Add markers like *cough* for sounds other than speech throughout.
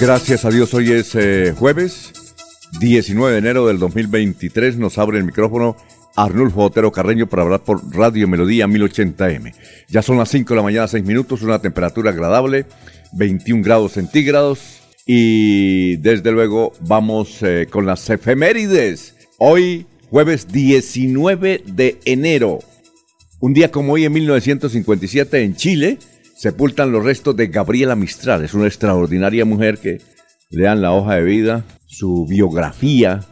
Gracias a Dios, hoy es eh, jueves 19 de enero del 2023. Nos abre el micrófono Arnulfo Otero Carreño para hablar por Radio Melodía 1080M. Ya son las 5 de la mañana, 6 minutos, una temperatura agradable, 21 grados centígrados. Y desde luego vamos eh, con las efemérides. Hoy, jueves 19 de enero. Un día como hoy en 1957 en Chile sepultan los restos de Gabriela Mistral. Es una extraordinaria mujer que lean la hoja de vida, su biografía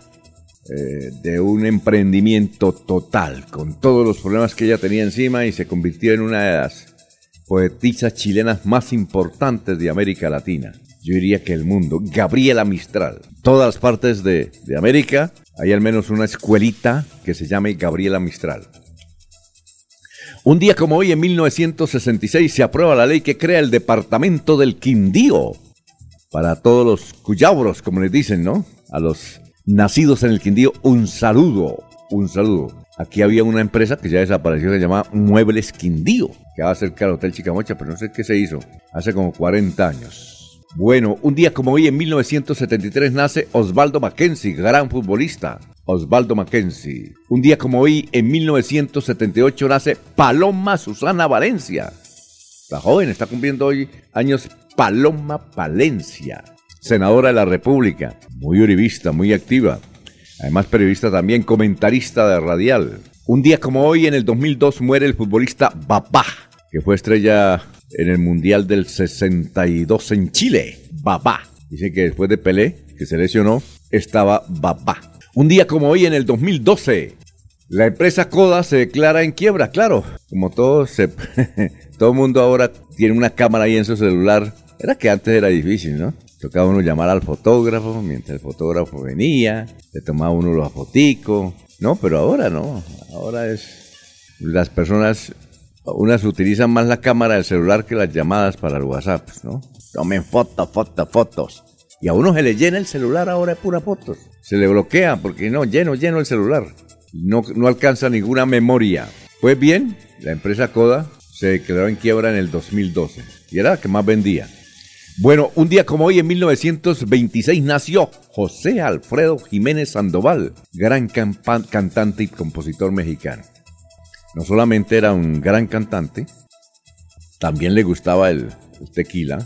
eh, de un emprendimiento total, con todos los problemas que ella tenía encima y se convirtió en una de las poetisas chilenas más importantes de América Latina. Yo diría que el mundo. Gabriela Mistral. Todas las partes de, de América hay al menos una escuelita que se llame Gabriela Mistral. Un día como hoy, en 1966, se aprueba la ley que crea el Departamento del Quindío. Para todos los cuyabros, como les dicen, ¿no? A los nacidos en el Quindío, un saludo, un saludo. Aquí había una empresa que ya desapareció, se llamaba Muebles Quindío, que va cerca del Hotel Chicamocha, pero no sé qué se hizo, hace como 40 años. Bueno, un día como hoy, en 1973, nace Osvaldo Mackenzie, gran futbolista. Osvaldo Mackenzie. Un día como hoy, en 1978, nace Paloma Susana Valencia. La joven está cumpliendo hoy años Paloma Valencia, senadora de la República, muy uribista, muy activa. Además, periodista también, comentarista de radial. Un día como hoy, en el 2002, muere el futbolista Babá, que fue estrella en el Mundial del 62 en Chile. Babá. Dice que después de Pelé, que se lesionó, estaba Babá. Un día como hoy, en el 2012, la empresa Coda se declara en quiebra, claro. Como todo, se, *laughs* todo mundo ahora tiene una cámara ahí en su celular. Era que antes era difícil, ¿no? Tocaba uno llamar al fotógrafo, mientras el fotógrafo venía, le tomaba uno los foticos. No, pero ahora no. Ahora es. Las personas, unas utilizan más la cámara del celular que las llamadas para el WhatsApp, ¿no? Tomen fotos, fotos, fotos. Y a uno se le llena el celular ahora de pura fotos. Se le bloquea porque no, lleno, lleno el celular. No, no alcanza ninguna memoria. Pues bien, la empresa Coda se declaró en quiebra en el 2012 y era la que más vendía. Bueno, un día como hoy, en 1926, nació José Alfredo Jiménez Sandoval, gran cantante y compositor mexicano. No solamente era un gran cantante, también le gustaba el tequila,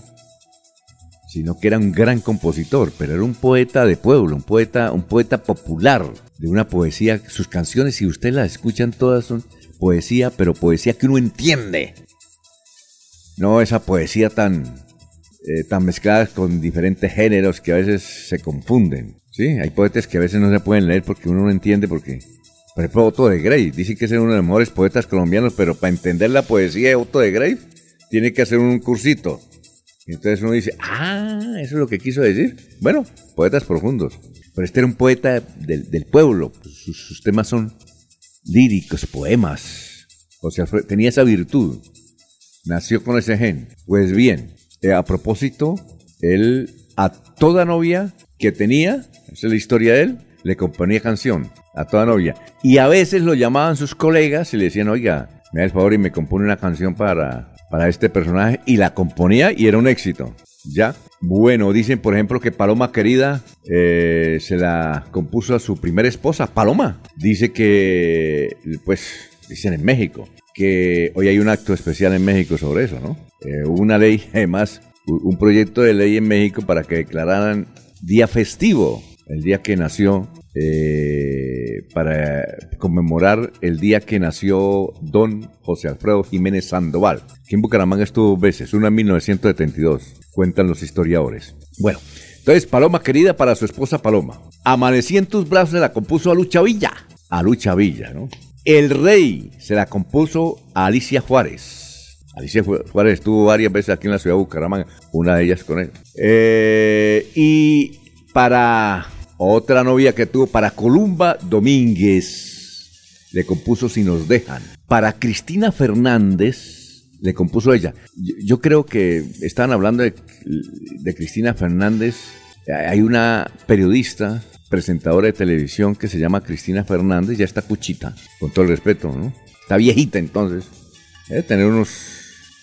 sino que era un gran compositor, pero era un poeta de pueblo, un poeta, un poeta popular, de una poesía, sus canciones, si ustedes las escuchan todas son poesía, pero poesía que uno entiende. No esa poesía tan, eh, tan mezclada con diferentes géneros que a veces se confunden. ¿sí? Hay poetas que a veces no se pueden leer porque uno no entiende porque... Por ejemplo, Otto de Grey, dice que es uno de los mejores poetas colombianos, pero para entender la poesía de Otto de Grey tiene que hacer un cursito. Entonces uno dice, ah, eso es lo que quiso decir. Bueno, poetas profundos. Pero este era un poeta del, pueblo. Sus, temas son líricos, poemas. O sea, tenía esa virtud. Nació con ese gen. Pues bien, eh, a propósito, él a toda novia que tenía, esa es la historia de él, le componía canción. A toda novia. Y a veces lo llamaban sus colegas y le decían, oiga, me da el favor y me compone una canción para para este personaje y la componía y era un éxito. ¿Ya? Bueno, dicen por ejemplo que Paloma Querida eh, se la compuso a su primera esposa, Paloma. Dice que, pues, dicen en México, que hoy hay un acto especial en México sobre eso, ¿no? Eh, una ley, *laughs* además, un proyecto de ley en México para que declararan día festivo, el día que nació, eh, para conmemorar el día que nació don José Alfredo Jiménez Sandoval, que en Bucaramanga estuvo veces, una en 1972, cuentan los historiadores. Bueno, entonces Paloma querida para su esposa Paloma. Amanecí en tus brazos se la compuso a Lucha Villa. A Lucha Villa, ¿no? El Rey se la compuso a Alicia Juárez. Alicia Juárez estuvo varias veces aquí en la ciudad de Bucaramanga, una de ellas con él. Eh, y para otra novia que tuvo, para Columba Domínguez, le compuso Si nos dejan. Para Cristina Fernández, le compuso ella. Yo, creo que estaban hablando de, Cristina Fernández. Hay una periodista presentadora de televisión que se llama Cristina Fernández, ya está cuchita, con todo el respeto, ¿no? Está viejita entonces, tener unos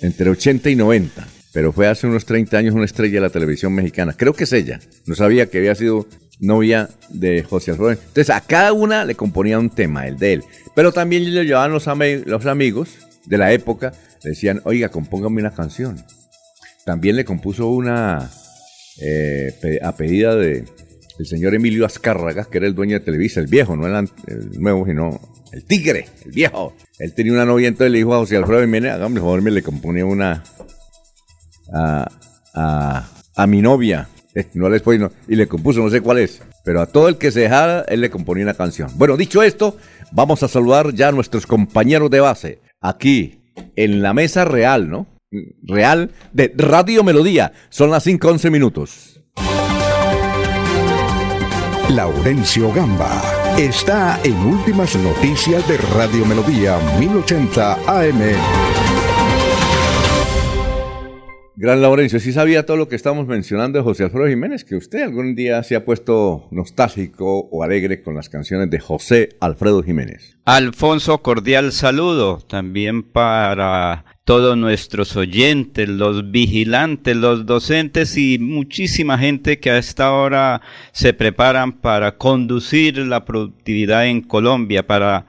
entre 80 y 90, pero fue hace unos 30 años una estrella de la televisión mexicana. Creo que es ella, no sabía que había sido novia de José Alfredo. Entonces a cada una le componía un tema, el de él, pero también le llevaban los, los amigos de la época, le decían, oiga, compóngame una canción. También le compuso una eh, a pedida de el señor Emilio Azcárraga, que era el dueño de Televisa, el viejo, no el, nuevo, sino el tigre, el viejo. Él tenía una novia, entonces le dijo a José Alfredo Jiménez, hágame favor, me le componía una a, a, mi novia. Eh, no les no, y le compuso, no sé cuál es, pero a todo el que se dejara, él le componía una canción. Bueno, dicho esto, vamos a saludar ya a nuestros compañeros de base, aquí, en la mesa real, ¿no? Real de Radio Melodía. Son las 5.11 minutos. Laurencio Gamba está en Últimas Noticias de Radio Melodía 1080 AM. Gran Laurencio, ¿sí sabía todo lo que estamos mencionando de José Alfredo Jiménez? Que usted algún día se ha puesto nostálgico o alegre con las canciones de José Alfredo Jiménez. Alfonso, cordial saludo también para todos nuestros oyentes, los vigilantes, los docentes y muchísima gente que a esta hora se preparan para conducir la productividad en Colombia, para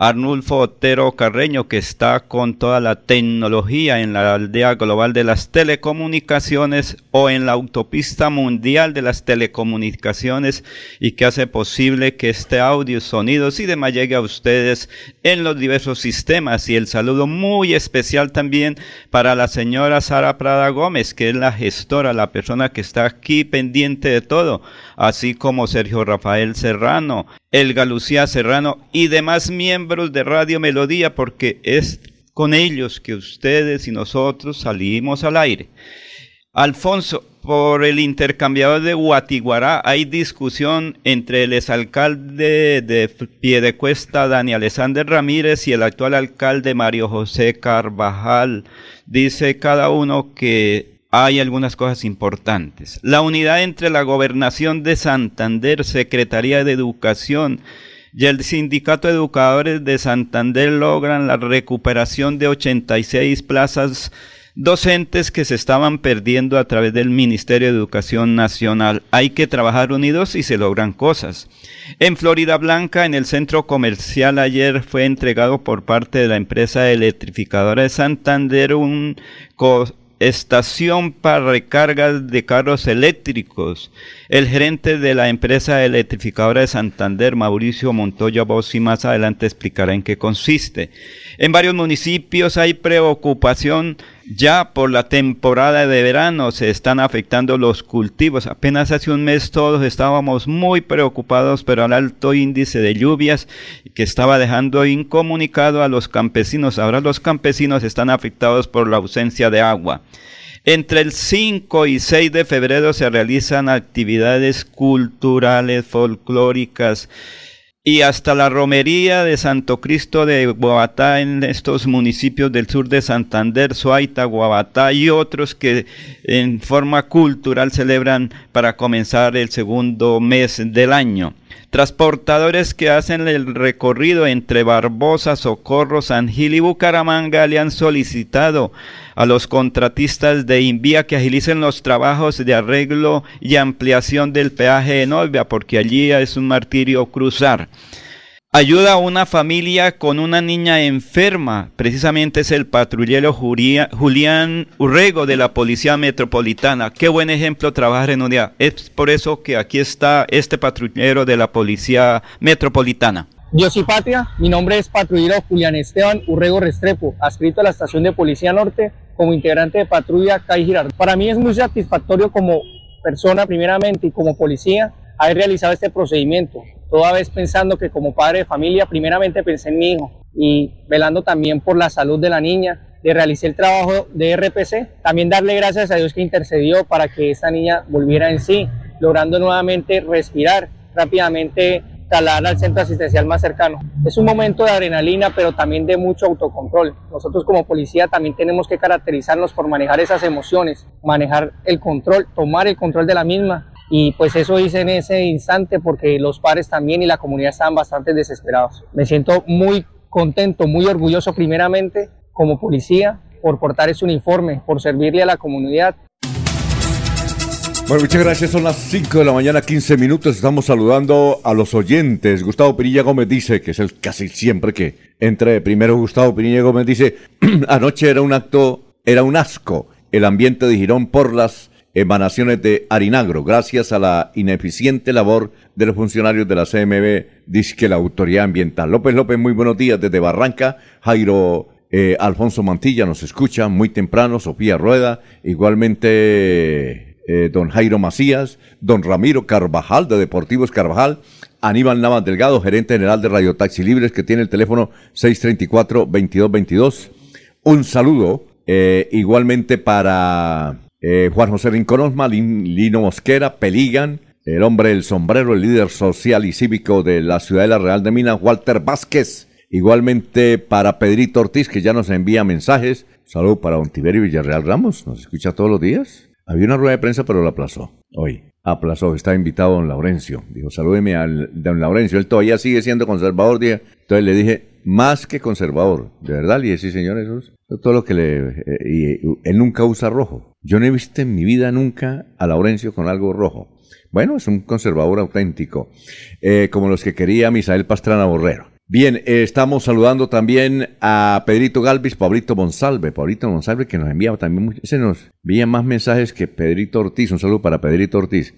Arnulfo Otero Carreño, que está con toda la tecnología en la aldea global de las telecomunicaciones o en la autopista mundial de las telecomunicaciones y que hace posible que este audio, sonidos y demás llegue a ustedes en los diversos sistemas. Y el saludo muy especial también para la señora Sara Prada Gómez, que es la gestora, la persona que está aquí pendiente de todo, así como Sergio Rafael Serrano, Elga Lucía Serrano y demás miembros de Radio Melodía, porque es con ellos que ustedes y nosotros salimos al aire. Alfonso, por el intercambiador de Guatiguará hay discusión entre el exalcalde de Piedecuesta, Dani Alexander Ramírez, y el actual alcalde Mario José Carvajal. Dice cada uno que hay algunas cosas importantes. La unidad entre la gobernación de Santander, Secretaría de Educación y el Sindicato de Educadores de Santander logran la recuperación de 86 plazas docentes que se estaban perdiendo a través del Ministerio de Educación Nacional. Hay que trabajar unidos y se logran cosas. En Florida Blanca, en el centro comercial, ayer fue entregado por parte de la empresa electrificadora de Santander un estación para recargas de carros eléctricos. El gerente de la empresa electrificadora de Santander, Mauricio Montoya Bossi, más adelante explicará en qué consiste. En varios municipios hay preocupación ya por la temporada de verano, se están afectando los cultivos. Apenas hace un mes todos estábamos muy preocupados, pero al alto índice de lluvias que estaba dejando incomunicado a los campesinos. Ahora los campesinos están afectados por la ausencia de agua. Entre el 5 y 6 de febrero se realizan actividades culturales, folclóricas, y hasta la romería de Santo Cristo de Guabatá en estos municipios del sur de Santander, Suaita, Guabatá y otros que en forma cultural celebran para comenzar el segundo mes del año. Transportadores que hacen el recorrido entre Barbosa, Socorro, San Gil y Bucaramanga le han solicitado a los contratistas de Invía que agilicen los trabajos de arreglo y ampliación del peaje de Novia, porque allí es un martirio cruzar. Ayuda a una familia con una niña enferma. Precisamente es el patrullero Julián Urrego de la Policía Metropolitana. Qué buen ejemplo trabajar en. Es por eso que aquí está este patrullero de la Policía Metropolitana. Dios y Patria, mi nombre es patrullero Julián Esteban Urrego Restrepo, adscrito a la Estación de Policía Norte como integrante de patrulla CAI Girardot. Para mí es muy satisfactorio como persona primeramente y como policía haber realizado este procedimiento, toda vez pensando que como padre de familia primeramente pensé en mi hijo y velando también por la salud de la niña, de realizar el trabajo de RPC, también darle gracias a Dios que intercedió para que esta niña volviera en sí, logrando nuevamente respirar rápidamente trasladar al centro asistencial más cercano. Es un momento de adrenalina, pero también de mucho autocontrol. Nosotros como policía también tenemos que caracterizarnos por manejar esas emociones, manejar el control, tomar el control de la misma. Y pues eso hice en ese instante porque los padres también y la comunidad estaban bastante desesperados. Me siento muy contento, muy orgulloso primeramente como policía por portar ese uniforme, por servirle a la comunidad bueno, muchas gracias. Son las 5 de la mañana, 15 minutos. Estamos saludando a los oyentes. Gustavo Pinilla Gómez dice, que es el casi siempre que entre primero Gustavo Pinilla Gómez dice, *clears throat* anoche era un acto, era un asco el ambiente de Girón por las emanaciones de Arinagro, gracias a la ineficiente labor de los funcionarios de la CMB, dice que la autoridad ambiental. López López, muy buenos días desde Barranca. Jairo eh, Alfonso Mantilla nos escucha muy temprano, Sofía Rueda, igualmente eh, don Jairo Macías, don Ramiro Carvajal de Deportivos Carvajal, Aníbal Navas Delgado, gerente general de Radio Taxi Libres, que tiene el teléfono 634-2222. Un saludo eh, igualmente para eh, Juan José Rincón Lino Mosquera, Peligan, el hombre del sombrero, el líder social y cívico de la ciudad de la Real de Minas, Walter Vázquez. Igualmente para Pedrito Ortiz, que ya nos envía mensajes. Saludo para Don Tiberio Villarreal Ramos, nos escucha todos los días. Había una rueda de prensa, pero la aplazó. Hoy. Aplazó. Está invitado don Laurencio. Dijo, salúdeme al don Laurencio. Él todavía sigue siendo conservador. Dije. Entonces le dije, más que conservador. ¿De verdad? Dije, sí, señor, es todo lo que le... Eh, y, él nunca usa rojo. Yo no he visto en mi vida nunca a Laurencio con algo rojo. Bueno, es un conservador auténtico. Eh, como los que quería Misael Pastrana Borrero. Bien, eh, estamos saludando también a Pedrito Galvis, Pablito Monsalve, Pablito Monsalve que nos enviaba también, se nos envía más mensajes que Pedrito Ortiz, un saludo para Pedrito Ortiz.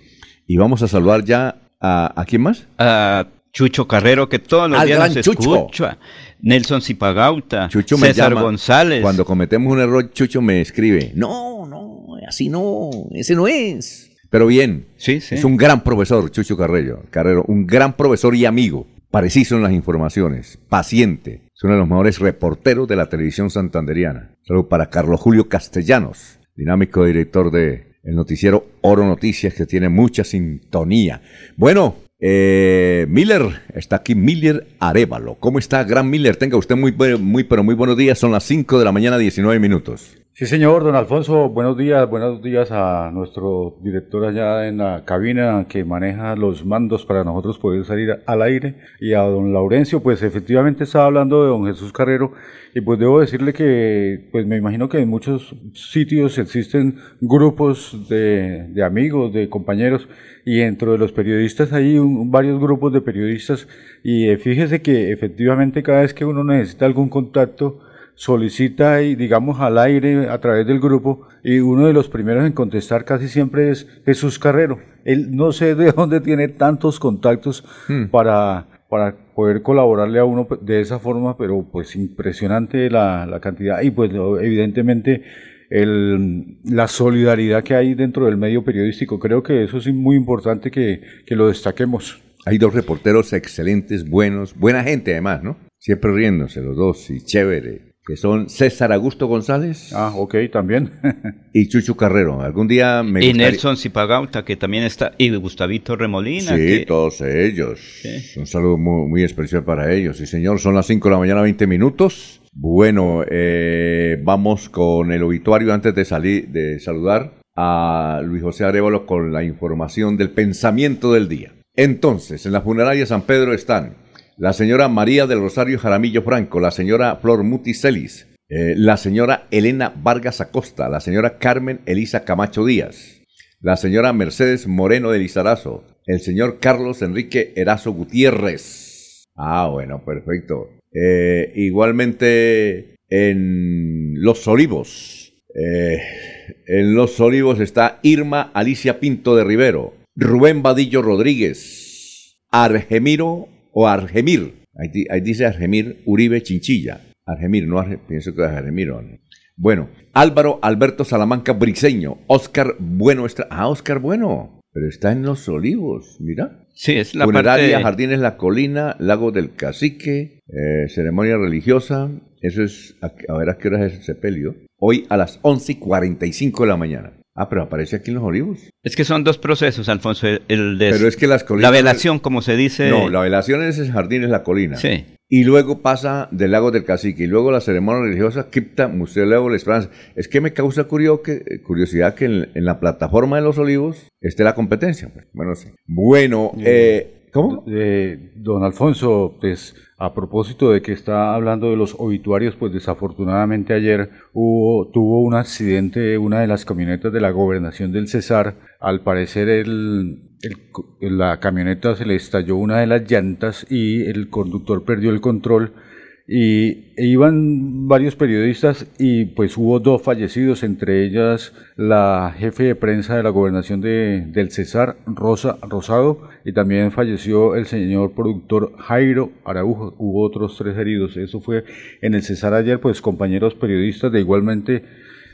Y vamos a saludar ya a, ¿a quién más? A Chucho Carrero, que todos los días nos escucha. Nelson Zipagauta, Chucho César González. Cuando cometemos un error, Chucho me escribe, no, no, así no, ese no es. Pero bien, sí, sí. es un gran profesor, Chucho Carrero, Carrero, un gran profesor y amigo. Parecido en las informaciones, paciente, es uno de los mejores reporteros de la televisión santanderiana. Saludos para Carlos Julio Castellanos, dinámico director de el noticiero Oro Noticias, que tiene mucha sintonía. Bueno, eh, Miller, está aquí Miller Arevalo. ¿Cómo está, Gran Miller? Tenga usted muy, muy, pero muy buenos días. Son las 5 de la mañana, 19 minutos. Sí, señor, don Alfonso, buenos días, buenos días a nuestro director allá en la cabina que maneja los mandos para nosotros poder salir al aire. Y a don Laurencio, pues efectivamente estaba hablando de don Jesús Carrero. Y pues debo decirle que pues me imagino que en muchos sitios existen grupos de, de amigos, de compañeros. Y dentro de los periodistas hay varios grupos de periodistas. Y fíjese que efectivamente cada vez que uno necesita algún contacto, solicita y digamos al aire a través del grupo y uno de los primeros en contestar casi siempre es Jesús Carrero. Él no sé de *laughs* dónde tiene tantos contactos hmm. para, para poder colaborarle a uno de esa forma, pero pues impresionante la, la cantidad y pues evidentemente el, la solidaridad que hay dentro del medio periodístico. Creo que eso es muy importante que, que lo destaquemos. Hay dos reporteros excelentes, buenos, buena gente además, ¿no? Siempre riéndose los dos y chévere que son César Augusto González. Ah, ok, también. *laughs* y Chucho Carrero. Algún día me Y Nelson Zipagauta, que también está, y Gustavito Remolina. Sí, todos ellos. Un saludo muy, especial para ellos. Sí, señor, son las 5 de la mañana, 20 minutos. Bueno, eh, vamos con el obituario antes de salir, de saludar a Luis José Arevalo con la información del pensamiento del día. Entonces, en la funeraria San Pedro están la señora María del Rosario Jaramillo Franco, la señora Flor Muticelis, eh, la señora Elena Vargas Acosta, la señora Carmen Elisa Camacho Díaz, la señora Mercedes Moreno de Lizarazo, el señor Carlos Enrique Erazo Gutiérrez, Ah, bueno, perfecto. Eh, igualmente en Los Olivos. Eh, en Los Olivos está Irma Alicia Pinto de Rivero, Rubén Vadillo Rodríguez, Argemiro o Argemir. Ahí, dice Argemir Uribe Chinchilla. Argemir, no pienso que es Argemiro. Bueno, Álvaro Alberto Salamanca Briceño, Oscar Bueno. ah, Oscar Bueno, pero está en Los Olivos, mira. Sí, es la Funeraria, parte... Jardines La Colina, Lago del Cacique, eh, ceremonia religiosa. Eso es, a, ver a qué hora es el sepelio. Hoy a las 11 y 45 de la mañana. Ah, pero aparece aquí en los olivos. Es que son dos procesos, Alfonso. El de pero es que las colinas. La velación, como se dice. No, la velación es el jardín, es la colina. Sí. Y luego pasa del lago del cacique. Y luego la ceremonia religiosa, Cripta, Museo Lago de la Esperanza. Es que me causa curiosidad que en, la plataforma de los olivos esté la competencia. Pues, bueno, sí. Bueno, eh, ¿Cómo? don Alfonso, pues a propósito de que está hablando de los obituarios, pues desafortunadamente ayer hubo, tuvo un accidente una de las camionetas de la gobernación del Cesar. Al parecer la camioneta se le estalló una de las llantas y el conductor perdió el control y e iban varios periodistas y pues hubo dos fallecidos, entre ellas la jefe de prensa de la gobernación de, del Cesar, Rosa Rosado, y también falleció el señor productor Jairo Araujo, hubo otros tres heridos, eso fue en el Cesar ayer, pues compañeros periodistas de igualmente,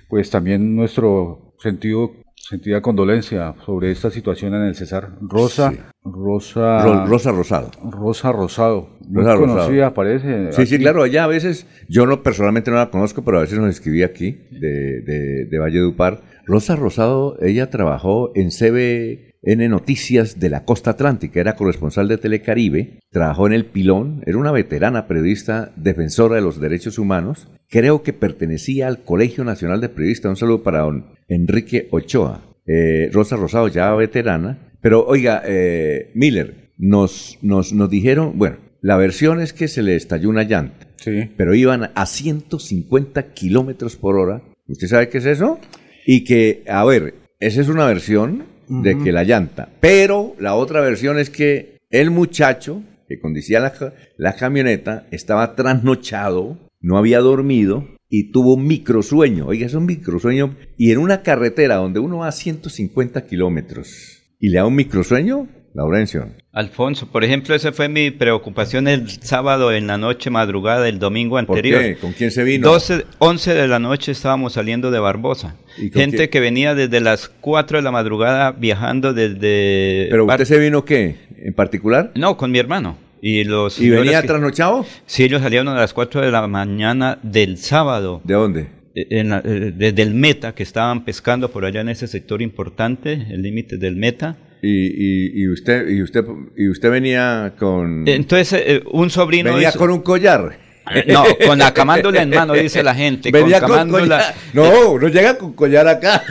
pues también nuestro sentido sentida condolencia sobre esta situación en el Cesar. Rosa, Rosa, Rosa Rosado. Rosa Rosado. Muy conocida, parece. Sí, sí, claro, ella a veces, yo no personalmente no la conozco, pero a veces nos escribí aquí de, de, de Valledupar. Rosa Rosado, ella trabajó en CBN Noticias de la Costa Atlántica, era corresponsal de Telecaribe, trabajó en El Pilón, era una veterana periodista defensora de los derechos humanos, creo que pertenecía al Colegio Nacional de Periodistas. Un saludo para don Enrique Ochoa. Eh, Rosa Rosado, ya veterana. Pero oiga, eh, Miller, nos, nos, nos dijeron, bueno, la versión es que se le estalló una llanta. Sí. Pero iban a 150 kilómetros por hora. ¿Usted sabe qué es eso? Y que, a ver, esa es una versión de que la llanta. Pero la otra versión es que el muchacho que conducía la, la camioneta estaba trasnochado, no había dormido y tuvo un microsueño. Oiga, es un microsueño. Y en una carretera donde uno va a 150 kilómetros y le da un microsueño, Laurencio. Alfonso, por ejemplo, esa fue mi preocupación el sábado en la noche madrugada del domingo anterior. ¿Por qué? ¿Con quién se vino? 12, 11 de la noche estábamos saliendo de Barbosa. Gente que venía desde las 4 de la madrugada viajando desde... ¿Pero usted se vino qué? ¿En particular? No, con mi hermano. ¿Y, los ¿Y venía trasnochado? Sí, ellos salieron a las 4 de la mañana del sábado. ¿De dónde? Eh, eh, desde el Meta, que estaban pescando por allá en ese sector importante, el límite del Meta. Y, y, usted y usted y usted venía con entonces eh, un sobrino venía con un collar no, con la camándola en mano, dice la gente. Venía con camándola. no, no llega con collar acá.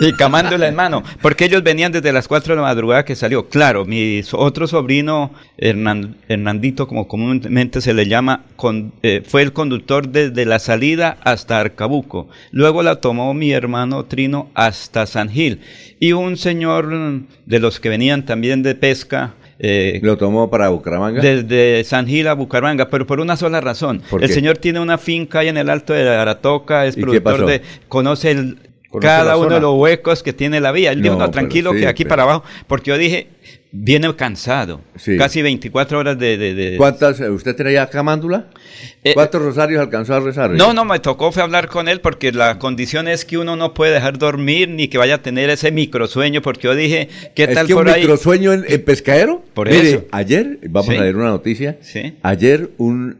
Y camándola en mano. Porque ellos venían desde las 4 de la madrugada que salió. Claro, mi otro sobrino, Hernandito, como comúnmente se le llama, eh, fue el conductor desde la salida hasta Arcabuco. Luego la tomó mi hermano Trino hasta San Gil. Y un señor de los que venían también de pesca, eh, ¿Lo tomó para Bucaramanga? Desde San Gil a Bucaramanga, pero por una sola razón. el señor tiene una finca ahí en el Alto de Aratoca, es productor de... Conoce el, cada uno de los huecos que tiene la vía. Él dijo, no, tranquilo que aquí para abajo, porque yo dije, viene cansado. Casi 24 horas de... ¿Cuántas? ¿Usted traía camándula? Eh, ¿Cuántos rosarios alcanzó a rezar? No, no, me tocó fue hablar con él porque la condición es que uno no puede dejar dormir ni que vaya a tener ese microsueño porque yo dije, ¿qué tal ¿Es que un microsueño en, pescadero? Por eso. ayer, vamos a ver una noticia, ayer un,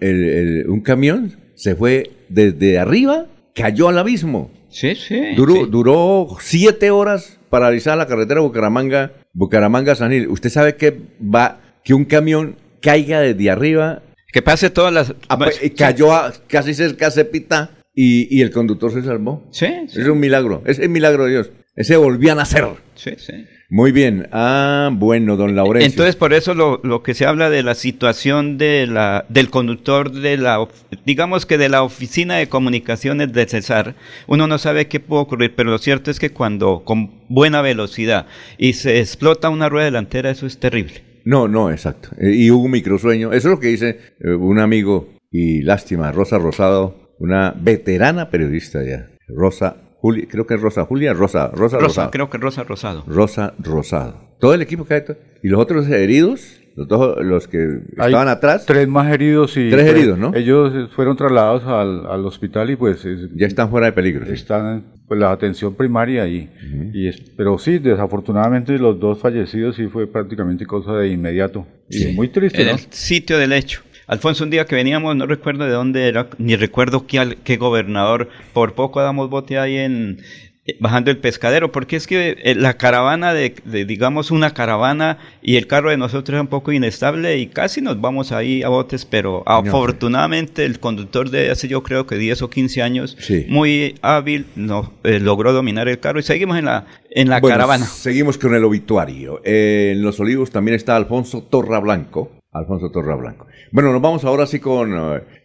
un camión se fue desde arriba, cayó al abismo. Sí, sí. Duró, duró siete horas paralizada la carretera Bucaramanga, Bucaramanga-San Gil. ¿Usted sabe que va, que un camión caiga desde arriba? Que pase todas las... Ah, pues, cayó a, casi cerca Cepita y, y, el conductor se salvó. Sí, sí. Es un milagro, es el milagro de Dios. Ese volvió a nacer. Sí, sí. Muy bien. Ah, bueno, don Laurencio. Entonces, por eso lo, lo, que se habla de la situación de la, del conductor de la, digamos que de la oficina de comunicaciones de Cesar, uno no sabe qué puede ocurrir, pero lo cierto es que cuando con buena velocidad y se explota una rueda delantera, eso es terrible. no, no, exacto. Eh, y hubo un microsueño. Eso es lo que dice eh, un amigo, y lástima, Rosa Rosado, una veterana periodista ya. Rosa Julia, creo que es Rosa Julia, Rosa, Rosa, Rosa creo que Rosa Rosado. Rosa Rosado. Todo el equipo que hay, y los otros heridos, los, los que estaban atrás. Tres más heridos y. Tres heridos, ¿no? Ellos fueron trasladados al, al hospital y pues. ya están fuera de peligro. Están pues la atención primaria y, y pero sí, desafortunadamente los dos fallecidos sí fue prácticamente cosa de inmediato. Y muy triste. En el sitio del hecho. Alfonso, un día que veníamos, no recuerdo de dónde era, ni recuerdo qué, qué gobernador, por poco damos bote ahí en, eh, bajando el pescadero, porque es que eh, la caravana de, digamos, una caravana y el carro de nosotros es un poco inestable y casi nos vamos ahí a botes, pero afortunadamente el conductor de hace yo creo que 10 o 15 años, muy hábil, eh, logró dominar el carro y seguimos en la, en la caravana. Seguimos con el obituario. en Los Olivos también está Alfonso Torra Blanco. Alfonso Torra Blanco. Bueno, nos vamos ahora sí con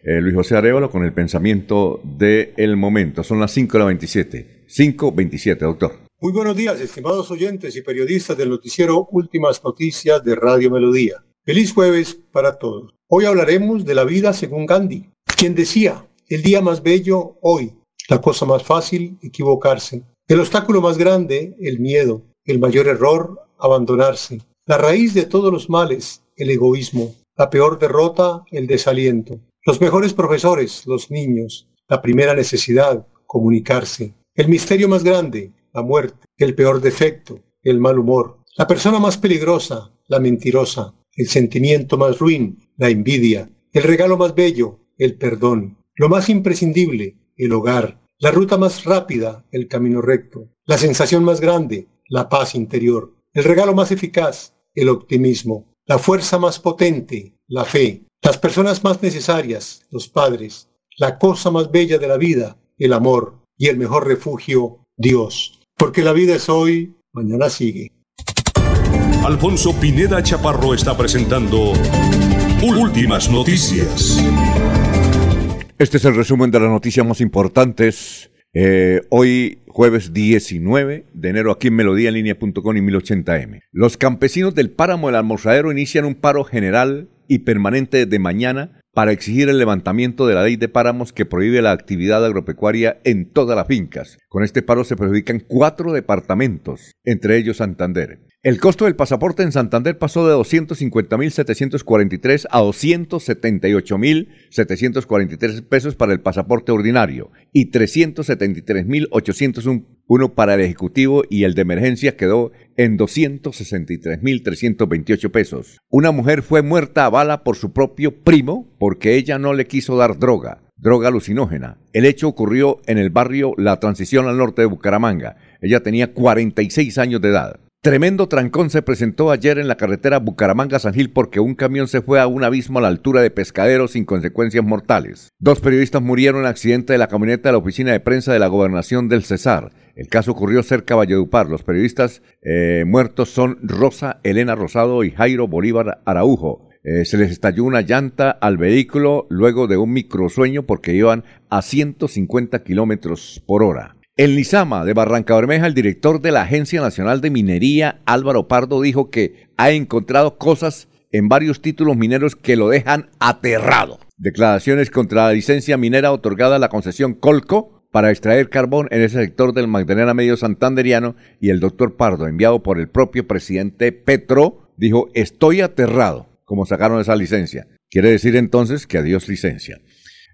Luis José Arevalo con el pensamiento del momento. Son las 5 de la 27. 527, doctor. Muy buenos días, estimados oyentes y periodistas del noticiero Últimas Noticias de Radio Melodía. Feliz jueves para todos. Hoy hablaremos de la vida según Gandhi, quien decía, el día más bello, hoy, la cosa más fácil, equivocarse. El obstáculo más grande, el miedo. El mayor error, abandonarse. La raíz de todos los males, el egoísmo. La peor derrota, el desaliento. Los mejores profesores, los niños. La primera necesidad, comunicarse. El misterio más grande, la muerte. El peor defecto, el mal humor. La persona más peligrosa, la mentirosa. El sentimiento más ruin, la envidia. El regalo más bello, el perdón. Lo más imprescindible, el hogar. La ruta más rápida, el camino recto. La sensación más grande, la paz interior. El regalo más eficaz, el optimismo. La fuerza más potente, la fe. Las personas más necesarias, los padres. La cosa más bella de la vida, el amor y el mejor refugio, Dios. Porque la vida es hoy, mañana sigue. Alfonso Pineda Chaparro está presentando Últimas Noticias. Este es el resumen de las noticias más importantes. Eh, hoy, jueves 19 de enero, aquí en Melodía en línea.com y 1080m. Los campesinos del páramo del almorzadero inician un paro general y permanente de mañana para exigir el levantamiento de la ley de páramos que prohíbe la actividad agropecuaria en todas las fincas. Con este paro se perjudican cuatro departamentos, entre ellos Santander. El costo del pasaporte en Santander pasó de 250.743 a 278.743 pesos para el pasaporte ordinario y 373.801 para el ejecutivo y el de emergencia quedó en 263.328 pesos. Una mujer fue muerta a bala por su propio primo porque ella no le quiso dar droga droga alucinógena. El hecho ocurrió en el barrio La Transición al norte de Bucaramanga. Ella tenía 46 años de edad. Tremendo trancón se presentó ayer en la carretera Bucaramanga-San Gil porque un camión se fue a un abismo a la altura de Pescadero sin consecuencias mortales. Dos periodistas murieron en accidente de la camioneta de la oficina de prensa de la gobernación del Cesar. El caso ocurrió cerca de Valledupar. Los periodistas eh, muertos son Rosa Elena Rosado y Jairo Bolívar Araujo. Eh, se les estalló una llanta al vehículo luego de un microsueño porque iban a 150 kilómetros por hora. En Lizama de Barranca Bermeja, el director de la Agencia Nacional de Minería, Álvaro Pardo, dijo que ha encontrado cosas en varios títulos mineros que lo dejan aterrado. Declaraciones contra la licencia minera otorgada a la concesión Colco para extraer carbón en ese sector del Magdalena Medio Santanderiano y el doctor Pardo, enviado por el propio presidente Petro, dijo, estoy aterrado, como sacaron esa licencia. Quiere decir entonces que adiós licencia.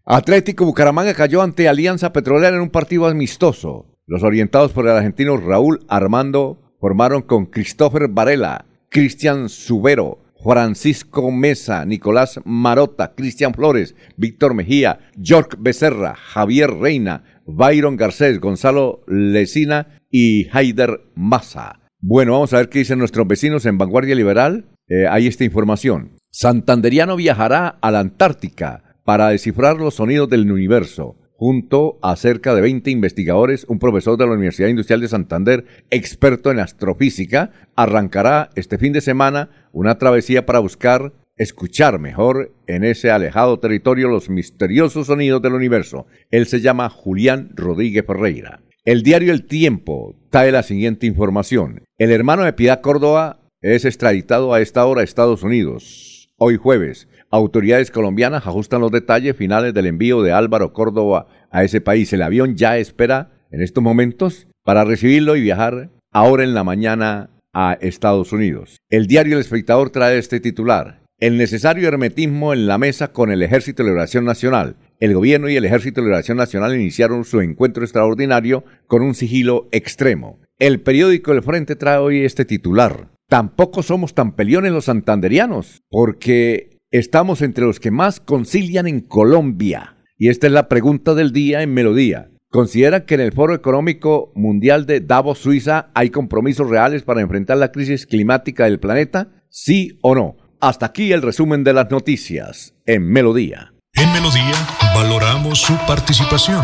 Atlético Bucaramanga cayó ante Alianza Petrolera en un partido amistoso. Los orientados por el argentino Raúl Armando formaron con Christopher Varela, Cristian Subero, Francisco Mesa, Nicolás Marota, Cristian Flores, Víctor Mejía, York Becerra, Javier Reina, Byron Garcés, Gonzalo Lesina y Haider Massa. Bueno, vamos a ver qué dicen nuestros vecinos en Vanguardia Liberal. Eh, hay esta información. Santanderiano viajará a la Antártica para descifrar los sonidos del universo. Junto a cerca de 20 investigadores, un profesor de la Universidad Industrial de Santander, experto en astrofísica, arrancará este fin de semana una travesía para buscar escuchar mejor en ese alejado territorio los misteriosos sonidos del universo. Él se llama Julián Rodríguez Ferreira. El diario El Tiempo trae la siguiente información. El hermano de Piedad Córdoba es extraditado a esta hora a Estados Unidos. Hoy jueves, autoridades colombianas ajustan los detalles finales del envío de Álvaro Córdoba a ese país. El avión ya espera en estos momentos para recibirlo y viajar ahora en la mañana a Estados Unidos. El diario El Espectador trae este titular. El necesario hermetismo en la mesa con el Ejército de Liberación Nacional. El gobierno y el Ejército de Liberación Nacional iniciaron su encuentro extraordinario con un sigilo extremo. El periódico El Frente trae hoy este titular. Tampoco somos tan peliones los santanderianos, porque estamos entre los que más concilian en Colombia. Y esta es la pregunta del día en Melodía. ¿Considera que en el Foro Económico Mundial de Davos, Suiza, hay compromisos reales para enfrentar la crisis climática del planeta? ¿Sí o no? Hasta aquí el resumen de las noticias en Melodía. En Melodía valoramos su participación.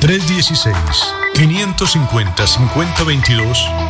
316-550-5022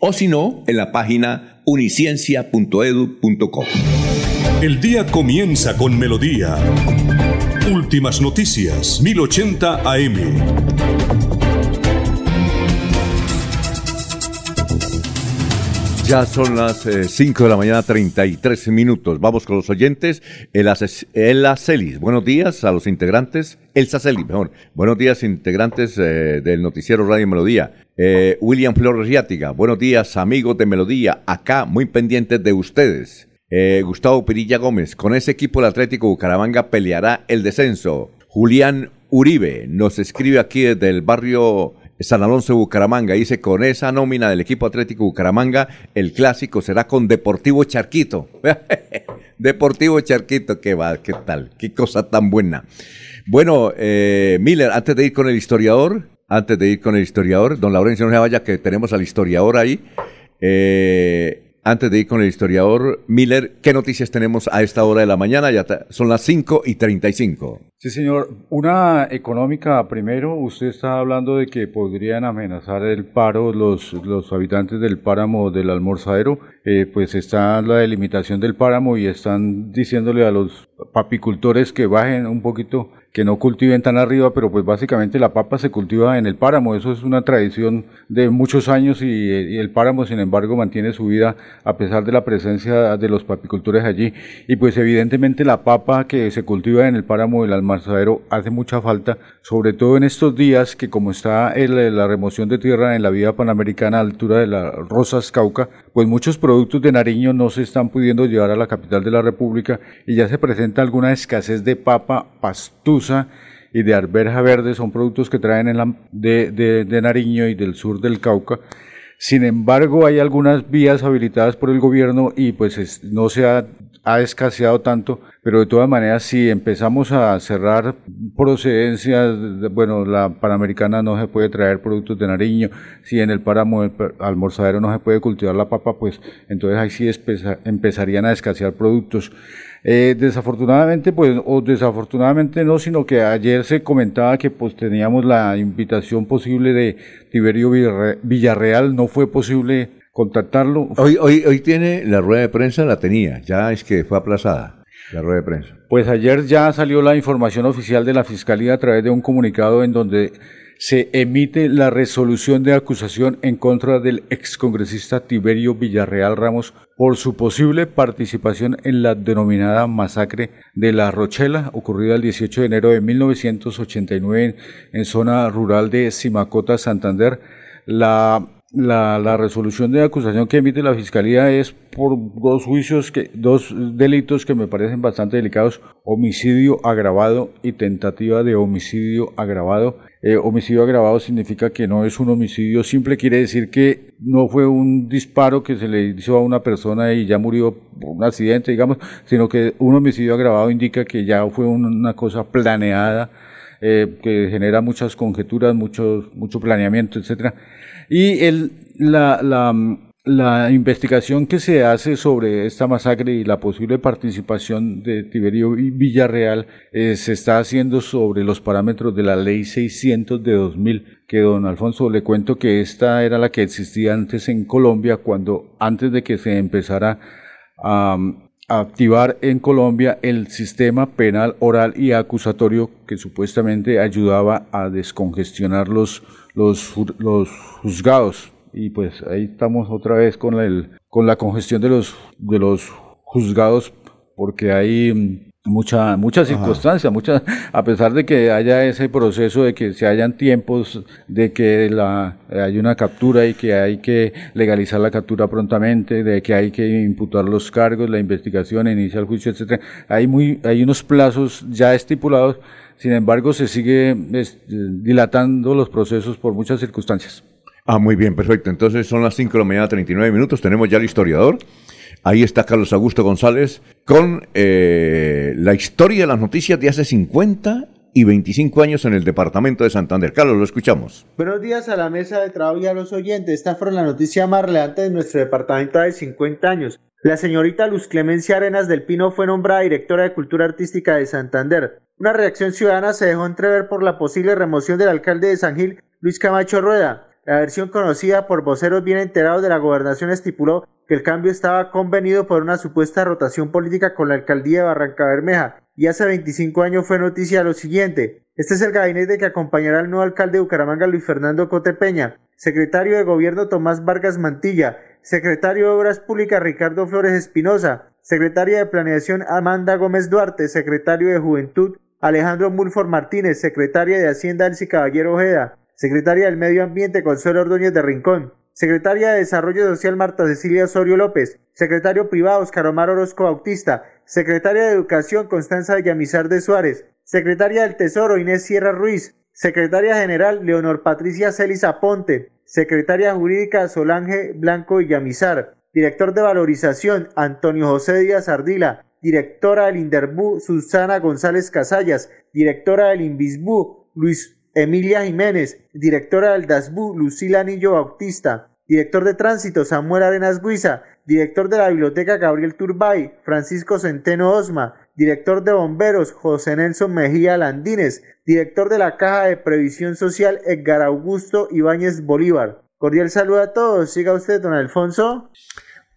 o si no, en la página uniciencia.edu.co. El día comienza con melodía. Últimas noticias, 1080 AM. Ya son las 5 de la mañana, 33 minutos. Vamos con los oyentes. El, ases- Ela Celis. Buenos días a los integrantes. Elsa Celis, mejor. Buenos días, integrantes eh, del noticiero Radio Melodía. Eh, William Flores Riátiga. Buenos días, amigos de Melodía. Acá, muy pendientes de ustedes. Eh, Gustavo Pirilla Gómez. Con ese equipo el Atlético Bucaramanga peleará el descenso. Julián Uribe nos escribe aquí desde el barrio San Alonso de Bucaramanga. Dice, con esa nómina del equipo Atlético Bucaramanga, el clásico será con Deportivo Charquito. *laughs* Deportivo Charquito, qué va, qué tal, qué cosa tan buena. Bueno, eh, Miller, antes de ir con el historiador, antes de ir con el historiador, don Laurencio, no se vaya que tenemos al historiador ahí. Eh, antes de ir con el historiador Miller, ¿qué noticias tenemos a esta hora de la mañana? Ya son las 5 y 35. Sí, señor. Una económica primero. Usted está hablando de que podrían amenazar el paro los, los habitantes del páramo del almorzadero. Eh, pues está la delimitación del páramo y están diciéndole a los papicultores que bajen un poquito, que no cultiven tan arriba, pero pues básicamente la papa se cultiva en el páramo. Eso es una tradición de muchos años y, y el páramo, sin embargo, mantiene su vida a pesar de la presencia de los papicultores allí. Y pues evidentemente la papa que se cultiva en el páramo del almarzadero hace mucha falta, sobre todo en estos días que como está el- la remoción de tierra en la vía panamericana a altura de las Rosas Cauca, pues muchos productos de Nariño no se están pudiendo llevar a la capital de la República y ya se presenta alguna escasez de papa pastusa y de arberja verde, son productos que traen en la- de, de- Nariño y del sur del Cauca. Sin embargo, hay algunas vías habilitadas por el gobierno y pues es- no se ha, ha escaseado tanto, pero de todas maneras si empezamos a cerrar procedencias, de- bueno, la Panamericana no se puede traer productos de Nariño, si en el páramo per- almorzadero no se puede cultivar la papa, pues entonces ahí sí empezarían a escasear productos. Eh, desafortunadamente, pues, o desafortunadamente no, sino que ayer se comentaba que pues teníamos la invitación posible de Tiberio Villarre- Villarreal, no fue posible contactarlo. Hoy, hoy, hoy tiene la rueda de prensa, la tenía, ya es que fue aplazada la rueda de prensa. Pues ayer ya salió la información oficial de la Fiscalía a través de un comunicado en donde se emite la resolución de acusación en contra del excongresista Tiberio Villarreal Ramos por su posible participación en la denominada masacre de La Rochela, ocurrida el 18 de enero de 1989 en, zona rural de Simacota, Santander. La la, la, resolución de acusación que emite la fiscalía es por dos juicios que dos delitos que me parecen bastante delicados. Homicidio agravado y tentativa de homicidio agravado. Eh, homicidio agravado significa que no es un homicidio simple quiere decir que no fue un disparo que se le hizo a una persona y ya murió por un accidente digamos sino que un homicidio agravado indica que ya fue una cosa planeada eh, que genera muchas conjeturas mucho mucho planeamiento etcétera y el, la, la, la, investigación que se hace sobre esta masacre y la posible participación de Tiberio Villarreal eh, se está haciendo sobre los parámetros de la ley 600 de 2000, que don Alfonso le cuento que esta era la que existía antes en Colombia, cuando antes de que se empezara a activar en Colombia el sistema penal oral y acusatorio que supuestamente ayudaba a descongestionar los, los, los juzgados. Y pues ahí estamos otra vez con, el, con la congestión de los, de los juzgados porque hay mucha mucha circunstancia, mucha, a pesar de que haya ese proceso de que se hayan tiempos de que la hay una captura y que hay que legalizar la captura prontamente, de que hay que imputar los cargos, la investigación, iniciar el juicio, etcétera. Hay muy hay unos plazos ya estipulados, sin embargo se sigue dilatando los procesos por muchas circunstancias. Ah, muy bien, perfecto. Entonces son las 5 de la mañana, 39 minutos. Tenemos ya el historiador. Ahí está Carlos Augusto González con eh, la historia de las noticias de hace 50 y 25 años en el departamento de Santander. Carlos, lo escuchamos. Buenos días a la mesa de trabajo y a los oyentes. Esta fue la noticia más relevante de nuestro departamento de 50 años. La señorita Luz Clemencia Arenas del Pino fue nombrada directora de Cultura Artística de Santander. Una reacción ciudadana se dejó entrever por la posible remoción del alcalde de San Gil, Luis Camacho Rueda. La versión conocida por voceros bien enterados de la gobernación estipuló que el cambio estaba convenido por una supuesta rotación política con la alcaldía de Barranca Bermeja, y hace 25 años fue noticia lo siguiente. Este es el gabinete que acompañará al nuevo alcalde de Bucaramanga, Luis Fernando Cotepeña, secretario de Gobierno Tomás Vargas Mantilla, secretario de Obras Públicas Ricardo Flores Espinosa, secretaria de Planeación Amanda Gómez Duarte, secretario de Juventud Alejandro Mulford Martínez, secretaria de Hacienda Elsie Caballero Ojeda, secretaria del Medio Ambiente Consuelo Ordóñez de Rincón, secretaria de Desarrollo Social Marta Cecilia Osorio López, secretario privado Oscar Omar Orozco Bautista, secretaria de Educación Constanza Villamizar de Suárez, secretaria del Tesoro Inés Sierra Ruiz, secretaria general Leonor Patricia Celis Aponte, secretaria jurídica Solange Blanco Villamizar, director de valorización Antonio José Díaz Ardila, directora del Inderbú Susana González Casallas, directora del Invisbú Luis Emilia Jiménez, directora del DASBU, Lucila Anillo Bautista, director de Tránsito, Samuel Arenas Guiza, director de la Biblioteca, Gabriel Turbay, Francisco Centeno Osma, director de Bomberos, José Nelson Mejía Landines, director de la Caja de Previsión Social, Edgar Augusto Ibáñez Bolívar. Cordial saludo a todos. Siga usted, don Alfonso.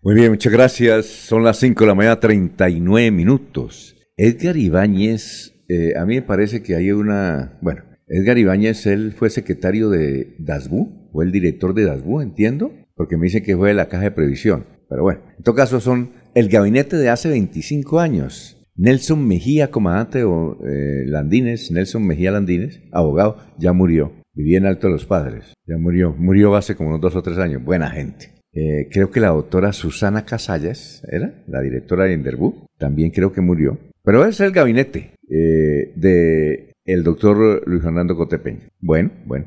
Muy bien, muchas gracias. Son las 5 de la mañana, 39 minutos. Edgar Ibáñez, eh, a mí me parece que hay una, bueno, Edgar Ibáñez, él fue secretario de DASBU, fue el director de DASBU, entiendo, porque me dicen que fue de la caja de previsión. Pero bueno, en todo caso son el gabinete de hace 25 años. Nelson Mejía, comandante o eh, Landines, Nelson Mejía Landines, abogado, ya murió. Vivía en Alto de los Padres, ya murió. Murió hace como unos dos o tres años. Buena gente. Eh, creo que la doctora Susana Casallas, ¿era? La directora de Enderbú, también creo que murió. Pero es el gabinete eh, de el doctor Luis Fernando Cotepeña. Bueno, bueno.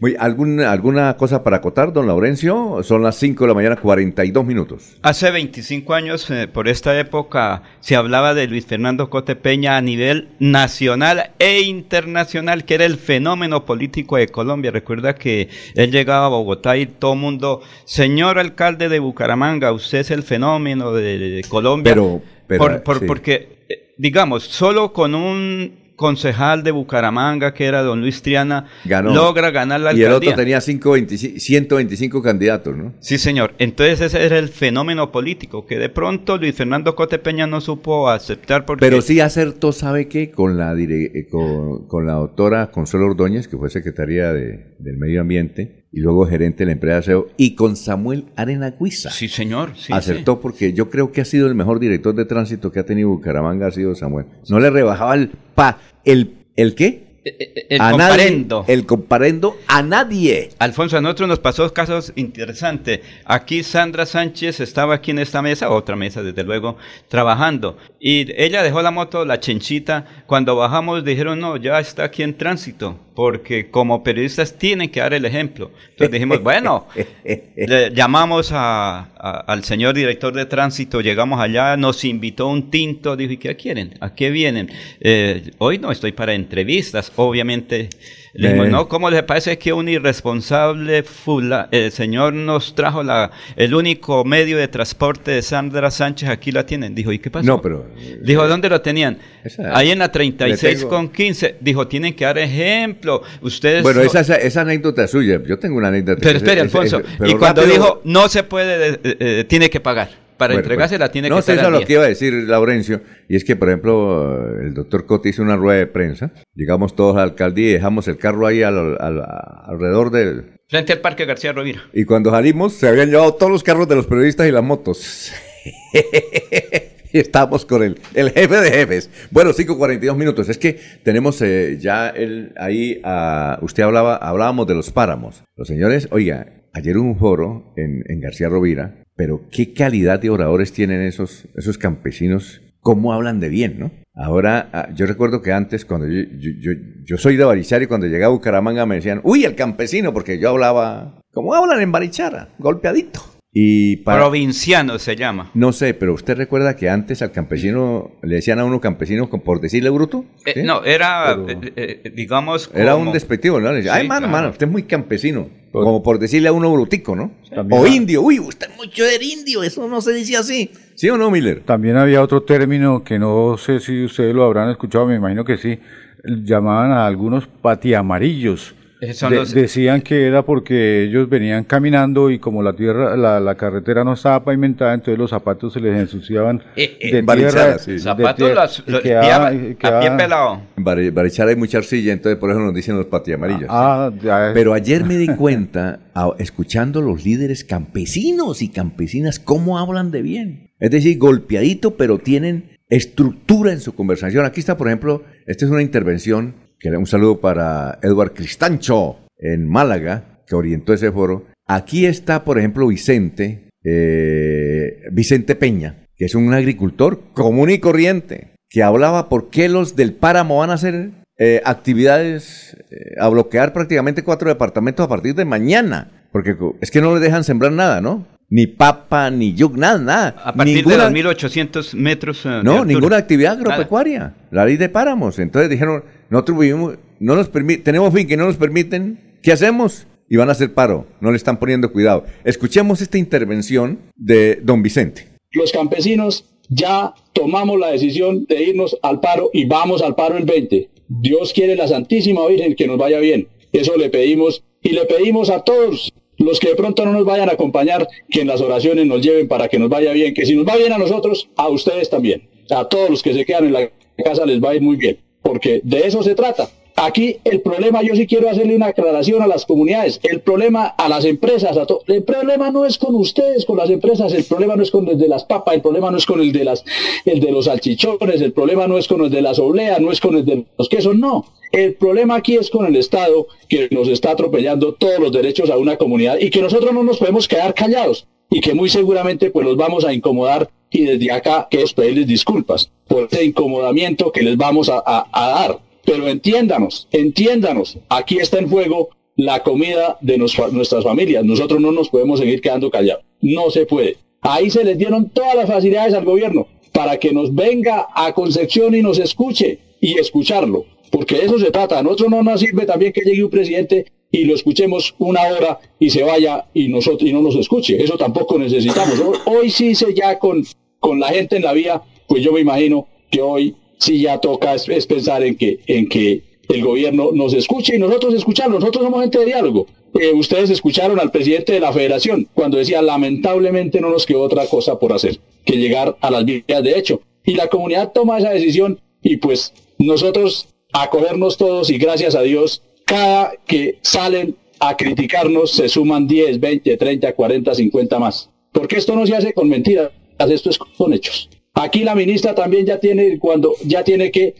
Muy, ¿alguna, ¿Alguna cosa para acotar, don Laurencio? Son las 5 de la mañana, 42 minutos. Hace 25 años, eh, por esta época, se hablaba de Luis Fernando Cotepeña a nivel nacional e internacional, que era el fenómeno político de Colombia. Recuerda que él llegaba a Bogotá y todo el mundo, señor alcalde de Bucaramanga, usted es el fenómeno de, Colombia. Pero, pero Porque, eh, digamos, solo con un concejal de Bucaramanga, que era don Luis Triana, Ganó. logra ganar la Y el alcaldía. otro tenía 525 125 candidatos, ¿no? Sí, señor. Entonces ese era el fenómeno político, que de pronto Luis Fernando Cote Peña no supo aceptar porque... Pero sí acertó, ¿sabe qué? Con la, eh, con, con la doctora Consuelo Ordóñez, que fue secretaria de- del Medio Ambiente, y luego gerente de la empresa de aseo, y con Samuel Arena Guiza. Sí, señor. Sí, acertó porque yo creo que ha sido el mejor director de tránsito que ha tenido Bucaramanga, ha sido Samuel. No le rebajaba el pa, el, ¿el qué? El a comparendo. Nadie, el comparendo a nadie. Alfonso, a nosotros nos pasó casos interesantes. Aquí Sandra Sánchez estaba aquí en esta mesa, otra mesa desde luego, trabajando. Y ella dejó la moto, la chenchita. Cuando bajamos dijeron, no, ya está aquí en tránsito, porque como periodistas tienen que dar el ejemplo. Entonces dijimos, *laughs* bueno, le llamamos a- a- al señor director de tránsito, llegamos allá, nos invitó un tinto, dijo, ¿y qué quieren? ¿A qué vienen? Eh, hoy no estoy para entrevistas, obviamente. Le dijimos, Eh. no, ¿cómo le parece que un irresponsable fula, el señor nos trajo la, el único medio de transporte de Sandra Sánchez, aquí la tienen? Dijo, ¿y qué pasó? No, pero- Dijo, ¿dónde lo tenían? Esa- Ahí en la 36 le tengo- con 15. Dijo, tienen que dar ejemplo. Ustedes... Bueno, no- esa, esa, esa anécdota es suya. Yo tengo una anécdota. Pero espere, Es- es- Alfonso. es- pero y cuando rápido- dijo, no se puede, eh, eh, tiene que pagar. Para Bueno, entregársela pues, tiene no que sé, estar eso al es lo que iba a decir Laurencio, y es que, por ejemplo, el doctor Coti hizo una rueda de prensa, llegamos todos a la alcaldía y dejamos el carro ahí al- al- alrededor del... Frente al Parque García Rovira. Y cuando salimos, se habían llevado todos los carros de los periodistas y las motos. *laughs* Y Estamos con el, el jefe de jefes. Bueno, 5.42 minutos. Es que tenemos eh, ya el, ahí, ah, usted hablaba, hablábamos de los páramos. Los señores, oiga, ayer hubo un foro en, en García Rovira, pero qué calidad de oradores tienen esos, esos campesinos, cómo hablan de bien, ¿no? Ahora, ah, yo recuerdo que antes, cuando yo, yo, yo, soy de Barichara y cuando llegaba a Bucaramanga me decían, uy, el campesino, porque yo hablaba, como hablan en Barichara, golpeadito. Y para, Provinciano se llama. no sé, pero usted recuerda que antes al campesino le decían a uno campesino con- por decirle bruto. Eh. No, era, Pero- eh, eh, digamos. Era un despectivo, ¿no? Le decía, Sí, Ay, mano, claro. mano, usted es muy campesino. Como por decirle a uno brutico, ¿no? También O indio. Uy, usted es mucho de indio. Eso no se dice así. ¿Sí o no, Miller? También había otro término que no sé si ustedes lo habrán escuchado, me imagino que sí. Llamaban a algunos patiamarillos. Esos son De- los- Decían que era porque ellos venían caminando y como la tierra, la, la carretera no estaba pavimentada, entonces los zapatos se les ensuciaban de tierra. sí. de Zapatos los- y los- quedaba- pie- y a pie pelado. En Bari- Barichara hay mucha arcilla, entonces por eso nos dicen los patiamarillos. Ah, ya- Pero ayer me di cuenta, a- escuchando los líderes campesinos y campesinas, cómo hablan de bien. Es decir, golpeadito, pero tienen estructura en su conversación. Aquí está, por ejemplo, esta es una intervención, un saludo para Eduard Cristancho en Málaga, que orientó ese foro. Aquí está, por ejemplo, Vicente, eh, Vicente Peña, que es un agricultor común y corriente, que hablaba por qué los del páramo van a hacer eh, actividades eh, a bloquear prácticamente cuatro departamentos a partir de mañana. Porque es que no les dejan sembrar nada, ¿no? Ni papa, ni yug, nada, nada. A partir Ninguna- de los 1800 metros. eh, no, ninguna actividad Nada. agropecuaria. La ley de páramos. Entonces dijeron, nosotros vivimos, no nos permi- tenemos fin que no nos permiten, ¿qué hacemos? Y van a hacer paro, no le están poniendo cuidado. Escuchemos esta intervención de don Vicente. los campesinos ya tomamos la decisión de irnos al paro y vamos al paro el 20. Dios quiere la Santísima Virgen que nos vaya bien. Eso le pedimos y le pedimos a todos los que de pronto no nos vayan a acompañar, que en las oraciones nos lleven para que nos vaya bien, que si nos va bien a nosotros, a ustedes también. A todos los que se quedan en la casa les va a ir muy bien, porque de eso se trata. Aquí el problema, yo sí quiero hacerle una aclaración a las comunidades, el problema a las empresas, a el problema no es con ustedes, con las empresas, el problema no es con el de las papas, el problema no es con el de las, el de los salchichones, el problema no es con el de las obleas, no es con el de los quesos, no. El problema aquí es con el Estado que nos está atropellando todos los derechos a una comunidad y que nosotros no nos podemos quedar callados y que muy seguramente pues los vamos a incomodar y desde acá queremos pedirles disculpas por ese incomodamiento que les vamos a dar. Pero entiéndanos, entiéndanos, aquí está en juego la comida de nuestras familias. Nosotros no nos podemos seguir quedando callados. No se puede. Ahí se les dieron todas las facilidades al gobierno para que nos venga a Concepción y nos escuche y escucharlo. Porque de eso se trata. A nosotros no nos sirve también que llegue un presidente y lo escuchemos una hora y se vaya y, nosotros, no nos escuche. Eso tampoco necesitamos. Hoy, hoy sí se ya con, con la gente en la vía, pues yo me imagino que hoy sí ya toca es, pensar en que, en que el gobierno nos escuche y nosotros escucharlo. Nosotros somos gente de diálogo. Eh, ustedes escucharon al presidente de la federación cuando decía lamentablemente no nos quedó otra cosa por hacer que llegar a las vías de hecho. Y la comunidad toma esa decisión y pues nosotros acogernos todos y gracias a Dios, cada que salen a criticarnos se suman 10, 20, 30, 40, 50 más. Porque esto no se hace con mentiras, esto es con hechos. Aquí la ministra también ya tiene cuando ya tiene que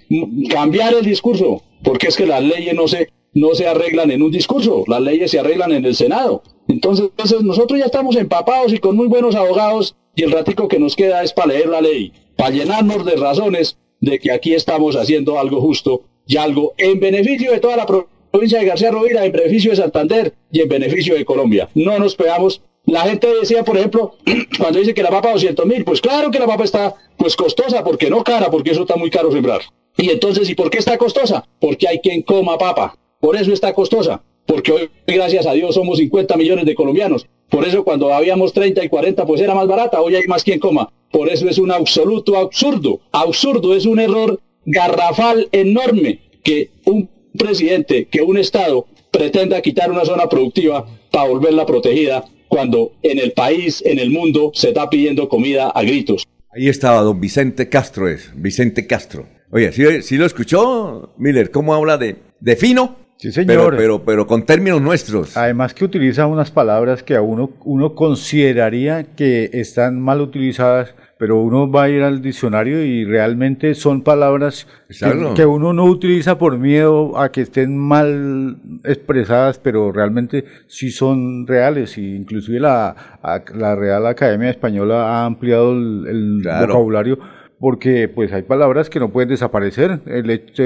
cambiar el discurso, porque es que las leyes no se no se arreglan en un discurso, las leyes se arreglan en el Senado. Entonces, entonces nosotros ya estamos empapados y con muy buenos abogados y el ratico que nos queda es para leer la ley, para llenarnos de razones de que aquí estamos haciendo algo justo y algo en beneficio de toda la provincia de García Rovira, en beneficio de Santander y en beneficio de Colombia. No nos pegamos. La gente decía, por ejemplo, *clears throat* cuando dice que la papa 200 mil, pues claro que la papa está pues costosa, porque no cara, porque eso está muy caro sembrar. Y entonces, ¿y por qué está costosa? Porque hay quien coma papa. Por eso está costosa. Porque hoy, gracias a Dios, somos 50 millones de colombianos. Por eso cuando habíamos 30 y 40, pues era más barata. Hoy hay más quien coma. Por eso es un absoluto absurdo. Absurdo es un error garrafal enorme que un presidente, que un Estado pretenda quitar una zona productiva para volverla protegida cuando en el país, en el mundo, se está pidiendo comida a gritos. Ahí estaba don Vicente Castro, es Vicente Castro. Oye, ¿sí, lo escuchó, Miller? ¿Cómo habla de, de fino? Sí, señor. Pero, pero, con términos nuestros. Además que utiliza unas palabras que a uno, uno consideraría que están mal utilizadas, pero uno va a ir al diccionario y realmente son palabras que, uno no utiliza por miedo a que estén mal expresadas, pero realmente sí son reales. Y inclusive la, la Real Academia Española ha ampliado el, vocabulario porque pues hay palabras que no pueden desaparecer. El hecho,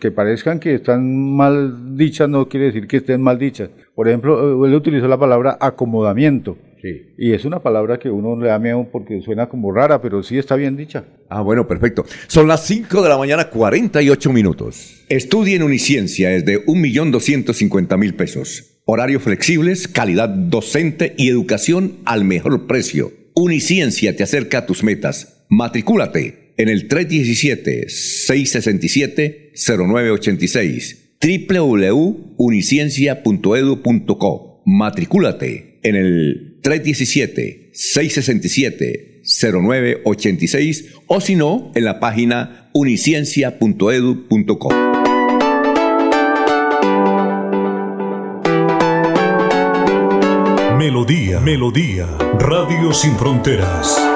que parezcan que están mal dichas no quiere decir que estén mal dichas. Por ejemplo, él utilizó la palabra acomodamiento. Sí. Y es una palabra que uno le da miedo porque suena como rara, pero sí está bien dicha. Ah, bueno, perfecto. Son las 5 de la mañana, 48 minutos. Estudie en Uniciencia es de 1.250.000 pesos. Horarios flexibles, calidad docente y educación al mejor precio. Uniciencia te acerca a tus metas. Matricúlate en el 317-667-0986 www.uniciencia.edu.co. Matricúlate en el 317-667-0986 o si no, en la página uniciencia.edu.co. Melodía, Melodía, Radio Sin Fronteras.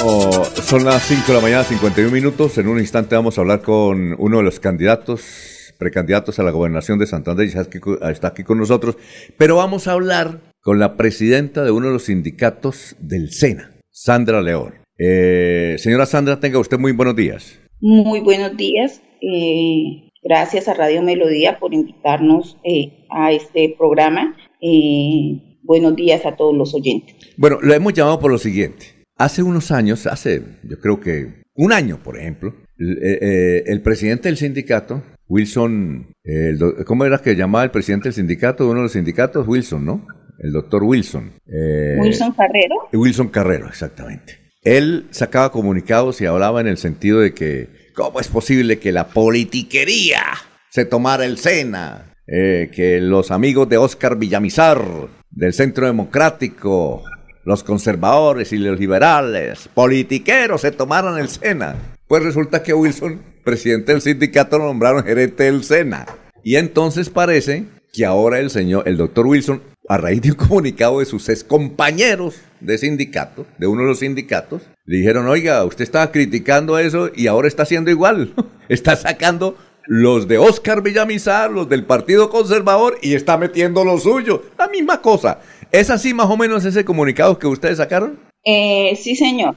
Son las 5 de la mañana, 51 minutos. En un instante vamos a hablar con uno de los candidatos, precandidatos a la gobernación de Santander, ya está aquí con nosotros. Pero vamos a hablar con la presidenta de uno de los sindicatos del SENA, Sandra León. Eh, señora Sandra, tenga usted muy buenos días. Muy buenos días. Eh, gracias a Radio Melodía por invitarnos eh, a este programa. buenos días a todos los oyentes. Bueno, lo hemos llamado por lo siguiente. Hace unos años, hace yo creo que un año, por ejemplo, el, eh, eh, presidente del sindicato, Wilson, ¿cómo era que llamaba el presidente del sindicato, uno de los sindicatos? Wilson, ¿no? El doctor Wilson. Eh, Wilson Carrero. Wilson Carrero, exactamente. Él sacaba comunicados y hablaba en el sentido de que, ¿cómo es posible que la politiquería se tomara el SENA? que los amigos de Oscar Villamizar, del Centro Democrático, los conservadores y los liberales, politiqueros, se tomaron el SENA. Pues resulta que Wilson, presidente del sindicato, lo nombraron gerente del SENA. Y entonces parece que ahora el señor, el doctor Wilson, a raíz de un comunicado de sus ex compañeros de sindicato, de uno de los sindicatos, le dijeron, oiga, usted estaba criticando eso y ahora está haciendo igual. *laughs* está sacando los de Oscar Villamizar, los del Partido Conservador y está metiendo lo suyo. La misma cosa. ¿Es así más o menos ese comunicado que ustedes sacaron? Eh, sí, señor.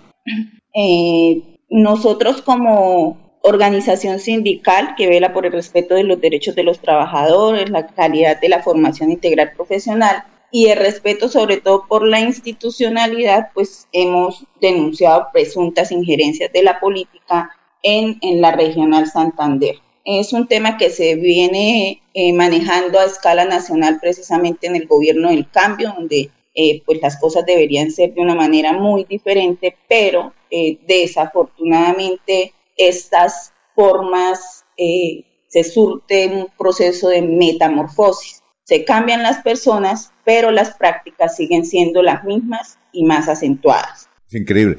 Eh, nosotros como organización sindical que vela por el respeto de los derechos de los trabajadores, la calidad de la formación integral profesional y el respeto sobre todo por la institucionalidad, pues hemos denunciado presuntas injerencias de la política en, en la regional Santander. Es un tema que se viene eh, manejando a escala nacional precisamente en el gobierno del cambio, donde eh, pues las cosas deberían ser de una manera muy diferente, pero eh, desafortunadamente estas formas se surte un proceso de metamorfosis. Se cambian las personas, pero las prácticas siguen siendo las mismas y más acentuadas. Es increíble.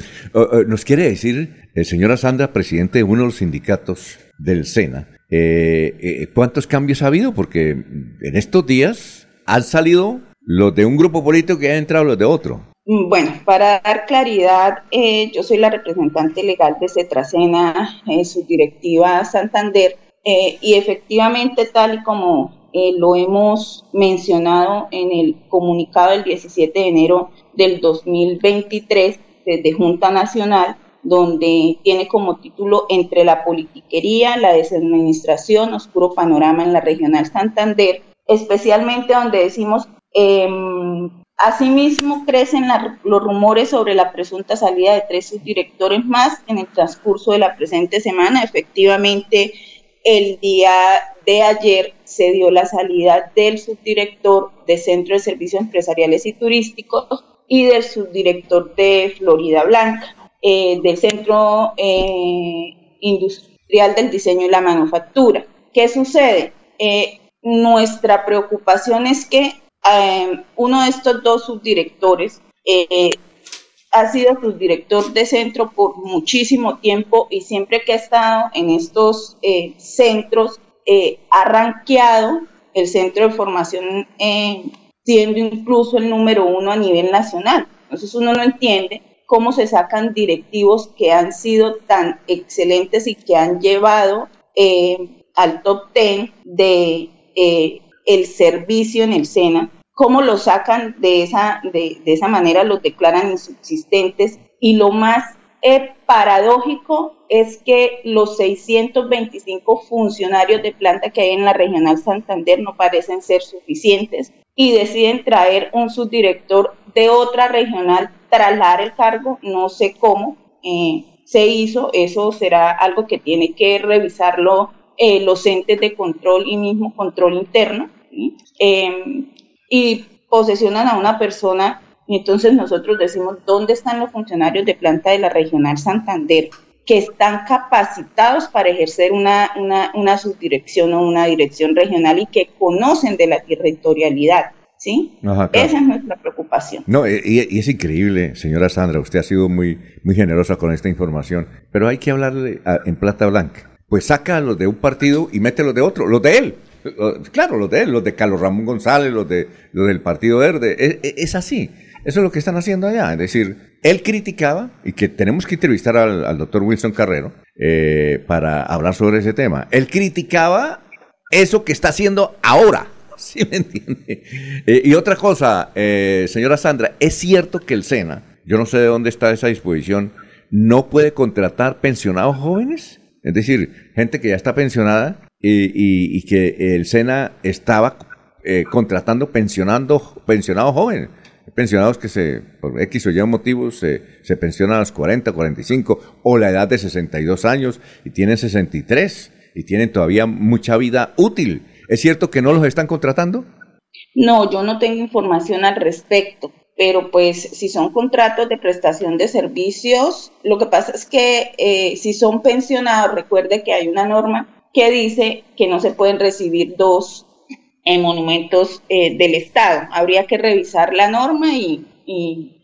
Nos quiere decir, señora Sandra, presidente de uno de los sindicatos del SENA, eh, eh, ¿cuántos cambios ha habido? Porque en estos días han salido los de un grupo político que han entrado los de otro. Mm, bueno, para dar claridad, eh, yo soy la representante legal de Cetracena, su directiva Santander, y efectivamente, tal y como lo hemos mencionado en el comunicado del 17 de enero del 2023 desde Junta Nacional, donde tiene como título Entre la politiquería, la desadministración, oscuro panorama en la regional Santander, especialmente donde decimos, em, asimismo crecen los rumores sobre la presunta salida de tres subdirectores más en el transcurso de la presente semana. Efectivamente, el día de ayer se dio la salida del subdirector de Centro de Servicios Empresariales y Turísticos y del subdirector de Florida Blanca. Eh, del Centro eh, Industrial del Diseño y la Manufactura. ¿Qué sucede? Eh, nuestra preocupación es que uno de estos dos subdirectores ha sido subdirector de centro por muchísimo tiempo y siempre que ha estado en estos centros ha ranqueado el centro de formación siendo incluso el número uno a nivel nacional. Entonces uno no entiende cómo se sacan directivos que han sido tan excelentes y que han llevado eh, al top ten de eh, el servicio en el SENA, cómo lo sacan de esa, de, esa manera, los declaran insubsistentes y lo más eh, paradójico es que los 625 funcionarios de planta que hay en la regional Santander no parecen ser suficientes y deciden traer un subdirector de otra regional trasladar el cargo, no sé cómo eh, se hizo, eso será algo que tiene que revisarlo eh, los entes de control y mismo control interno, y posesionan a una persona y entonces nosotros decimos, ¿dónde están los funcionarios de planta de la regional Santander que están capacitados para ejercer una, una, una subdirección o una dirección regional y que conocen de la territorialidad? ¿sí? Esa es nuestra preocupación. No, y, es increíble, señora Sandra, usted ha sido muy, muy generosa con esta información, pero hay que hablarle en plata blanca. Pues saca los de un partido y mete los de otro, los de él. Claro, los de él, los de Carlos Ramón González, los, de, los del Partido Verde. Es, así. Eso es lo que están haciendo allá. Es decir, él criticaba, y que tenemos que entrevistar al, doctor Wilson Carrero eh, para hablar sobre ese tema. Él criticaba eso que está haciendo ahora *laughs* ¿Sí me entiende? Eh, y otra cosa, eh, señora Sandra, es cierto que el SENA, yo no sé de dónde está esa disposición, no puede contratar pensionados jóvenes, es decir, gente que ya está pensionada y, que el SENA estaba contratando pensionando, pensionados jóvenes pensionados que se, por X o Y motivos, se, se, pensionan a los 40, 45 o la edad de 62 años y tienen 63 y tienen todavía mucha vida útil. ¿Es cierto que no los están contratando? No, yo no tengo información al respecto, pero pues si son contratos de prestación de servicios, lo que pasa es que eh, si son pensionados, recuerde que hay una norma que dice que no se pueden recibir dos en monumentos eh, del Estado. Habría que revisar la norma y,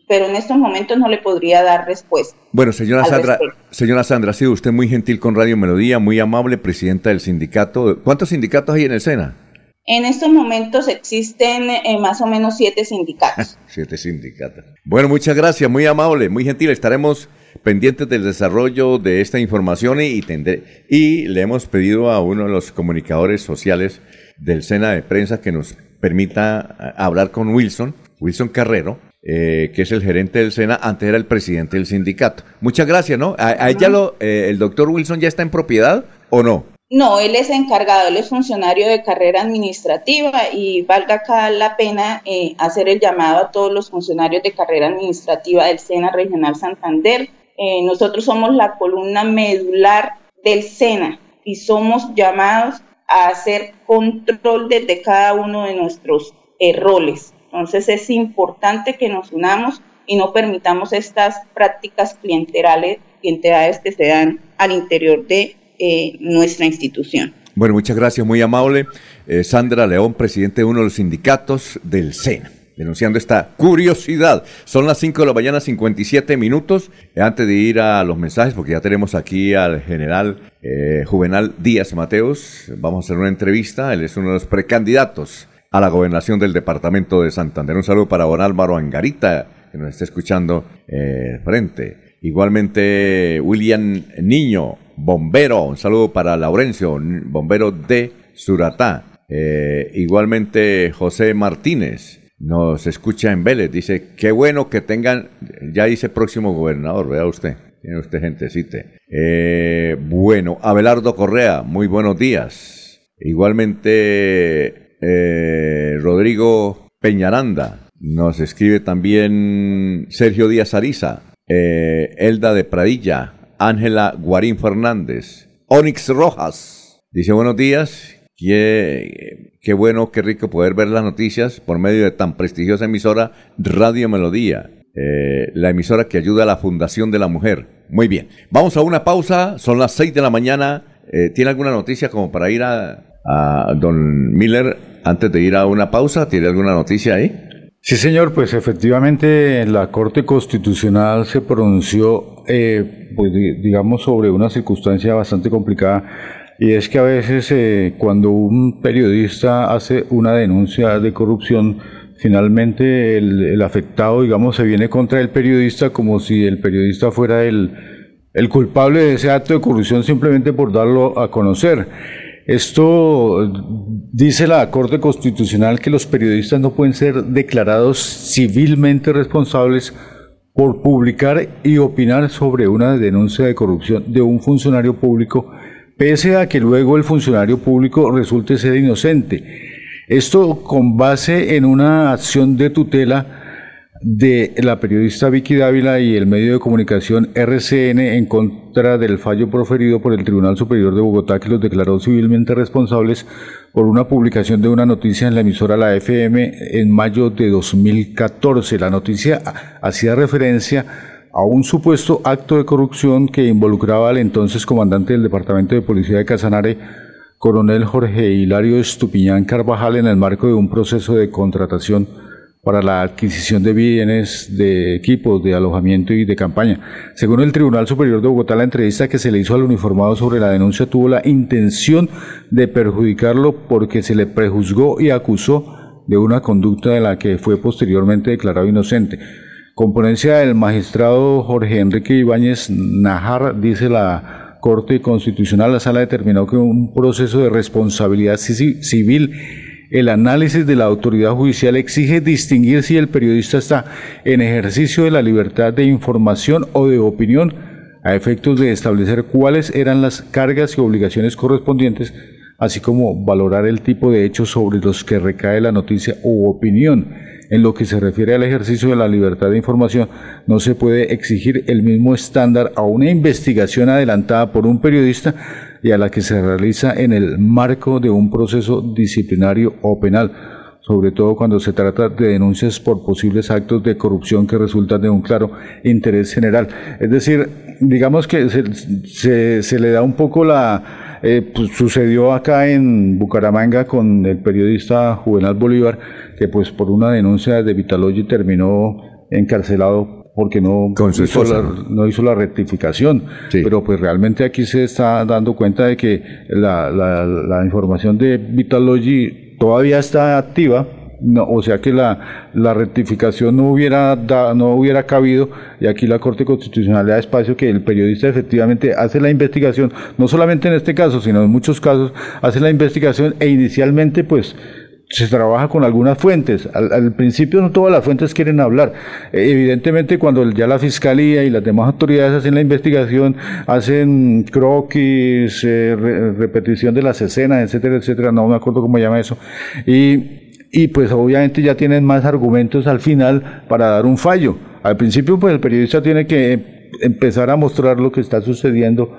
pero en estos momentos no le podría dar respuesta. Bueno, señora Sandra, señora Sandra, ha sido usted muy gentil con Radio Melodía, muy amable, presidenta del sindicato. ¿Cuántos sindicatos hay en el SENA? En estos momentos existen eh, más o menos siete sindicatos. *laughs* siete sindicatos. Bueno, muchas gracias, muy amable, muy gentil. Estaremos pendientes del desarrollo de esta información y, y le hemos pedido a uno de los comunicadores sociales del Sena de Prensa que nos permita eh, hablar con Wilson, Wilson Carrero, eh, que es el gerente del SENA, antes era el presidente del sindicato. Muchas gracias, ¿no? ¿A, lo, el doctor Wilson ya está en propiedad o no? No, él es encargado, él es funcionario de carrera administrativa y valga acá la pena eh, hacer el llamado a todos los funcionarios de carrera administrativa del SENA Regional Santander. Eh, nosotros somos la columna medular del SENA y somos llamados a hacer control desde cada uno de nuestros roles. Entonces es importante que nos unamos y no permitamos estas prácticas clienterales, clienterales que se dan al interior de eh, nuestra institución. Bueno, muchas gracias, muy amable. Eh, Sandra León, presidente de uno de los sindicatos del SENA denunciando esta curiosidad. Son las 5 de la mañana, 57 minutos. Eh, antes de ir a los mensajes, porque ya tenemos aquí al general Juvenal Díaz Mateos, vamos a hacer una entrevista. Él es uno de los precandidatos a la gobernación del departamento de Santander. Un saludo para don Álvaro Angarita, que nos está escuchando frente. Igualmente, William Niño, bombero. Un saludo para Laurencio, bombero de Suratá. Eh, igualmente José Martínez nos escucha en Vélez. Dice, qué bueno que tengan, ya dice próximo gobernador, vea usted. Tiene usted gentecita. Eh, bueno, Abelardo Correa, muy buenos días. Igualmente eh, Rodrigo Peñaranda. Nos escribe también Sergio Díaz Ariza. Elda de Pradilla, Ángela Guarín Fernández. Onyx Rojas dice buenos días. Qué, bueno, qué rico poder ver las noticias por medio de tan prestigiosa emisora Radio Melodía, eh, la emisora que ayuda a la Fundación de la Mujer. Muy bien, vamos a una pausa, son las 6 de la mañana. Eh, ¿Tiene alguna noticia como para ir a, a don Miller antes de ir a una pausa? ¿Tiene alguna noticia ahí? Sí, señor, pues efectivamente la Corte Constitucional se pronunció, eh, pues digamos, sobre una circunstancia bastante complicada y es que a veces eh, cuando un periodista hace una denuncia de corrupción, finalmente el, afectado, digamos, se viene contra el periodista como si el periodista fuera el, el culpable de ese acto de corrupción simplemente por darlo a conocer. Esto dice la Corte Constitucional que los periodistas no pueden ser declarados civilmente responsables por publicar y opinar sobre una denuncia de corrupción de un funcionario público, pese a que luego el funcionario público resulte ser inocente. Esto con base en una acción de tutela de la periodista Vicky Dávila y el medio de comunicación RCN en contra del fallo proferido por el Tribunal Superior de Bogotá que los declaró civilmente responsables por una publicación de una noticia en la emisora La FM en mayo de 2014. La noticia hacía referencia a un supuesto acto de corrupción que involucraba al entonces comandante del Departamento de Policía de Casanare, coronel Jorge Hilario Estupiñán Carvajal, en el marco de un proceso de contratación para la adquisición de bienes, de equipos, de alojamiento y de campaña. Según el Tribunal Superior de Bogotá, la entrevista que se le hizo al uniformado sobre la denuncia tuvo la intención de perjudicarlo porque se le prejuzgó y acusó de una conducta de la que fue posteriormente declarado inocente. Componencia del magistrado Jorge Enrique Ibáñez Najar, dice la Corte Constitucional, la sala determinó que un proceso de responsabilidad civil el análisis de la autoridad judicial exige distinguir si el periodista está en ejercicio de la libertad de información o de opinión a efectos de establecer cuáles eran las cargas y obligaciones correspondientes, así como valorar el tipo de hechos sobre los que recae la noticia u opinión. En lo que se refiere al ejercicio de la libertad de información, no se puede exigir el mismo estándar a una investigación adelantada por un periodista y a la que se realiza en el marco de un proceso disciplinario o penal, sobre todo cuando se trata de denuncias por posibles actos de corrupción que resultan de un claro interés general. Es decir, digamos que se, se, le da un poco la... Eh, pues, sucedió acá en Bucaramanga con el periodista Juvenal Bolívar, que pues por una denuncia de Vitalogy terminó encarcelado porque no, hizo la, no hizo la rectificación. Pero pues realmente aquí se está dando cuenta de que la, la, información de Vitalogy todavía está activa, no, o sea que la, la rectificación no hubiera, no hubiera cabido y aquí la Corte Constitucional le da espacio que el periodista efectivamente hace la investigación, no solamente en este caso, sino en muchos casos, hace la investigación e inicialmente pues se trabaja con algunas fuentes. Al, principio no todas las fuentes quieren hablar. Eh, evidentemente cuando ya la Fiscalía y las demás autoridades hacen la investigación, hacen croquis, eh, repetición de las escenas, etcétera, etcétera, no me acuerdo cómo llama eso. Y, y pues obviamente ya tienen más argumentos al final para dar un fallo. Al principio pues el periodista tiene que empezar a mostrar lo que está sucediendo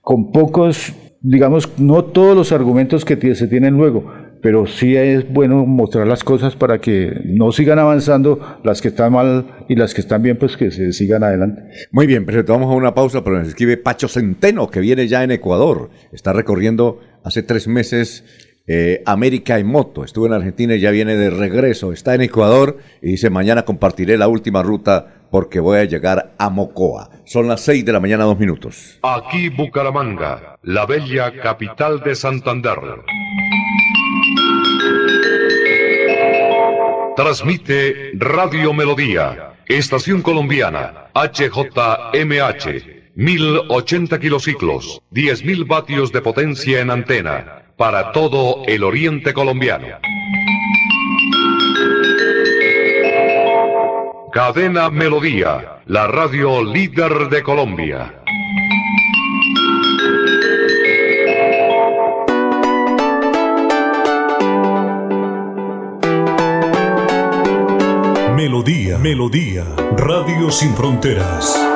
con pocos, digamos, no todos los argumentos que se tienen luego, pero sí es bueno mostrar las cosas para que no sigan avanzando las que están mal y las que están bien, pues que se sigan adelante. Muy bien, pero vamos a una pausa, pero nos escribe Pacho Centeno, que viene ya en Ecuador. Está recorriendo hace tres meses eh, América en moto. Estuvo en Argentina y ya viene de regreso. Está en Ecuador y dice, mañana compartiré la última ruta porque voy a llegar a Mocoa. Son las seis de la mañana, dos minutos. Aquí Bucaramanga, la bella capital de Santander. Transmite Radio Melodía, Estación Colombiana, HJMH, 1080 kilociclos, 10.000 vatios de potencia en antena, para todo el oriente colombiano. Cadena Melodía, la radio líder de Colombia. Melodía, Melodía, Radio Sin Fronteras.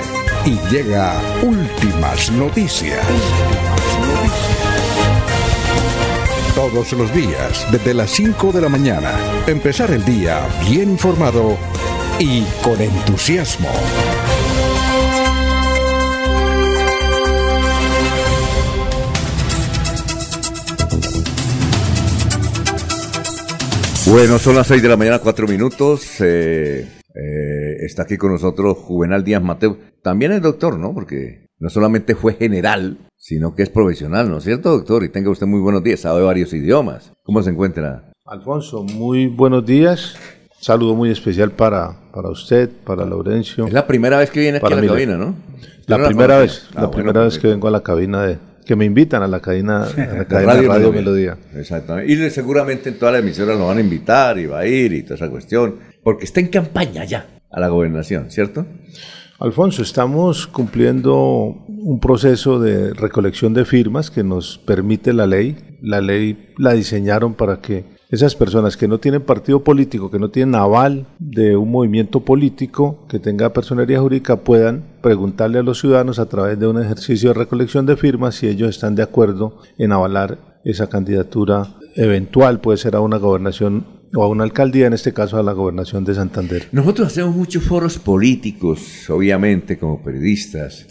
y llega últimas noticias. Todos los días, desde las 5 de la mañana, empezar el día bien informado y con entusiasmo. Bueno, son las 6 de la mañana, 4 minutos. Eh, eh, está aquí con nosotros Juvenal Díaz Mateo. También es doctor, ¿no? Porque no solamente fue general, sino que es profesional, ¿no es cierto, doctor? Y tenga usted muy buenos días, sabe varios idiomas. ¿Cómo se encuentra? Alfonso, muy buenos días. Saludo muy especial para, para usted, para Laurencio. Es la primera vez que viene aquí a la cabina, ¿no? La primera vez, la ah, primera vez que vengo a la cabina de, que me invitan a la cadena, a la *laughs* Radio, Melodía. Exactamente. Y seguramente en todas las emisoras lo van a invitar y va a ir y toda esa cuestión, porque está en campaña ya a la gobernación, ¿cierto? Alfonso, estamos cumpliendo un proceso de recolección de firmas que nos permite la ley. La ley la diseñaron para que esas personas que no tienen partido político, que no tienen aval de un movimiento político que tenga personería jurídica, puedan preguntarle a los ciudadanos a través de un ejercicio de recolección de firmas si ellos están de acuerdo en avalar esa candidatura eventual, puede ser a una gobernación o a una alcaldía, en este caso a la gobernación de Santander. Nosotros hacemos muchos foros políticos, obviamente, como periodistas,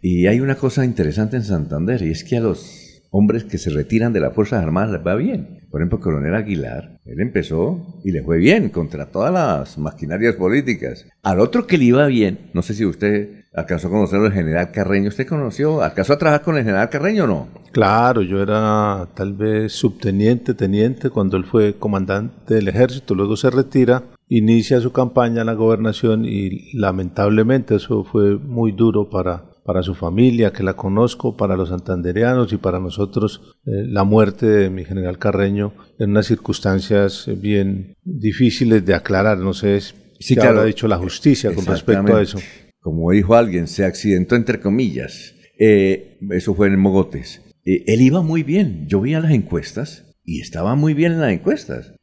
y hay una cosa interesante en Santander, y es que a los hombres que se retiran de las Fuerzas Armadas les va bien. Por ejemplo, Coronel Aguilar, él empezó y le fue bien contra todas las maquinarias políticas. Al otro que le iba bien, no sé si usted alcanzó a conocer al general Carreño, ¿usted conoció, alcanzó a trabajar con el general Carreño o no? Claro, yo era tal vez subteniente, teniente, cuando él fue comandante del ejército, luego se retira, inicia su campaña en la gobernación y lamentablemente eso fue muy duro para para su familia, que la conozco, para los santandereanos y para nosotros eh, la muerte de mi general Carreño en unas circunstancias bien difíciles de aclarar. No sé si qué habrá dicho la justicia con respecto a eso. Como dijo alguien, se accidentó entre comillas. Eh, eso fue en Mogotes. Eh, él iba muy bien. Yo vi a las encuestas y estaba muy bien en las encuestas.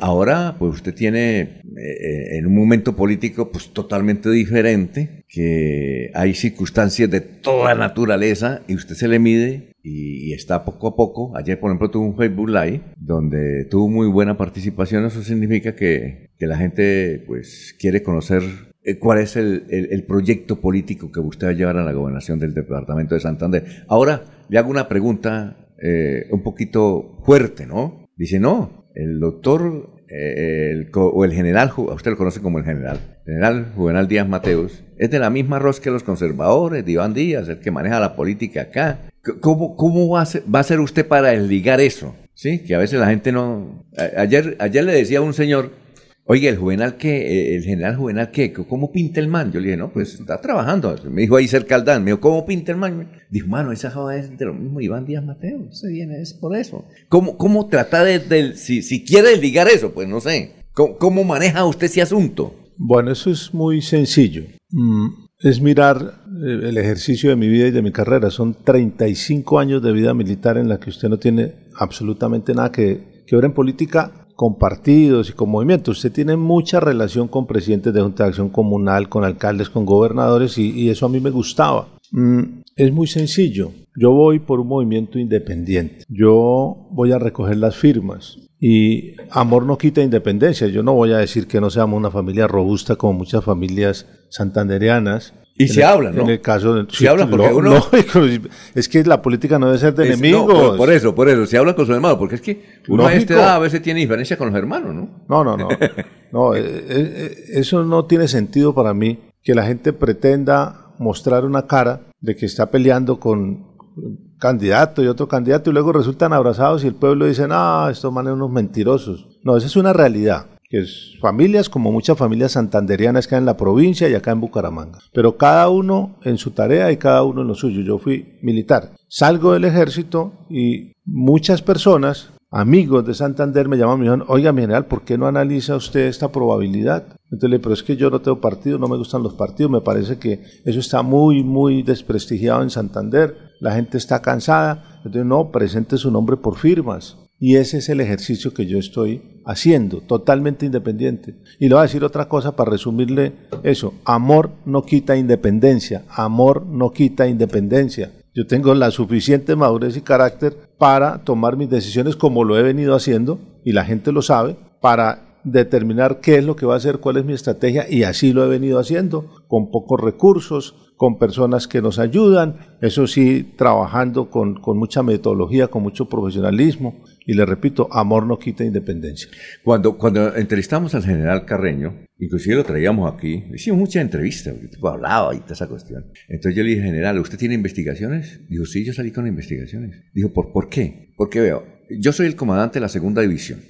ahora, pues usted tiene eh, en un momento político pues totalmente diferente, que hay circunstancias de toda naturaleza y usted se le mide y, está poco a poco. Ayer, por ejemplo, tuvo un Facebook Live donde tuvo muy buena participación. Eso significa que, que la gente pues quiere conocer eh, cuál es el, el, proyecto político que usted va a llevar a la gobernación del departamento de Santander. Ahora le hago una pregunta eh, un poquito fuerte, ¿no? Dice, no, el doctor eh, el, o el general, usted lo conoce como el general, general Juvenal Díaz Mateos, es de la misma arroz que los conservadores, de Iván Díaz, el que maneja la política acá. ¿Cómo, cómo va, a ser, va a ser usted para desligar eso? ¿Sí? Que a veces la gente no... ayer, ayer le decía a un señor, Oye, el Juvenal qué, el general Juvenal qué, ¿cómo pinta el man? Yo le dije, no, pues está trabajando. Me dijo ahí cerca al Dan, me dijo, ¿cómo pinta el man? Dijo, mano, esa joda es de lo mismo Iván Díaz Mateo, se viene, es por eso. ¿Cómo, cómo trata de, si, si quiere desligar eso? Pues no sé. ¿Cómo, maneja usted ese asunto? Bueno, eso es muy sencillo. Mm, es mirar eh, el ejercicio de mi vida y de mi carrera. Son 35 años de vida militar en la que usted no tiene absolutamente nada que, que ver en política con partidos y con movimientos. Usted tiene mucha relación con presidentes de Junta de Acción Comunal, con alcaldes, con gobernadores y, eso a mí me gustaba. Mm, es muy sencillo. Yo voy por un movimiento independiente. Yo voy a recoger las firmas. Y amor no quita independencia. Yo no voy a decir que no seamos una familia robusta como muchas familias santanderianas y se habla, ¿no? En el caso de, se habla porque uno... *laughs* es que la política no debe ser de enemigos. por, eso, por eso, se habla con sus hermanos, porque es que uno a esta edad a veces tiene diferencia con los hermanos, ¿no? No, no, no. *laughs* no eh, eh, eh, eso no tiene sentido para mí, que la gente pretenda mostrar una cara de que está peleando con un candidato y otro candidato y luego resultan abrazados y el pueblo dice, ah, estos manes unos mentirosos. No, esa es una realidad que es familias como muchas familias santanderianas que hay en la provincia y acá en Bucaramanga. Pero cada uno en su tarea y cada uno en lo suyo. Yo fui militar. Salgo del ejército y muchas personas, amigos de Santander, me llaman y me dicen, oiga, mi general, ¿por qué no analiza usted esta probabilidad? Entonces le pero es que yo no tengo partido, no me gustan los partidos, me parece que eso está muy, muy desprestigiado en Santander, la gente está cansada. Entonces, no, presente su nombre por firmas. Y ese es el ejercicio que yo estoy haciendo, totalmente independiente. Y le voy a decir otra cosa para resumirle eso. Amor no quita independencia. Amor no quita independencia. Yo tengo la suficiente madurez y carácter para tomar mis decisiones como lo he venido haciendo, y la gente lo sabe, para determinar qué es lo que va a hacer, cuál es mi estrategia, y así lo he venido haciendo, con pocos recursos, con personas que nos ayudan, eso sí, trabajando con, con mucha metodología, con mucho profesionalismo, y le repito, amor no quita independencia. Cuando, cuando entrevistamos al general Carreño, inclusive lo traíamos aquí, hicimos muchas entrevistas, porque tipo hablaba y toda esa cuestión. Entonces yo le dije, general, ¿usted tiene investigaciones? Dijo, sí, yo salí con investigaciones. Dijo, ¿por, ¿por qué? Porque veo, yo soy el comandante de la segunda división.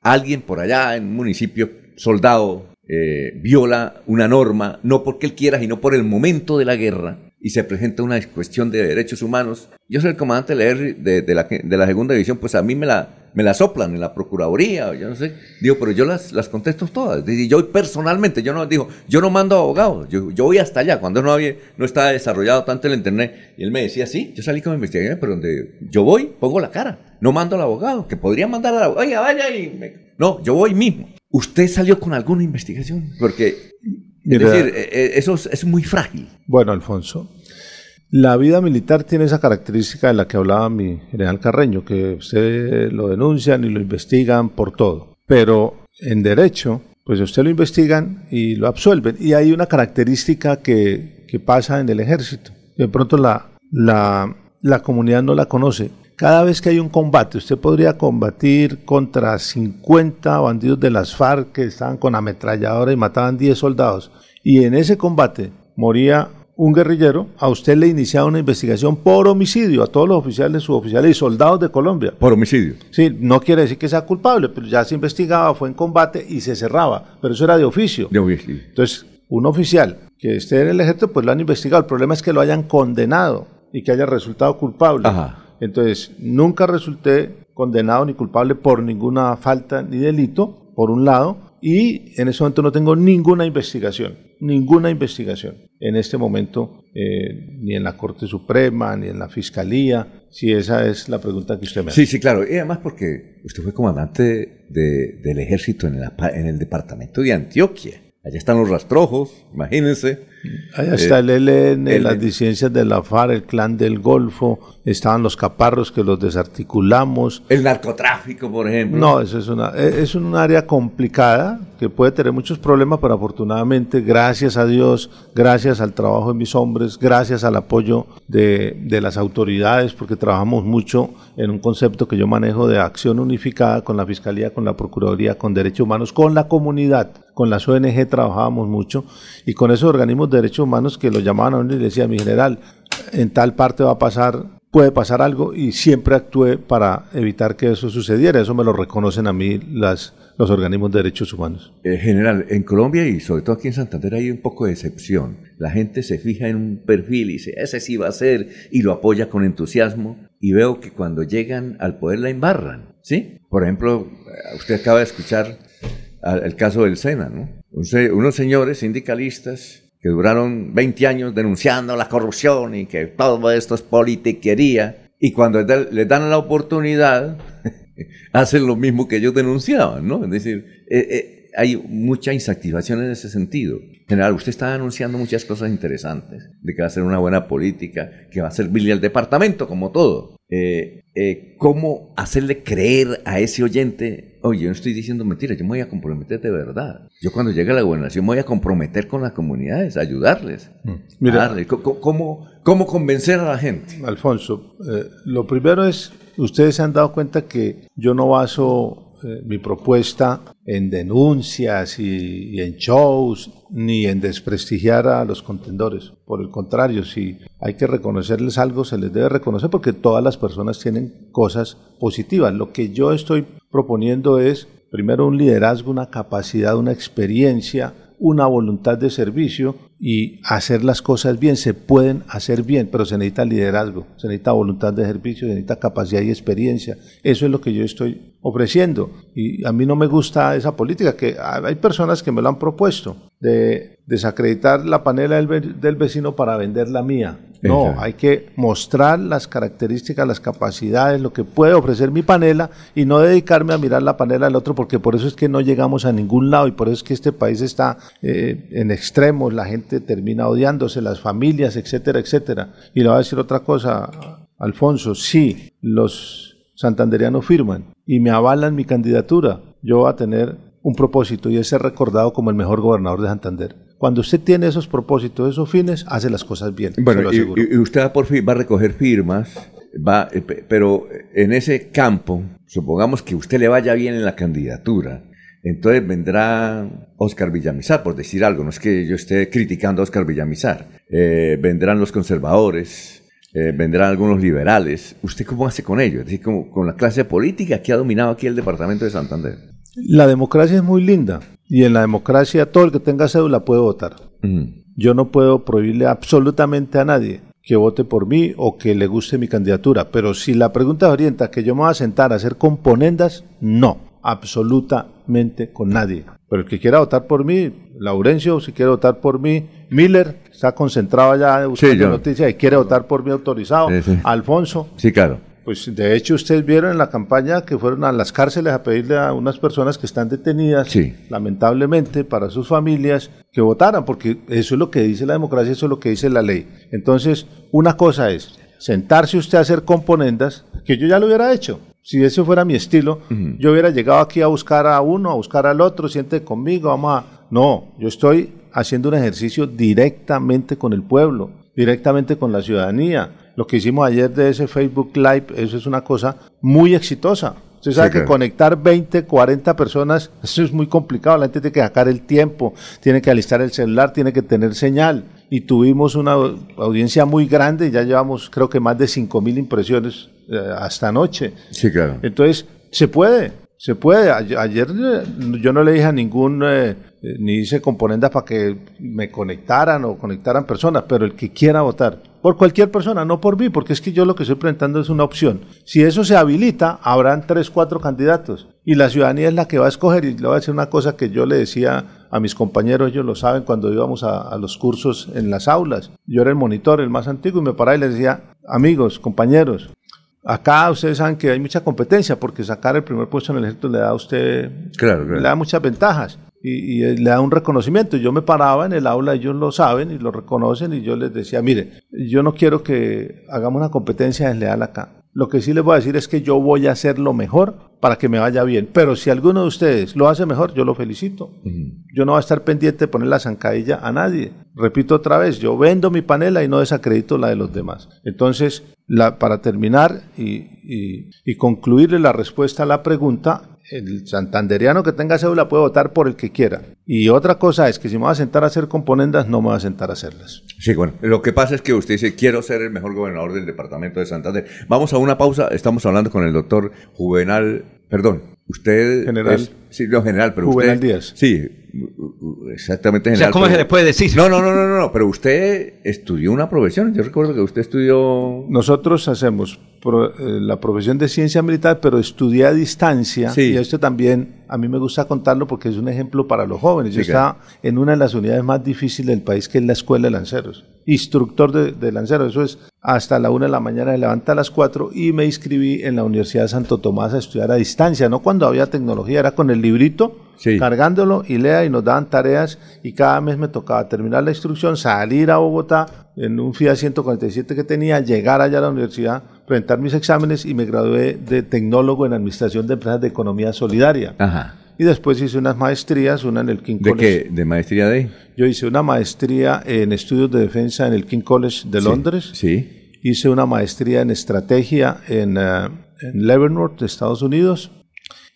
Alguien por allá en un municipio, soldado, eh, viola una norma, no porque él quiera, sino por el momento de la guerra, y se presenta una cuestión de derechos humanos, yo soy el comandante de, de, la, de la segunda división, pues a mí me la, me la soplan en la Procuraduría, yo no sé. Digo, pero yo las, las contesto todas. Yo personalmente, yo no digo, yo no mando abogados, yo, yo voy hasta allá, cuando no, había, no estaba desarrollado tanto el Internet. Y él me decía, sí, yo salí con investigación, pero donde yo voy, pongo la cara. No mando al abogado, que podría mandar al abogado. Oiga, vaya y... No, yo voy mismo. ¿Usted salió con alguna investigación? Porque es decir, eh, eh, eso es, muy frágil. Bueno, Alfonso, la vida militar tiene esa característica de la que hablaba mi general Carreño, que usted lo denuncian y lo investigan por todo. Pero en derecho, pues usted lo investigan y lo absuelven. Y hay una característica que, que pasa en el ejército. De pronto la, la, la comunidad no la conoce. Cada vez que hay un combate, usted podría combatir contra 50 bandidos de las FARC que estaban con ametralladora y mataban 10 soldados. Y en ese combate moría un guerrillero, a usted le iniciaba una investigación por homicidio a todos los oficiales, suboficiales y soldados de Colombia. Por homicidio. Sí, no quiere decir que sea culpable, pero ya se investigaba, fue en combate y se cerraba. Pero eso era de oficio. De oficio. Entonces, un oficial que esté en el ejército, pues lo han investigado. El problema es que lo hayan condenado y que haya resultado culpable. Ajá. Entonces, nunca resulté condenado ni culpable por ninguna falta ni delito, por un lado, y en ese momento no tengo ninguna investigación. ninguna investigación en este momento, eh, ni en la Corte Suprema, ni en la Fiscalía, si esa es la pregunta que usted me hace. Sí, sí, claro. Y además porque usted fue comandante del ejército en el departamento de Antioquia. Allá están los rastrojos, imagínense. Allá está el ELN, las disidencias de la FARC, el clan del Golfo, estaban los caparros que los desarticulamos. El narcotráfico, por ejemplo. No, eso es una, e, es un área complicada que puede tener muchos problemas, pero afortunadamente, gracias a Dios, gracias al trabajo de mis hombres, gracias al apoyo de, de las autoridades, porque trabajamos mucho en un concepto que yo manejo de acción unificada con la Fiscalía, con la Procuraduría, con Derechos Humanos, con la comunidad, con las ONG trabajábamos mucho y con esos organismos derechos humanos que lo llamaban a uno y le decía, mi general, en tal parte va a pasar, puede pasar algo y siempre actué para evitar que eso sucediera. Eso me lo reconocen a mí las, los organismos de derechos humanos. En general, en Colombia y sobre todo aquí en Santander hay un poco de excepción. La gente se fija en un perfil y dice, ese sí va a ser, y lo apoya con entusiasmo. Y veo que cuando llegan al poder la embarran. ¿Sí? Por ejemplo, usted acaba de escuchar el caso del SENA, ¿no? unos señores sindicalistas que duraron 20 años denunciando la corrupción y que todo esto es politiquería, y cuando les dan la oportunidad, *laughs* hacen lo mismo que ellos denunciaban, ¿no? Es decir, eh, eh, hay mucha insatisfacción en ese sentido. En general, usted está anunciando muchas cosas interesantes, de que va a ser una buena política, que va a servirle al departamento como todo. Eh, ¿Cómo hacerle creer a ese oyente oye, yo no estoy diciendo mentiras, yo me voy a comprometer de verdad. Yo cuando llegue a la gobernación me voy a comprometer con las comunidades, ayudarles. Mm. Mira, ¿cómo, ¿cómo, convencer a la gente? Alfonso, eh, lo primero es, ustedes se han dado cuenta que yo no baso eh, mi propuesta en denuncias y, en shows, ni en desprestigiar a los contendores. Por el contrario, si hay que reconocerles algo, se les debe reconocer porque todas las personas tienen cosas positivas. Lo que yo estoy proponiendo es, primero, un liderazgo, una capacidad, una experiencia, una voluntad de servicio y hacer las cosas bien. Se pueden hacer bien, pero se necesita liderazgo, se necesita voluntad de servicio, se necesita capacidad y experiencia. Eso es lo que yo estoy ofreciendo. Y a mí no me gusta esa política, que hay personas que me lo han propuesto, de desacreditar la panela del, vecino para vender la mía. No, hay que mostrar las características, las capacidades, lo que puede ofrecer mi panela y no dedicarme a mirar la panela del otro, porque por eso es que no llegamos a ningún lado y por eso es que este país está eh, en extremos, la gente termina odiándose, las familias, etcétera, etcétera. Y le voy a decir otra cosa, Alfonso, sí, los santanderianos firman y me avalan mi candidatura, yo voy a tener un propósito y es ser recordado como el mejor gobernador de Santander. Cuando usted tiene esos propósitos, esos fines, hace las cosas bien. Bueno, y, usted por fin va a recoger firmas, va, eh, pero en ese campo, supongamos que usted le vaya bien en la candidatura, entonces vendrá Oscar Villamizar, por decir algo, no es que yo esté criticando a Oscar Villamizar, eh, vendrán los conservadores, eh, vendrán algunos liberales. ¿Usted cómo hace con ellos? Es decir, con la clase política que ha dominado aquí el departamento de Santander. La democracia es muy linda y en la democracia todo el que tenga cédula puede votar. Yo no puedo prohibirle absolutamente a nadie que vote por mí o que le guste mi candidatura, pero si la pregunta orienta que yo me voy a sentar a hacer componendas, no, absolutamente con nadie. Pero el que quiera votar por mí, Laurencio, si quiere votar por mí, Miller, está concentrado allá buscando noticias y quiere votar por mí autorizado, Alfonso. Sí, claro pues de hecho ustedes vieron en la campaña que fueron a las cárceles a pedirle a unas personas que están detenidas, lamentablemente, para sus familias, que votaran, porque eso es lo que dice la democracia, eso es lo que dice la ley. Entonces, una cosa es sentarse usted a hacer componendas, que yo ya lo hubiera hecho. Si ese fuera mi estilo, yo hubiera llegado aquí a buscar a uno, a buscar al otro, siente conmigo, vamos a... No, yo estoy haciendo un ejercicio directamente con el pueblo, directamente con la ciudadanía lo que hicimos ayer de ese Facebook Live, eso es una cosa muy exitosa. Usted sabe que conectar 20, 40 personas, *laughs* eso es muy complicado. La gente tiene que sacar el tiempo, tiene que alistar el celular, tiene que tener señal. Y tuvimos una audiencia muy grande, ya llevamos creo que más de 5 mil impresiones eh, hasta anoche. Sí, claro. Entonces, se puede, se puede. Ayer, eh, yo no le dije a ningún, eh, ni hice componendas para que me conectaran o conectaran personas, pero el que quiera votar, por cualquier persona, no por mí, porque es que yo lo que estoy presentando es una opción. Si eso se habilita, habrán tres, cuatro candidatos y la ciudadanía es la que va a escoger. Y le voy a decir una cosa que yo le decía a mis compañeros, ellos lo saben, cuando íbamos a, a los cursos en las aulas. Yo era el monitor, el más antiguo, y me paraba y les decía, amigos, compañeros, Acá ustedes saben que hay mucha competencia porque sacar el primer puesto en el ejército le da a usted Claro, claro. le da muchas ventajas y, y le da un reconocimiento. Yo me paraba en el aula, ellos lo saben y lo reconocen y yo les decía, mire, yo no quiero que hagamos una competencia desleal acá. Lo que sí les voy a decir es que yo voy a hacer lo mejor para que me vaya bien. Pero si alguno de ustedes lo hace mejor, yo lo felicito. Yo no voy a estar pendiente de poner la zancadilla a nadie. Repito otra vez, yo vendo mi panela y no desacredito la de los demás. Entonces, la, para terminar y, y, y concluirle la respuesta a la pregunta, el santanderiano que tenga cédula puede votar por el que quiera. Y otra cosa es que si me voy a sentar a hacer componendas, no me voy a sentar a hacerlas. Sí, bueno, lo que pasa es que usted dice, quiero ser el mejor gobernador del departamento de Santander. Vamos a una pausa, estamos hablando con el doctor Juvenal, perdón, usted... General. es- sí, no, general, pero Juvenal usted... Díaz. Sí, exactamente O sea, general. ¿cómo pero- se le puede decir? No, no, no, no, no, no, pero usted estudió una profesión. Yo recuerdo que usted estudió... Nosotros hacemos pro- eh, la profesión de ciencia militar, pero estudié a distancia. Sí. Y esto también a mí me gusta contarlo porque es un ejemplo para los jóvenes. Yo Sí, claro. estaba en una de las unidades más difíciles del país, que es la Escuela de Lanceros. Instructor de, de lanceros. Eso es hasta la una de la mañana, me levanta a las cuatro y me inscribí en la Universidad de Santo Tomás a estudiar a distancia. No cuando había tecnología, era con el librito. Sí. cargándolo y lea y nos daban tareas y cada mes me tocaba terminar la instrucción, salir a Bogotá en un FIA 147 que tenía, llegar allá a la universidad, presentar mis exámenes y me gradué de tecnólogo en Administración de Empresas de Economía Solidaria. Ajá. Y después hice unas maestrías, una en el King ¿De College. qué? ¿De maestría de? Yo hice una maestría en estudios de defensa en el King College de Sí, Londres. Sí. Hice una maestría en estrategia en, eh, en Leavenworth, Estados Unidos.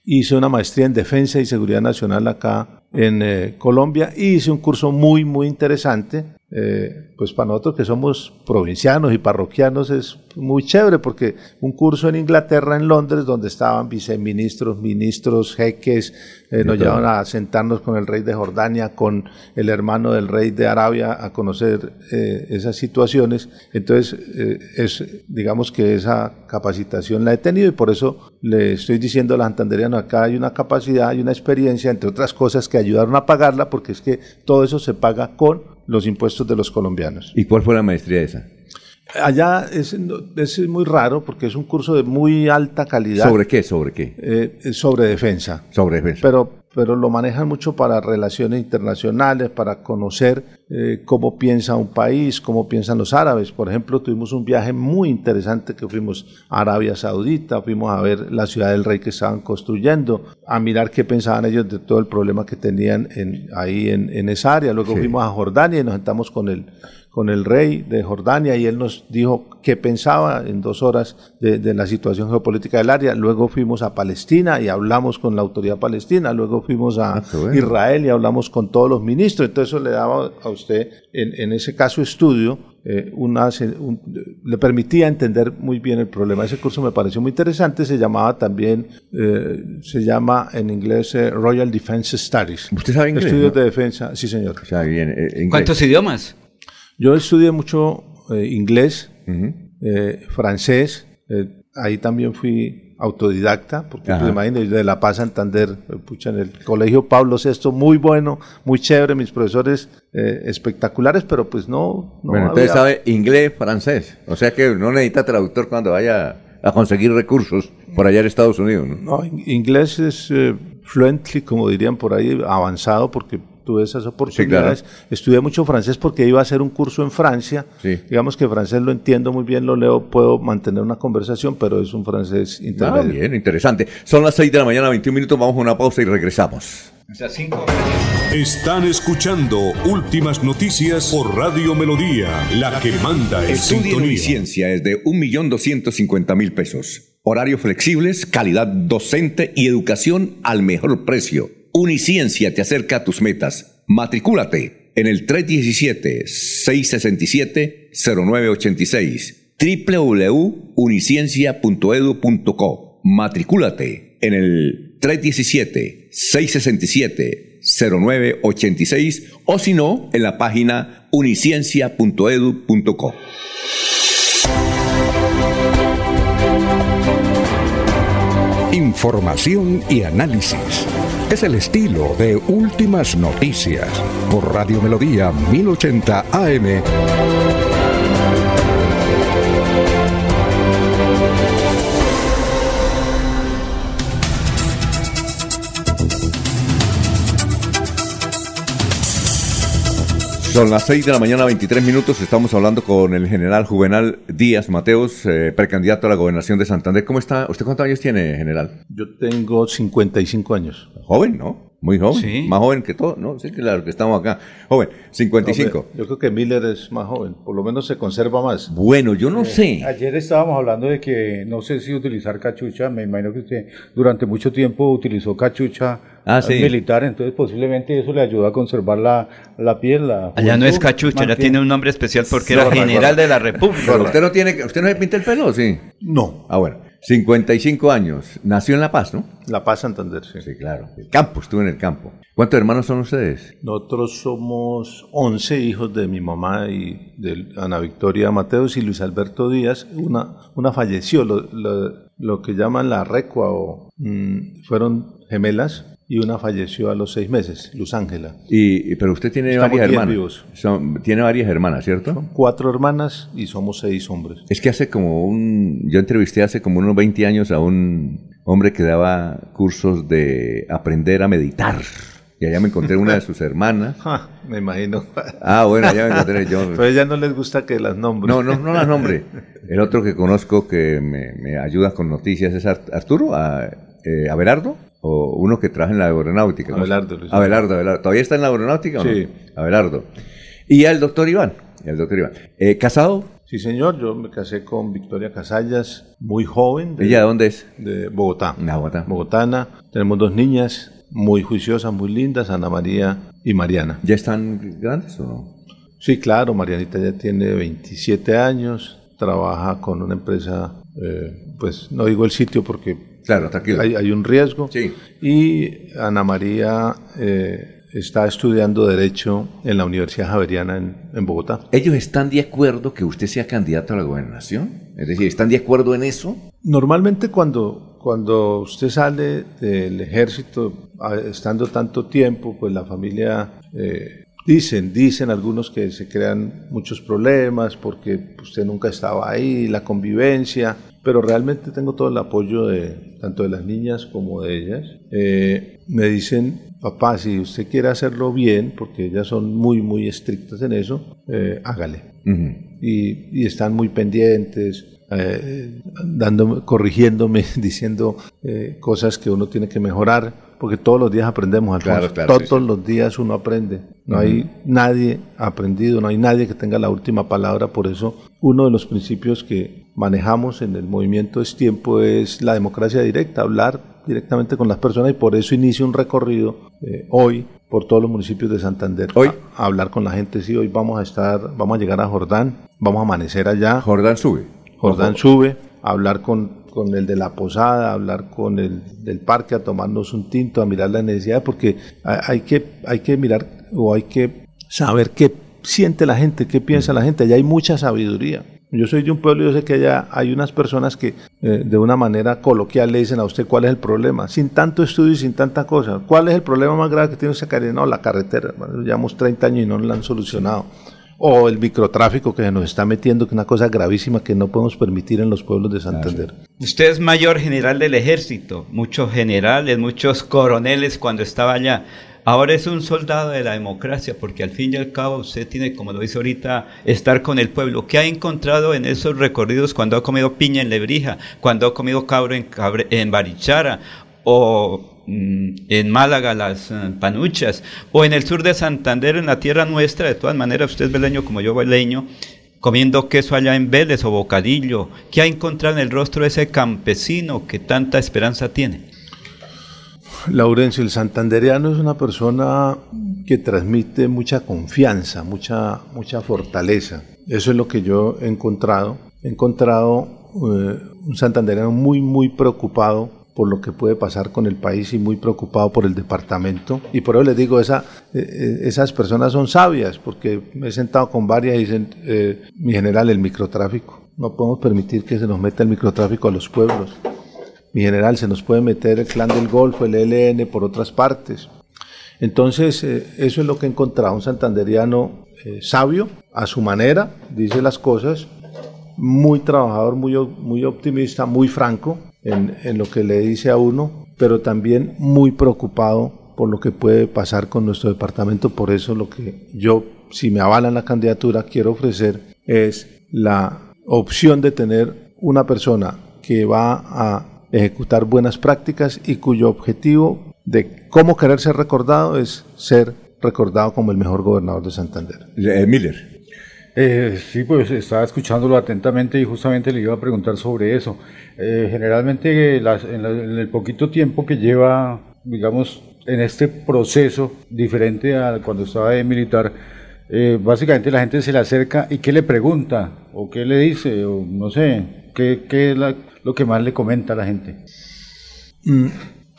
Hice una maestría en defensa y seguridad nacional acá en eh, Colombia y hice un curso muy, muy interesante. Eh, pues para nosotros que somos provincianos y parroquianos es muy chévere porque un curso en Inglaterra, en Londres, donde estaban viceministros, ministros, jeques, eh, nos todo. llevaban a sentarnos con el rey de Jordania, con el hermano del rey de Arabia, a conocer eh, esas situaciones. Entonces, eh, es, digamos que esa capacitación la he tenido y por eso le estoy diciendo a la santanderianos, acá hay una capacidad, hay una experiencia, entre otras cosas, que ayudaron a pagarla, porque es que todo eso se paga con los impuestos de los colombianos. ¿Y cuál fue la maestría esa? Allá es, es muy raro porque es un curso de muy alta calidad. ¿Sobre qué? ¿Sobre qué? Eh, sobre defensa. Sobre defensa. Pero, pero lo manejan mucho para relaciones internacionales, para conocer eh, cómo piensa un país, cómo piensan los árabes. Por ejemplo, tuvimos un viaje muy interesante que fuimos a Arabia Saudita, fuimos a ver la ciudad del rey que estaban construyendo, a mirar qué pensaban ellos de todo el problema que tenían en, ahí en, en esa área. Luego Sí. fuimos a Jordania y nos sentamos con el, con el rey de Jordania y él nos dijo qué pensaba en dos horas de, de la situación geopolítica del área. Luego fuimos a Palestina y hablamos con la autoridad palestina. Luego fuimos a Ah, bueno. Israel y hablamos con todos los ministros. Entonces eso le daba a usted, en, en ese caso estudio, eh, una, se- un- le permitía entender muy bien el problema. Ese curso me pareció muy interesante. Se llamaba también, eh, se llama en inglés eh, Royal Defense Studies. ¿Usted sabe inglés? Estudios no? de defensa, sí señor. O sea, bien, eh. ¿Cuántos idiomas? Yo estudié mucho eh, inglés, eh, francés, eh, ahí también fui autodidacta, porque Ajá. imagínense, de La Paz Santander, pucha, en el colegio Pablo VI, muy bueno, muy chévere, mis profesores eh, espectaculares, pero pues no, no bueno, entonces había- sabe inglés, francés. O sea que no necesita traductor cuando vaya a conseguir recursos por allá en Estados Unidos, ¿no? No, in- inglés es eh, fluently, como dirían por ahí, avanzado, porque tuve esas oportunidades. Estudié mucho francés porque iba a hacer un curso en Francia. Sí. Digamos que francés lo entiendo muy bien, lo leo, puedo mantener una conversación, pero es un francés Ah, intermedio. bien, interesante. Son las 6 de la mañana, 21 minutos. Vamos a una pausa y regresamos. O sea, cinco. Están escuchando Últimas Noticias por Radio Melodía, la que manda en Estudio sintonía. Uniciencia es de 1.250.000 pesos. Horarios flexibles, calidad docente y educación al mejor precio. Uniciencia te acerca a tus metas. Matricúlate en el 317-667-0986 www.uniciencia.edu.co Matricúlate en el 317-667-0986 o si no, en la página uniciencia.edu.co. Información y análisis. Es el estilo de Últimas Noticias por Radio Melodía 1080 AM. Son las 6 de la mañana, 23 minutos. Estamos hablando con el general Juvenal Díaz Mateos, eh, precandidato a la gobernación de Santander. ¿Cómo está? ¿Usted cuántos años tiene, general? Yo tengo 55 años. Joven, ¿no? Muy joven. Más joven que todo, ¿no? Sí, claro, que estamos acá. Joven, 55. yo creo que Miller es más joven. Por lo menos se conserva más. Bueno, yo no sé. Ayer estábamos hablando de que no sé si utilizar cachucha. Me imagino que usted durante mucho tiempo utilizó cachucha Ah, sí. militar, entonces posiblemente eso le ayuda a conservar la, la piel. La Allá no es cachucha, ya tiene un nombre especial porque No, era no, general no. de la República. Pero usted no tiene, usted no se pinta el pelo, sí. No. Ah, bueno. 55 años. Nació en La Paz, ¿no? La Paz Santander, sí. Sí, claro. El campo, estuve en el campo. ¿Cuántos hermanos son ustedes? Nosotros somos 11 hijos de mi mamá y de Ana Victoria Mateos y Luis Alberto Díaz. Una, una falleció, lo, lo- lo que llaman la recua o mm, fueron gemelas y una falleció a los seis meses, Luz Ángela. Y, pero usted tiene Estamos varias hermanas. vivos. Son- tiene varias hermanas, ¿cierto? Cuatro hermanas y somos seis hombres. Es que hace como un... Yo entrevisté hace como unos 20 años a un hombre que daba cursos de aprender a meditar. Y allá me encontré una de sus hermanas. Ja, *laughs* me imagino. Ah, bueno, allá me encontré yo. *laughs* Pero a ella no les gusta que las nombre. No, no, no las nombre. El otro que conozco que me, me ayuda con noticias es Ar- Arturo, a, eh, Abelardo, o uno que trabaja en la aeronáutica. ¿cómo se- Abelardo, Luis. Abelardo, Abelardo. ¿Todavía está en la aeronáutica o no? Sí. Abelardo. Y el doctor Iván. El doctor Iván. Eh, ¿Casado? Sí, señor, yo me casé con Victoria Casallas, muy joven. ¿Ella de dónde es? De Bogotá. De Bogotá. Bogotana. Tenemos dos niñas muy juiciosas, muy lindas, Ana María y Mariana. ¿Ya están grandes o no? Sí, claro, Marianita ya tiene 27 años, trabaja con una empresa, eh, pues no digo el sitio porque Claro, tranquilo. hay, hay un riesgo. Sí. Y Ana María eh, está estudiando Derecho en la Universidad Javeriana en, en Bogotá. ¿Ellos están de acuerdo que usted sea candidato a la gobernación? Es decir, ¿están de acuerdo en eso? Normalmente cuando, cuando usted sale del ejército, estando tanto tiempo, pues la familia, eh, dicen, dicen algunos que se crean muchos problemas porque usted nunca estaba ahí, la convivencia, pero realmente tengo todo el apoyo de tanto de las niñas como de ellas. Eh, me dicen, papá, si usted quiere hacerlo bien, porque ellas son muy, muy estrictas en eso, eh, hágale y, y están muy pendientes, eh, dándome, corrigiéndome, *laughs* diciendo eh, cosas que uno tiene que mejorar, porque todos los días aprendemos, Alfonso. Claro, claro, todos los días uno aprende. No hay nadie aprendido, no hay nadie que tenga la última palabra, por eso uno de los principios que manejamos en el movimiento es tiempo es la democracia directa, hablar directamente con las personas y por eso inicio un recorrido eh, hoy por todos los municipios de Santander. Hoy. A, a hablar con la gente, sí, hoy vamos a estar, vamos a llegar a Jordán, vamos a amanecer allá. Jordán sube. Jordán Ojo. sube, a hablar con, con el de la posada, hablar con el del parque, a tomarnos un tinto, a mirar la necesidad, porque hay, que, hay que mirar o hay que saber qué siente la gente, qué piensa la gente. Allá hay mucha sabiduría. Yo soy de un pueblo y yo sé que allá hay unas personas que eh, de una manera coloquial le dicen a usted cuál es el problema, sin tanto estudio y sin tanta cosa. ¿Cuál es el problema más grave que tiene esa carretera? No, la carretera. Llevamos 30 años y no la han solucionado. O el microtráfico que se nos está metiendo, que es una cosa gravísima que no podemos permitir en los pueblos de Santander. Usted es mayor general del ejército, muchos generales, muchos coroneles cuando estaba allá. Ahora es un soldado de la democracia, porque al fin y al cabo usted tiene, como lo dice ahorita, estar con el pueblo. ¿Qué ha encontrado en esos recorridos cuando ha comido piña en Lebrija, cuando ha comido cabro en, Cabre- en Barichara, o en Málaga las eh, panuchas, o en el sur de Santander, en la tierra nuestra? De todas maneras, usted es beleño como yo beleño, comiendo queso allá en Vélez o bocadillo. ¿Qué ha encontrado en el rostro de ese campesino que tanta esperanza tiene? Laurencio, el santandereano es una persona que transmite mucha confianza, mucha, mucha fortaleza. Eso es lo que yo he encontrado. He encontrado eh, un santandereano muy, muy preocupado por lo que puede pasar con el país y muy preocupado por el departamento. Y por eso les digo, esa, eh, eh, esas personas son sabias, porque me he sentado con varias y dicen, eh, mi general, el microtráfico. No podemos permitir que se nos meta el microtráfico a los pueblos. mi general, se nos puede meter el clan del Golfo, el ELN por otras partes. Entonces, eso es lo que he un santanderiano sabio, a su manera, dice las cosas, muy trabajador, muy, muy optimista, muy franco en, lo que le dice a uno, pero también muy preocupado por lo que puede pasar con nuestro departamento. Por eso lo que yo, si me avalan la candidatura, quiero ofrecer es la opción de tener una persona que va a ejecutar buenas prácticas y cuyo objetivo de cómo querer ser recordado es ser recordado como el mejor gobernador de Santander. Eh, Miller. Eh, sí, pues estaba escuchándolo atentamente y justamente le iba a preguntar sobre eso. Eh, generalmente en, en, el poquito tiempo que lleva, digamos, en este proceso, diferente a cuando estaba de militar, eh, básicamente la gente se le acerca y qué le pregunta, o qué le dice, o no sé, qué, qué es lo que más le comenta a la gente. Mm,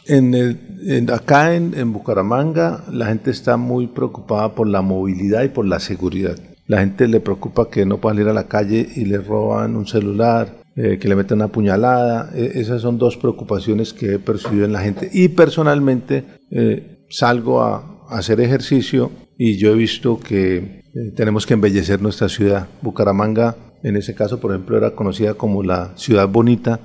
en el, acá en, en, Bucaramanga la gente está muy preocupada por la movilidad y por la seguridad. La gente le preocupa que no pueda salir a la calle y le roban un celular, eh, que le meten una puñalada. E, esas son dos preocupaciones que he percibido en la gente. Y personalmente eh, salgo a, hacer ejercicio y yo he visto que eh, tenemos que embellecer nuestra ciudad. Bucaramanga, en ese caso, por ejemplo, era conocida como la ciudad bonita.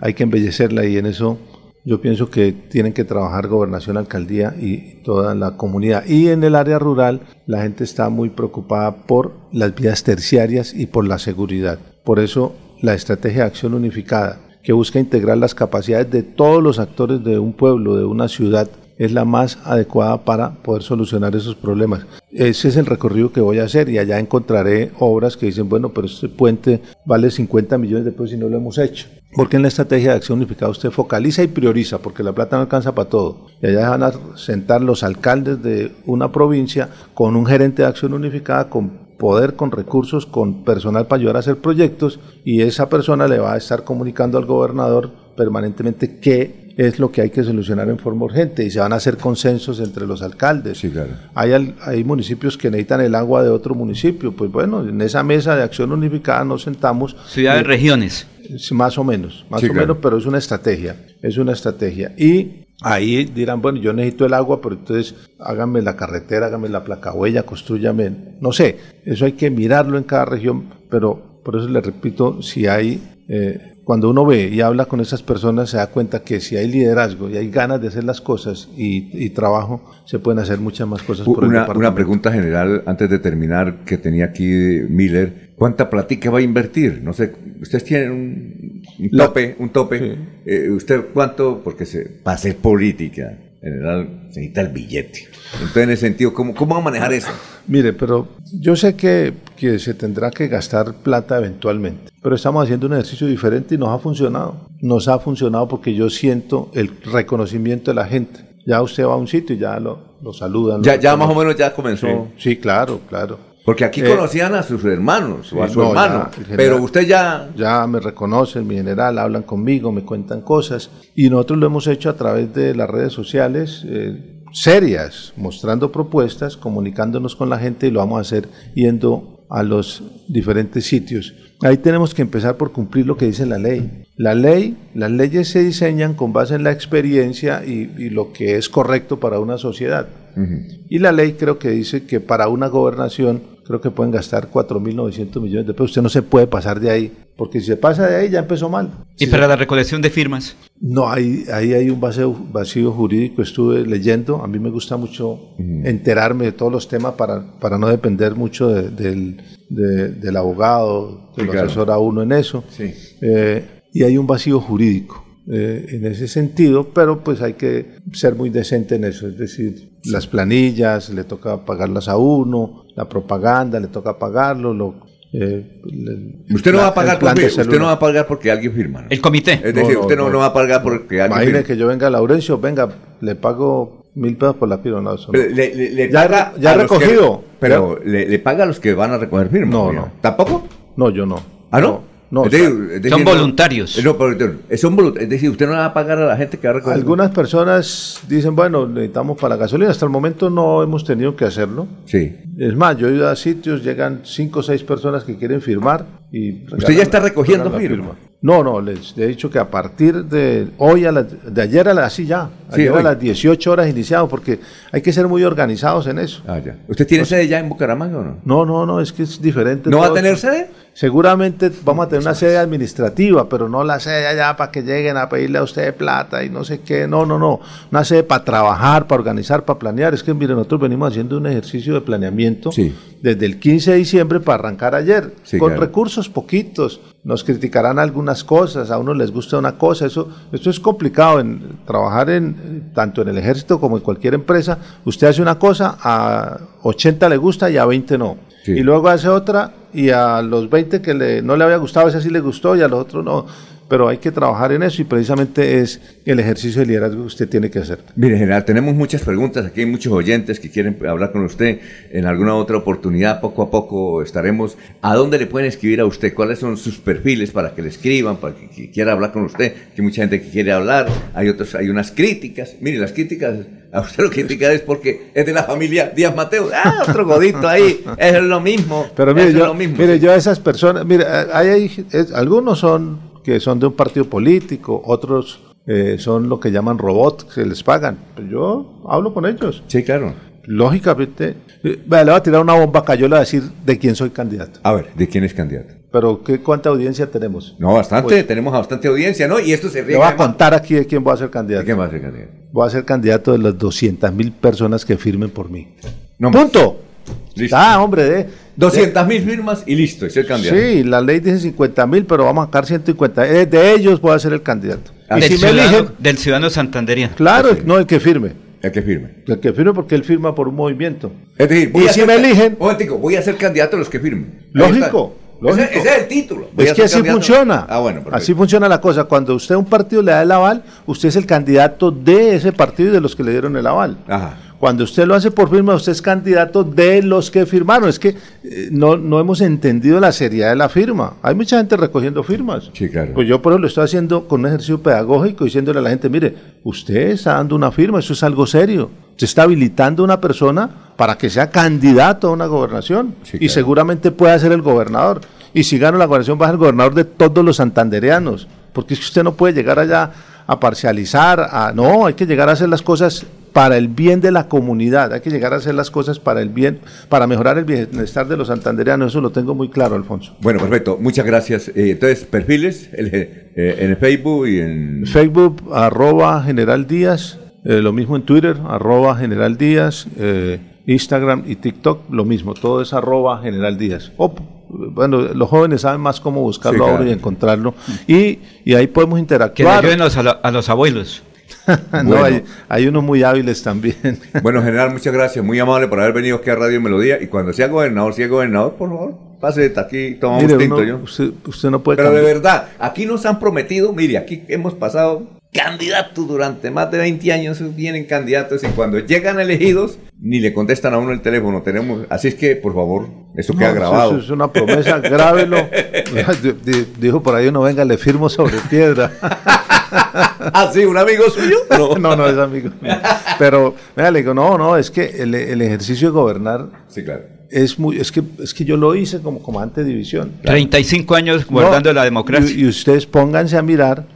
Hay que embellecerla y en eso yo pienso que tienen que trabajar gobernación, alcaldía y toda la comunidad. Y en el área rural la gente está muy preocupada por las vías terciarias y por la seguridad. Por eso la estrategia de acción unificada, que busca integrar las capacidades de todos los actores de un pueblo, de una ciudad, es la más adecuada para poder solucionar esos problemas. Ese es el recorrido que voy a hacer y allá encontraré obras que dicen, bueno, pero este puente vale 50 millones de pesos y no lo hemos hecho. Porque en la estrategia de acción unificada usted focaliza y prioriza, porque la plata no alcanza para todo. Y allá van a sentar los alcaldes de una provincia con un gerente de acción unificada, con poder, con recursos, con personal para ayudar a hacer proyectos y esa persona le va a estar comunicando al gobernador permanentemente qué es lo que hay que solucionar en forma urgente y se van a hacer consensos entre los alcaldes. Sí, claro. hay, hay municipios que necesitan el agua de otro municipio, pues bueno, en esa mesa de acción unificada nos sentamos. Ciudades, regiones. Más o menos, más o menos, pero es una estrategia, es una estrategia. Y Ahí dirán, bueno, yo necesito el agua, pero entonces háganme la carretera, háganme la placa huella, construyame, no sé, eso hay que mirarlo en cada región, pero por eso le repito, si hay, eh, cuando uno ve y habla con esas personas, se da cuenta que si hay liderazgo y hay ganas de hacer las cosas y, trabajo, se pueden hacer muchas más cosas. Por una, una pregunta general antes de terminar que tenía aquí Miller. ¿Cuánta platica va a invertir? No sé, ustedes tienen un, tope, un tope. Eh, ¿Usted cuánto? Porque se, para hacer política, general, se necesita el billete. Entonces, en ese sentido, ¿cómo, cómo va a manejar eso? Mire, pero yo sé que, que se tendrá que gastar plata eventualmente, pero estamos haciendo un ejercicio diferente y nos ha funcionado. Nos ha funcionado porque yo siento el reconocimiento de la gente. Ya usted va a un sitio y ya lo, lo saludan. Ya, ya más o menos ya comenzó. sí claro, claro. Porque aquí eh, conocían a sus hermanos o a su hermano, pero usted ya... Ya me reconocen, mi general, hablan conmigo, me cuentan cosas y nosotros lo hemos hecho a través de las redes sociales eh, serias, mostrando propuestas, comunicándonos con la gente y lo vamos a hacer yendo a los diferentes sitios. Ahí tenemos que empezar por cumplir lo que dice la ley. La ley, las leyes se diseñan con base en la experiencia y, y lo que es correcto para una sociedad. Y la ley creo que dice que para una gobernación creo que pueden gastar 4.900 millones de pesos. Usted no se puede pasar de ahí, porque si se pasa de ahí ya empezó mal. ¿Y para la recolección de firmas? No, ahí, ahí hay un vacío, vacío jurídico, estuve leyendo, a mí me gusta mucho enterarme de todos los temas para, para no depender mucho del, del abogado, que lo asesora uno en eso. Eh, y hay un vacío jurídico. Eh, en ese sentido, pero pues hay que ser muy decente en eso, es decir, las planillas le toca pagarlas a uno, la propaganda le toca pagarlo, lo, eh, usted no va a pagar porque, usted no va a pagar porque alguien firma. El comité. Es decir, usted no, no, va a pagar porque alguien Imagine que yo venga a Laurencio, venga, le pago mil pesos por la firma. No, le, ya, ya recogido. pero le, paga a los que van a recoger firmas. No, no. ¿Tampoco? No, yo no. ¿Ah, no? No, son voluntarios. No, es decir, usted no va a pagar a la gente que va a recoger. Algunas personas dicen, bueno, necesitamos para la gasolina. Hasta el momento no hemos tenido que hacerlo. Sí. Es más, yo he ido a sitios, llegan cinco o seis personas que quieren firmar y... ¿Usted ya está recogiendo firma? No, no, les he dicho que a partir de hoy, a las- de ayer a las, así ya, Sí, ayer a las 18 horas iniciamos, porque hay que ser muy organizados en eso. Ah, ya. ¿Usted tiene sede ya en Bucaramanga o no? No, no, no, es que es diferente. ¿No va a tener sede? Seguramente vamos a tener una sede administrativa, pero no la sede allá para que lleguen a pedirle a usted plata y no sé qué. No, no, no. Una sede para trabajar, para organizar, para planear. Es que, miren, nosotros venimos haciendo un ejercicio de planeamiento desde el 15 de diciembre para arrancar ayer, Sí, con claro. recursos poquitos. Nos criticarán algunas cosas, a uno les gusta una cosa. Eso, esto es complicado en trabajar en tanto en el ejército como en cualquier empresa. Usted hace una cosa, a 80 le gusta y a 20 no. Y luego hace otra y a los 20 que le, no le había gustado, esa sí le gustó y a los otros no. Pero hay que trabajar en eso y precisamente es el ejercicio de liderazgo que usted tiene que hacer. Mire, general, tenemos muchas preguntas. Aquí hay muchos oyentes que quieren hablar con usted. En alguna otra oportunidad, poco a poco estaremos. ¿A dónde le pueden escribir a usted? ¿Cuáles son sus perfiles para que le escriban, para que, que quiera hablar con usted? Que hay mucha gente que quiere hablar. Hay otros, hay unas críticas. Mire, las críticas, a usted lo critica es porque es de la familia Díaz Mateo. Ah, otro godito ahí. Es lo mismo. Pero mire, yo, lo mismo. mire, yo a esas personas, mire, hay, hay- es- algunos son que son de un partido político, otros eh, son lo que llaman robots, que les pagan. Pero yo hablo con ellos. Sí, claro. Lógicamente, eh, le voy a tirar una bomba voy a decir de quién soy candidato. A ver, ¿de quién es candidato? Pero ¿qué, ¿cuánta audiencia tenemos? No, bastante. Pues, tenemos bastante audiencia, ¿no? Y esto se le riega. voy a contar aquí de quién voy a ser candidato. ¿De quién va a ser candidato? Voy a ser candidato de las 200 mil personas que firmen por mí. No, ¡Punto! Listo. Ah, hombre, de... 200 mil firmas y listo, es el candidato. Sí, la ley dice 50 mil, pero vamos a sacar 150. Eh, de ellos voy a ser el candidato. Y del, si me ciudadano, eligen, del ciudadano santanderiano. claro, no el que firme. El que firme. El que firme porque él firma por un movimiento. Es decir, Y a si ser me eligen- momentico, voy a ser candidato a los que firmen. Lógico. Ese- lógico. Ese, es el título. Voy Es que así candidato- funciona. Ah, bueno, perfecto. así funciona la cosa. Cuando usted a un partido le da el aval, usted es el candidato de ese partido y de los que le dieron el aval. Ajá. Cuando usted lo hace por firma, usted es candidato de los que firmaron. Es que eh, no, no hemos entendido la seriedad de la firma. Hay mucha gente recogiendo firmas. Sí, claro. Pues yo por eso lo estoy haciendo con un ejercicio pedagógico, diciéndole a la gente, mire, usted está dando una firma, eso es algo serio. Usted está habilitando a una persona para que sea candidato a una gobernación y claro. seguramente pueda ser el gobernador. Y si gano la gobernación va a ser el gobernador de todos los santandereanos, porque es que usted no puede llegar allá a parcializar, a, no, hay que llegar a hacer las cosas para el bien de la comunidad, hay que llegar a hacer las cosas para el bien, para mejorar el bienestar de los santandereanos, eso lo tengo muy claro, Alfonso. Bueno, perfecto. Muchas gracias. Eh, entonces, perfiles el, eh, en el Facebook y en... Facebook, arroba General Díaz, eh, lo mismo en Twitter, arroba General Díaz, eh, Instagram y TikTok, lo mismo, todo es arroba General Díaz. O, bueno, los jóvenes saben más cómo buscarlo Sí, claro. ahora y encontrarlo. Y, y ahí podemos Que le interactuar. ayuden los- a, lo- a los abuelos. *laughs* no, Bueno. hay, hay unos muy hábiles también. *laughs* Bueno, general, muchas gracias. Muy amable por haber venido aquí a Radio Melodía. Y cuando sea gobernador, sea gobernador, por favor, pase aquí, tomamos Mire, tinto uno- yo. usted, usted no puede Pero de verdad, aquí nos han prometido, mire, aquí hemos pasado candidatos durante más de 20 años, vienen candidatos y cuando llegan elegidos, ni le contestan a uno el teléfono. Tenemos, así es que, por favor, eso No, queda grabado. eso es una promesa, grábelo. *laughs* Di- di- Dijo por ahí uno, venga, le firmo sobre piedra. *laughs* ¿Ah, sí? ¿Un amigo suyo? *laughs* No, no, no es amigo. mío. Pero, mira, le digo, no, no, es que el, el ejercicio de gobernar Sí, claro. es muy, es que, es que yo lo hice como comandante de división. 35 años guardando No, la democracia. Y, y ustedes pónganse a mirar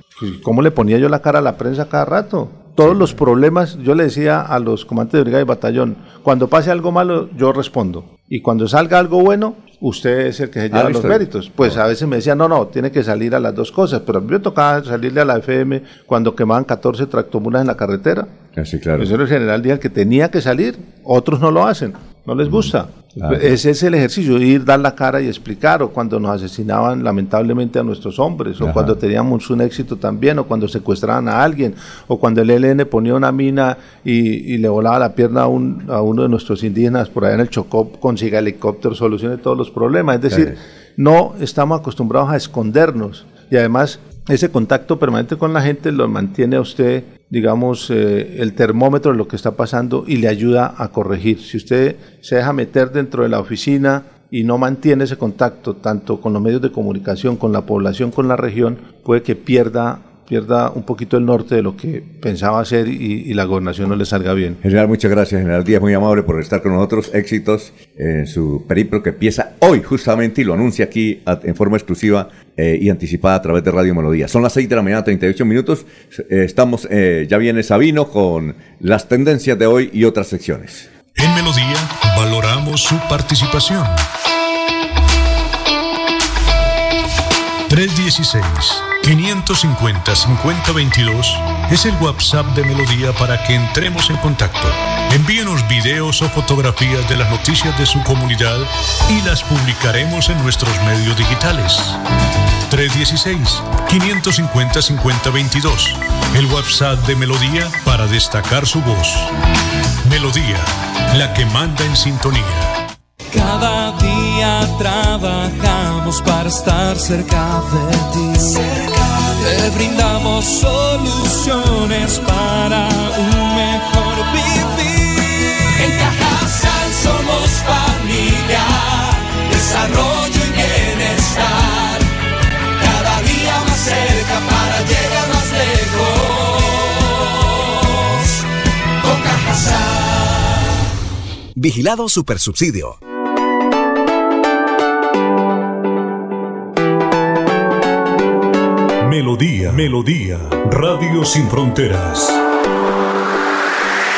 cómo le ponía yo la cara a la prensa cada rato. Todos los problemas, yo le decía a los comandantes de brigada y batallón, cuando pase algo malo, yo respondo. Y cuando salga algo bueno, usted es el que se lleva Ah, los listo. méritos. Pues a veces me decían, no, no, tiene que salir a las dos cosas. Pero a mí me tocaba salirle a la FM cuando quemaban 14 tractomulas en la carretera. Así, claro. Ese era el general Díaz que tenía que salir. Otros no lo hacen, no les gusta. Claro. Ese es el ejercicio, ir, dar la cara y explicar, o cuando nos asesinaban lamentablemente a nuestros hombres, o Ajá. cuando teníamos un éxito también, o cuando secuestraban a alguien, o cuando el ELN ponía una mina y, y le volaba la pierna a, un- a uno de nuestros indígenas por allá en el Chocó, consiga helicóptero, solucione todos los problemas. Es decir, Claro. no estamos acostumbrados a escondernos y además ese contacto permanente con la gente lo mantiene a usted, digamos, eh, el termómetro de lo que está pasando y le ayuda a corregir. Si usted se deja meter dentro de la oficina y no mantiene ese contacto tanto con los medios de comunicación, con la población, con la región, puede que pierda pierda un poquito el norte de lo que pensaba hacer y, y la gobernación no le salga bien. General, muchas gracias, General Díaz, muy amable por estar con nosotros. Éxitos en su periplo que empieza hoy justamente y lo anuncia aquí en forma exclusiva eh, y anticipada a través de Radio Melodía. Son las 6 de la mañana, 38 minutos. Eh, estamos, eh, ya viene Sabino con las tendencias de hoy y otras secciones. En Melodía valoramos su participación. 316-550-5022 es el WhatsApp de Melodía para que entremos en contacto. Envíenos videos o fotografías de las noticias de su comunidad y las publicaremos en nuestros medios digitales. 316-550-5022. El WhatsApp de Melodía para destacar su voz. Melodía, la que manda en sintonía. Cada día trabajamos para estar cerca de ti. Te brindamos soluciones para un. En Cajasal somos familia, desarrollo y bienestar. Cada día más cerca para llegar más lejos. Con Cajasal. Vigilado Supersubsidio. Melodía, Melodía, Radio Sin Fronteras.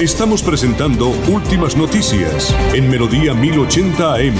Estamos presentando Últimas Noticias en Melodía 1080 AM.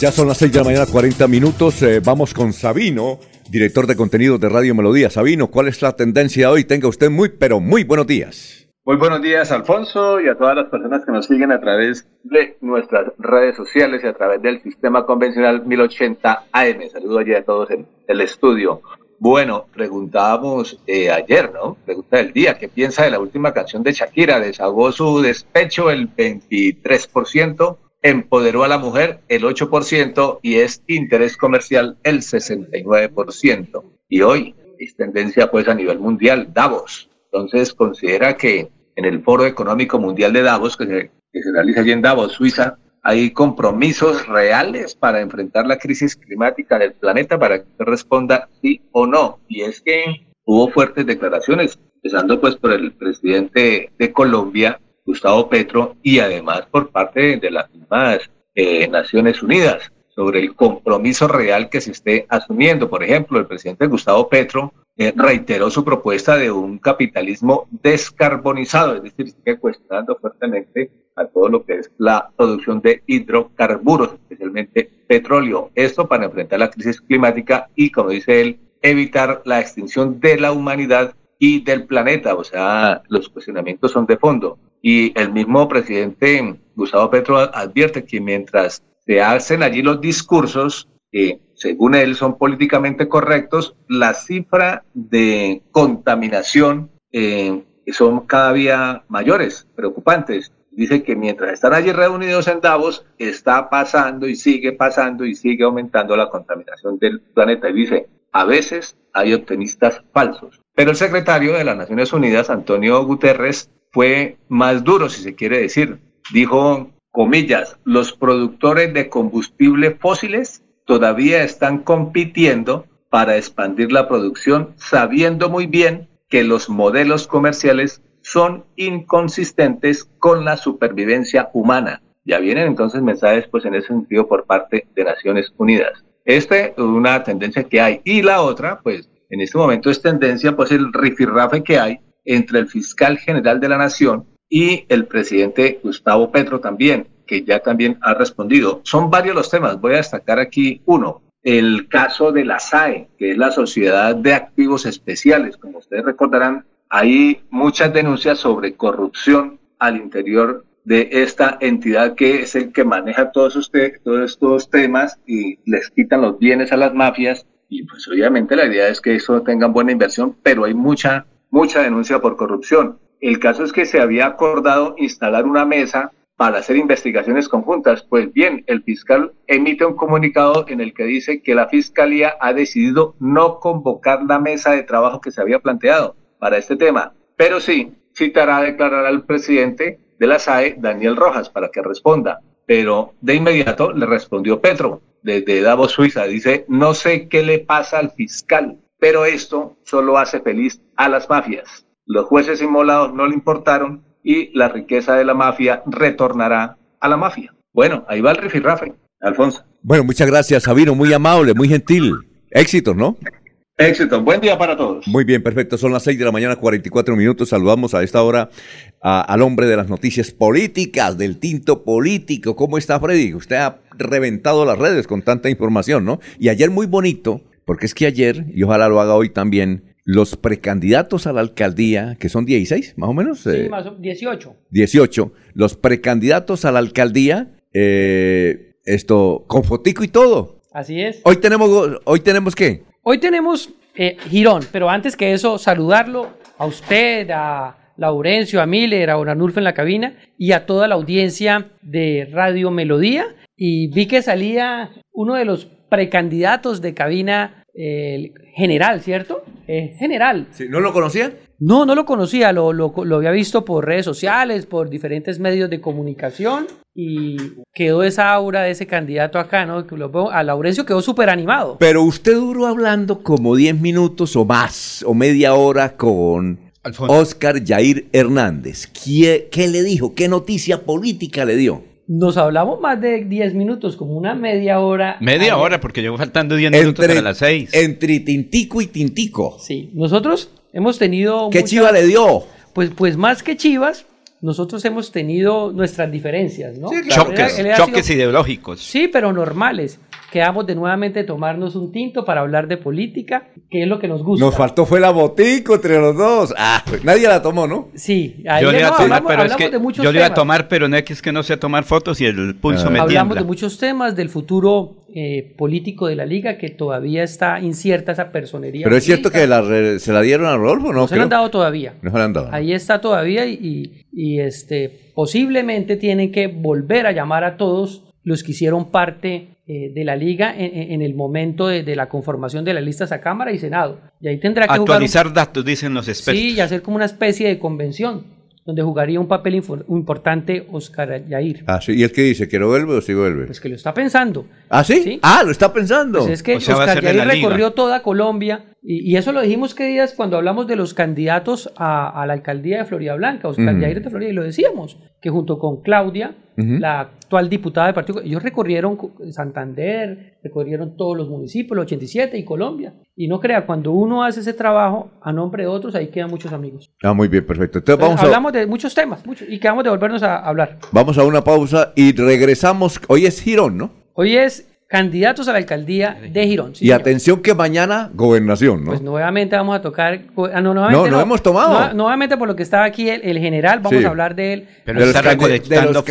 Ya son las 6 de la mañana, 40 minutos. Eh, vamos con Sabino, director de contenidos de Radio Melodía. Sabino, ¿cuál es la tendencia hoy? Tenga usted muy, pero muy buenos días. Muy buenos días, Alfonso, y a todas las personas que nos siguen a través de nuestras redes sociales y a través del sistema convencional 1080 AM. Saludo allí a todos en el estudio. Bueno, preguntábamos eh, ayer, ¿no? Pregunta del día, ¿qué piensa de la última canción de Shakira? Desahogó su despecho el 23%, empoderó a la mujer el 8% y es interés comercial el 69%. Y hoy es tendencia pues a nivel mundial, Davos. Entonces considera que en el Foro Económico Mundial de Davos, que se, que se realiza allí en Davos, Suiza, hay compromisos reales para enfrentar la crisis climática del planeta para que responda sí o no. Y es que hubo fuertes declaraciones, empezando pues por el presidente de Colombia, Gustavo Petro, y además por parte de las mismas eh, Naciones Unidas sobre el compromiso real que se esté asumiendo. Por ejemplo, el presidente Gustavo Petro eh, reiteró su propuesta de un capitalismo descarbonizado, es decir, sigue cuestionando fuertemente a todo lo que es la producción de hidrocarburos, especialmente petróleo. Esto para enfrentar la crisis climática y, como dice él, evitar la extinción de la humanidad y del planeta. O sea, los cuestionamientos son de fondo. Y el mismo presidente Gustavo Petro advierte que mientras se hacen allí los discursos que, según él, son políticamente correctos, la cifra de contaminación eh, son cada día mayores, preocupantes dice que mientras están allí reunidos en Davos, está pasando y sigue pasando y sigue aumentando la contaminación del planeta. Y dice, a veces hay optimistas falsos. Pero el secretario de las Naciones Unidas, Antonio Guterres, fue más duro, si se quiere decir. Dijo, comillas, los productores de combustible fósiles todavía están compitiendo para expandir la producción, sabiendo muy bien que los modelos comerciales son inconsistentes con la supervivencia humana. Ya vienen entonces mensajes pues en ese sentido por parte de Naciones Unidas. Esta es una tendencia que hay. Y la otra, pues en este momento es tendencia pues el rifirrafe que hay entre el fiscal general de la nación y el presidente Gustavo Petro también, que ya también ha respondido. Son varios los temas. Voy a destacar aquí uno. El caso de la SAE, que es la Sociedad de Activos Especiales. Como ustedes recordarán, hay muchas denuncias sobre corrupción al interior de esta entidad que es el que maneja todos, usted, todos estos temas y les quitan los bienes a las mafias. Y pues obviamente la idea es que eso tengan buena inversión, pero hay mucha, mucha denuncia por corrupción. El caso es que se había acordado instalar una mesa para hacer investigaciones conjuntas. Pues bien, el fiscal emite un comunicado en el que dice que la fiscalía ha decidido no convocar la mesa de trabajo que se había planteado para este tema, pero sí citará a declarar al presidente de la SAE, Daniel Rojas, para que responda. Pero de inmediato le respondió Petro, desde Davos, Suiza. Dice, no sé qué le pasa al fiscal, pero esto solo hace feliz a las mafias. Los jueces inmolados no le importaron y la riqueza de la mafia retornará a la mafia. Bueno, ahí va el rifirrafe, Alfonso. Bueno, muchas gracias, Sabino, muy amable, muy gentil. Éxitos, ¿no? Éxito, buen día para todos. Muy bien, perfecto. Son las 6 de la mañana, 44 minutos. Saludamos a esta hora a- al hombre de las noticias políticas, del tinto político. ¿Cómo está, Freddy? Usted ha reventado las redes con tanta información, ¿no? Y ayer muy bonito, porque es que ayer, y ojalá lo haga hoy también, los precandidatos a la alcaldía, que son 16, más o menos, Sí, eh, más o- 18. 18, los precandidatos a la alcaldía, eh, esto, con fotico y todo. Así es. Hoy tenemos, hoy tenemos qué? Hoy tenemos eh, Girón, pero antes que eso, saludarlo a usted, a Laurencio, a Miller, a Don Arnulfo en la cabina y a toda la audiencia de Radio Melodía. Y vi que salía uno de los precandidatos de cabina eh, general, ¿cierto? Eh, general. ¿No lo conocía? No, no lo conocía, lo, lo- lo había visto por redes sociales, por diferentes medios de comunicación y quedó esa aura de ese candidato acá, ¿no? A Laurencio quedó súper animado. Pero usted duró hablando como 10 minutos o más, o media hora con Oscar Jair Hernández. ¿Qué, qué le dijo? ¿Qué noticia política le dio? Nos hablamos más de 10 minutos, como una media hora. Media Ayer. hora, porque llevo faltando 10 minutos para las 6. Entre tintico y tintico. Sí, nosotros hemos tenido... ¿Qué muchas- chiva le dio? Pues, pues más que chivas, nosotros hemos tenido nuestras diferencias, ¿no? Claro, Choques, él- él ha choques sido- ideológicos. Sí, pero normales. Quedamos de nuevamente tomarnos un tinto para hablar de política, que es lo que nos gusta. Nos faltó fue la botico entre los dos. Ah, nadie la tomó, ¿no? Sí, ahí Yo le iba no, a tomar, hablamos, pero es hablamos que de muchos yo le iba a tomar, pero no es que, es que no sé tomar fotos y el pulso me Hablamos tiembla. de muchos temas del futuro eh, político de la liga, que todavía está incierta esa personería. Pero es cierto que la re- se la dieron a Rodolfo, ¿no? No se lo han dado todavía. No se la han dado. Ahí está todavía y, y- y, este, posiblemente tienen que volver a llamar a todos los que hicieron parte eh, de la liga en, el momento de, de la conformación de las listas a Cámara y Senado. Y ahí tendrá que jugar un- Actualizar datos, dicen los expertos. Sí, y hacer como una especie de convención donde jugaría un papel importante Oscar Yair. Ah, sí. ¿Y el que dice? ¿Que no vuelve o sí vuelve? Pues que lo está pensando. ¿Ah, sí? Ah, lo está pensando. Pues es que Oscar Yair recorrió toda Colombia y, y eso lo dijimos que días cuando hablamos de los candidatos a, a la alcaldía de Florida Blanca, Oscar. Yair de Florida, y lo decíamos, que junto con Claudia, la actual diputada del partido, ellos recorrieron co- Santander, recorrieron todos los municipios, los 87 y Colombia. Y no crea, cuando uno hace ese trabajo a nombre de otros, ahí quedan muchos amigos. Ah, muy bien, perfecto. Entonces vamos a, Hablamos de muchos temas muchos, y quedamos de volvernos a hablar. vamos a una pausa y regresamos. Hoy es Girón, ¿no? Hoy es candidatos a la alcaldía de Girón. sí, y señor. atención que mañana gobernación, ¿no? Pues nuevamente vamos a tocar. ah, no, nuevamente No, no hemos tomado. No, nuevamente por lo que estaba aquí el, el general, vamos Sí. a hablar de él. de, los de los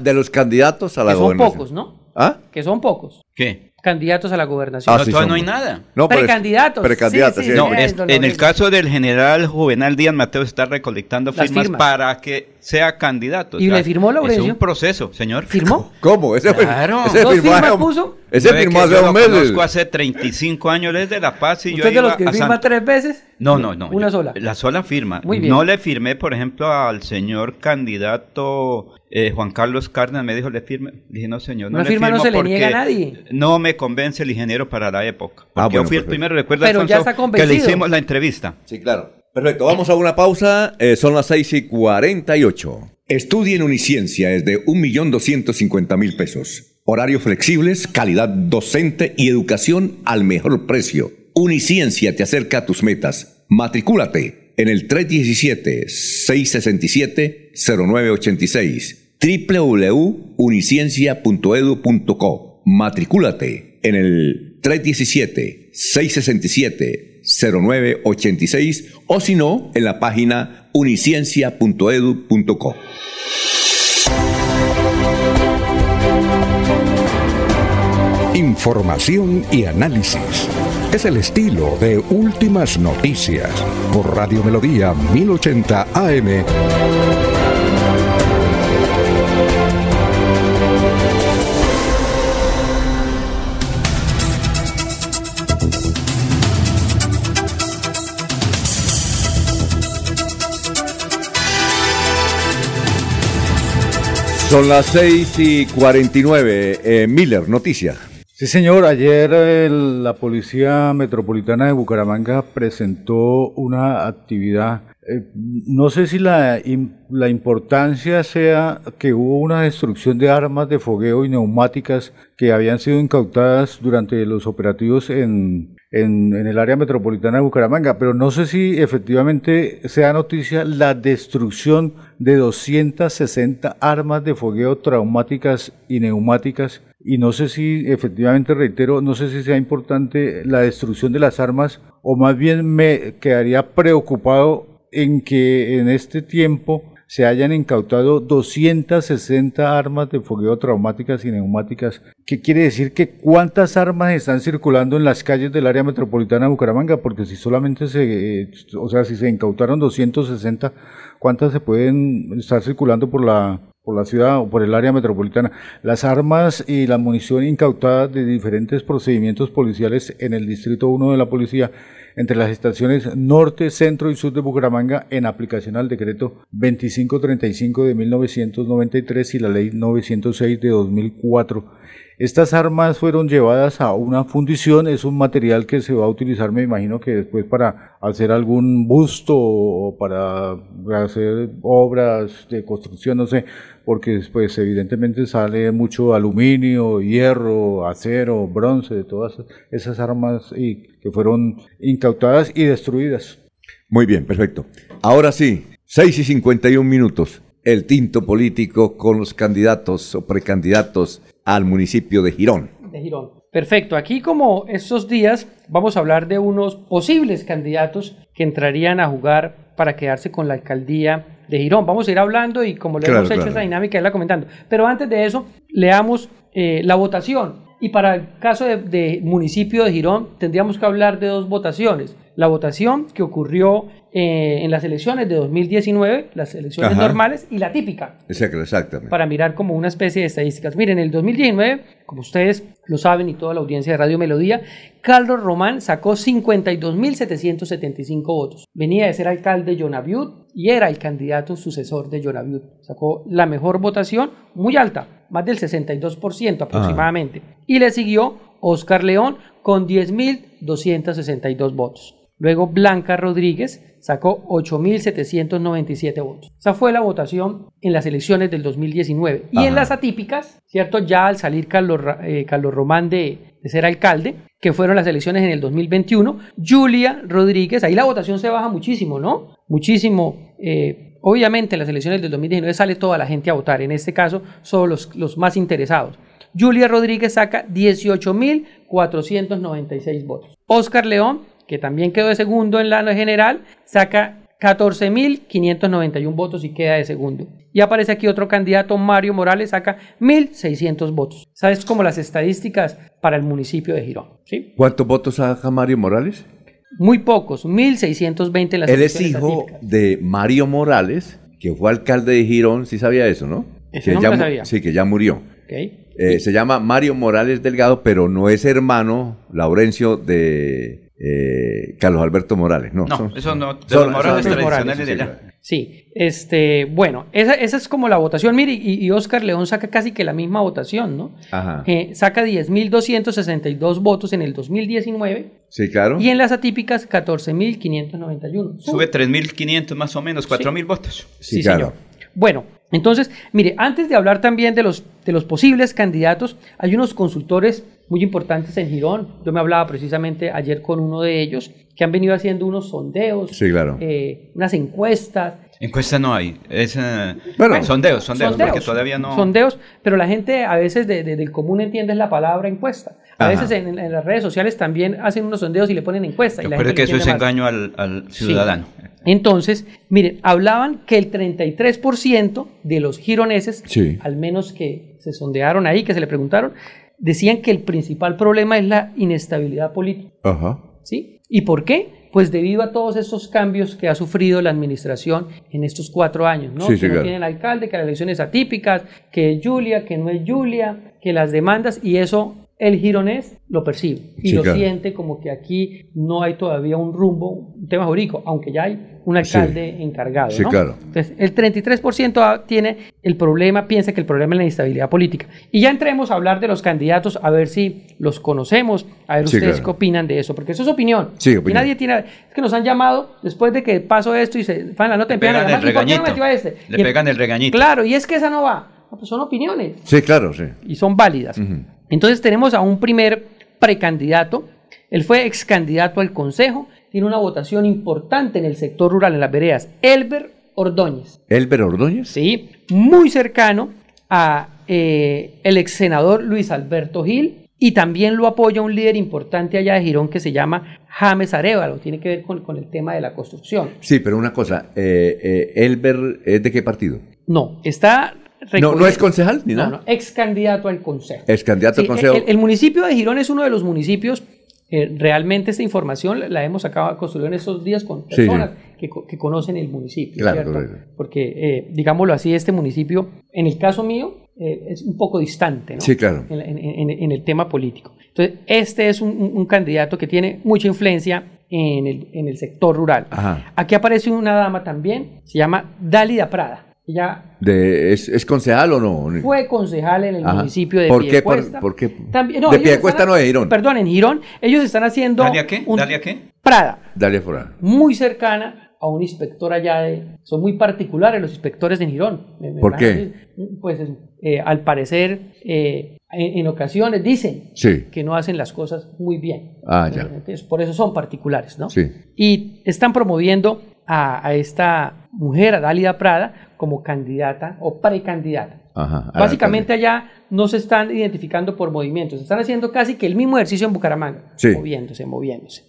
de los candidatos a la que son gobernación. pocos, ¿no? ¿Ah? Que son pocos. ¿Qué? Candidatos a la gobernación. Ah, sí, todavía son no hay nada. No, es- Precandidatos. precandidatos, sí. No, es- en el caso del general Juvenal Díaz Mateo está recolectando firmas, firmas. para que sea candidato. ¿Y le firmó Es Laurencio? un proceso, señor. ¿Firmó? ¿Cómo? Ese, Claro. ese ¿Dos firmó firmas hace- puso? Ese No, es firmó hace yo dos lo conozco hace 35 años, él es de La Paz y yo ¿Usted es de los que firma tres veces? No, no, no. Una yo- sola. La sola firma. Muy bien. No le firmé, por ejemplo, al señor candidato eh, Juan Carlos Cárdenas. Me dijo, le firme. Le dije, no, señor. No Una le firma no se le porque niega a nadie. No me convence el ingeniero para la época. Porque Ah, bueno, yo fui el primero, recuerda, Pero ya está que le convencido. hicimos la entrevista. Sí, claro. Perfecto, vamos a una pausa. eh, son las 6 y 48. Estudie en Uniciencia es de 1.250.000 pesos. Horarios flexibles, calidad docente y educación al mejor precio. Uniciencia te acerca a tus metas. Matricúlate en el 317-667-0986 www.uniciencia.edu.co Matricúlate en el 317-667-0986 o si no, en la página uniciencia.edu.co. Información y análisis. Es el estilo de Últimas Noticias por Radio Melodía 1080 AM. Son las 6 y 49. Eh, Miller, noticia. Sí, señor. Ayer eh, la Policía Metropolitana de Bucaramanga presentó una actividad. eh, no sé si la, la importancia sea que hubo una destrucción de armas de fogueo y neumáticas que habían sido incautadas durante los operativos en, en, en el área metropolitana de Bucaramanga, pero no sé si efectivamente sea noticia la destrucción de 260 armas de fogueo traumáticas y neumáticas y no sé si efectivamente reitero, no sé si sea importante la destrucción de las armas o más bien me quedaría preocupado en que en este tiempo se hayan incautado 260 armas de fogueo traumáticas y neumáticas. ¿Qué quiere decir que cuántas armas están circulando en las calles del área metropolitana de Bucaramanga? Porque si solamente se, eh, o sea, si se incautaron 260, ¿cuántas se pueden estar circulando por la por la ciudad o por el área metropolitana. Las armas y la munición incautadas de diferentes procedimientos policiales en el Distrito 1 de la Policía entre las estaciones norte, centro y sur de Bucaramanga en aplicación al decreto 2535 de 1993 y la ley 906 de 2004. Estas armas fueron llevadas a una fundición, es un material que se va a utilizar, me imagino que después para hacer algún busto o para hacer obras de construcción, no sé, porque después evidentemente sale mucho aluminio, hierro, acero, bronce, de todas esas armas y que fueron incautadas y destruidas. Muy bien, perfecto. Ahora sí, 6 y 51 minutos. El tinto político con los candidatos o precandidatos al municipio de Girón. de Girón. Perfecto, aquí como estos días vamos a hablar de unos posibles candidatos que entrarían a jugar para quedarse con la alcaldía de Girón. Vamos a ir hablando y como le Claro, hemos hecho claro. esa dinámica, irla comentando. Pero antes de eso, leamos eh, la votación. Y para el caso de, de municipio de Girón, tendríamos que hablar de dos votaciones. La votación que ocurrió eh, en las elecciones de 2019, las elecciones Ajá. normales, y la típica Exacto, exactamente. para mirar como una especie de estadísticas. Miren, en el 2019, como ustedes lo saben y toda la audiencia de Radio Melodía, Carlos Román sacó 52.775 votos. Venía de ser alcalde de Jonaviud y era el candidato sucesor de Jonaviud. Sacó la mejor votación, muy alta, más del 62% aproximadamente. Y le siguió Oscar León con 10.262 votos. Luego Blanca Rodríguez sacó 8.797 votos. Esa fue la votación en las elecciones del 2019. Y en las atípicas, ¿cierto? Ya al salir Carlos, eh, Carlos Román de, de ser alcalde, que fueron las elecciones en el 2021, Julia Rodríguez, ahí la votación se baja muchísimo, ¿no? Muchísimo. eh, obviamente en las elecciones del 2019 sale toda la gente a votar, en este caso solo los, los más interesados. Julia Rodríguez saca 18.496 votos. Oscar León, que también quedó de segundo en la general, saca 14.591 votos y queda de segundo. Y aparece aquí otro candidato, Mario Morales, saca 1.600 votos. ¿Sabes como las estadísticas para el municipio de Girón? ¿sí? ¿Cuántos votos saca Mario Morales? Muy pocos, 1.620 en las Él es hijo atípicas. de Mario Morales, que fue alcalde de Girón, sí sabía eso, ¿no? Ese Que no ya sabía. Sí, que ya murió. Eh, se llama Mario Morales Delgado, pero no es hermano, Laurencio, de eh, Carlos Alberto Morales. No, No, son- eso no, de son- los morales son- tradicionales sí, de sí, allá. Sí, este, bueno, esa, esa es como la votación. Mire, y, y Oscar León saca casi que la misma votación, ¿no? Ajá. Eh, saca 10.262 votos en el 2019 Sí, claro. y en las atípicas 14.591. Sube 3.500 más o menos, 4.000 votos. Sí, señor. Bueno, entonces, mire, antes de hablar también de los, de los posibles candidatos, hay unos consultores muy importantes en Girón. Yo me hablaba precisamente ayer con uno de ellos que han venido haciendo unos sondeos, Sí, claro. eh, unas encuestas. Encuesta no hay. Es, eh, Bueno, sondeos, sondeos, porque Sondeos, todavía no. Sondeos, pero la gente a veces de- de- del común entiende la palabra encuesta. A Ajá. veces en, en las redes sociales también hacen unos sondeos y le ponen encuesta. y la Pero gente que eso es engaño al, al ciudadano. Entonces, miren, hablaban que el 33% de los gironeses, Sí. al menos que se sondearon ahí, que se le preguntaron, decían que el principal problema es la inestabilidad política. Ajá. ¿Sí? ¿Y por qué? Pues debido a todos estos cambios que ha sufrido la administración en estos cuatro años, ¿no? Sí, que sí, no claro. tienen alcalde, que las elecciones atípicas, que es Julia, que no es Julia, que las demandas, y eso el gironés lo percibe y Sí, lo claro. siente como que aquí no hay todavía un rumbo, un tema jurídico, aunque ya hay un alcalde encargado. Sí, ¿no? claro. Entonces, el 33% a- tiene el problema, piensa que el problema es la inestabilidad política. Y ya entremos a hablar de los candidatos, a ver si los conocemos, a ver Sí, ustedes claro. qué opinan de eso, porque eso es opinión. Sí, Y opinión. nadie tiene. Es que nos han llamado después de que pasó esto y se van la nota, empiezan a pegan el llamar, ¿y por qué no regañito. metió a este? Le Y- pegan el regañito. Claro, y es que esa no va. Pues son opiniones Sí, claro, sí. y son válidas. Entonces tenemos a un primer precandidato. Él fue ex candidato al Consejo. Tiene una votación importante en el sector rural, en las veredas. Elber Ordóñez. ¿Elber Ordóñez? Sí, muy cercano a eh, el ex senador Luis Alberto Gil. Y también lo apoya un líder importante allá de Girón que se llama James Arevalo. Tiene que ver con, con el tema de la construcción. Sí, pero una cosa, eh, eh, ¿Elber es de qué partido? No, está... No, no es concejal ni No, nada. no, ex candidato al Consejo. Es candidato al consejo. El, el municipio de Girón es uno de los municipios, eh, realmente esta información la- la hemos acabado de construir en estos días con Sí, personas Que, que conocen el municipio, Claro, correcto. Porque, eh, digámoslo así, este municipio, en el caso mío, eh, es un poco distante, ¿no? Sí, claro. En, en- en- el tema político. Entonces, este es un candidato que tiene mucha influencia en el, en el sector rural. Ajá. Aquí aparece una dama también, se llama Dálida Prada. Ella De, ¿es, ¿Es concejal o no? fue concejal en el Ajá. municipio de ¿Por qué? Piedecuesta. ¿Por, por qué? También- no, de Piedecuesta están- no de Girón. Perdón, en Girón. Ellos están haciendo. ¿Dalia qué? un- ¿Dalia qué? Prada, Dale fuera. muy cercana a un inspector allá de. Son muy particulares los inspectores de Girón. Me- me ¿Por qué? decir, Pues eh, al parecer, eh, en, en ocasiones dicen Sí. que no hacen las cosas muy bien. Ah, ya. Entonces, por eso son particulares, ¿no? Sí. Y están promoviendo a, a esta mujer, a Dálida Prada, como candidata o precandidata. Ajá. Básicamente allá no se están identificando por movimientos, están haciendo casi que el mismo ejercicio en Bucaramanga, Sí. moviéndose, moviéndose.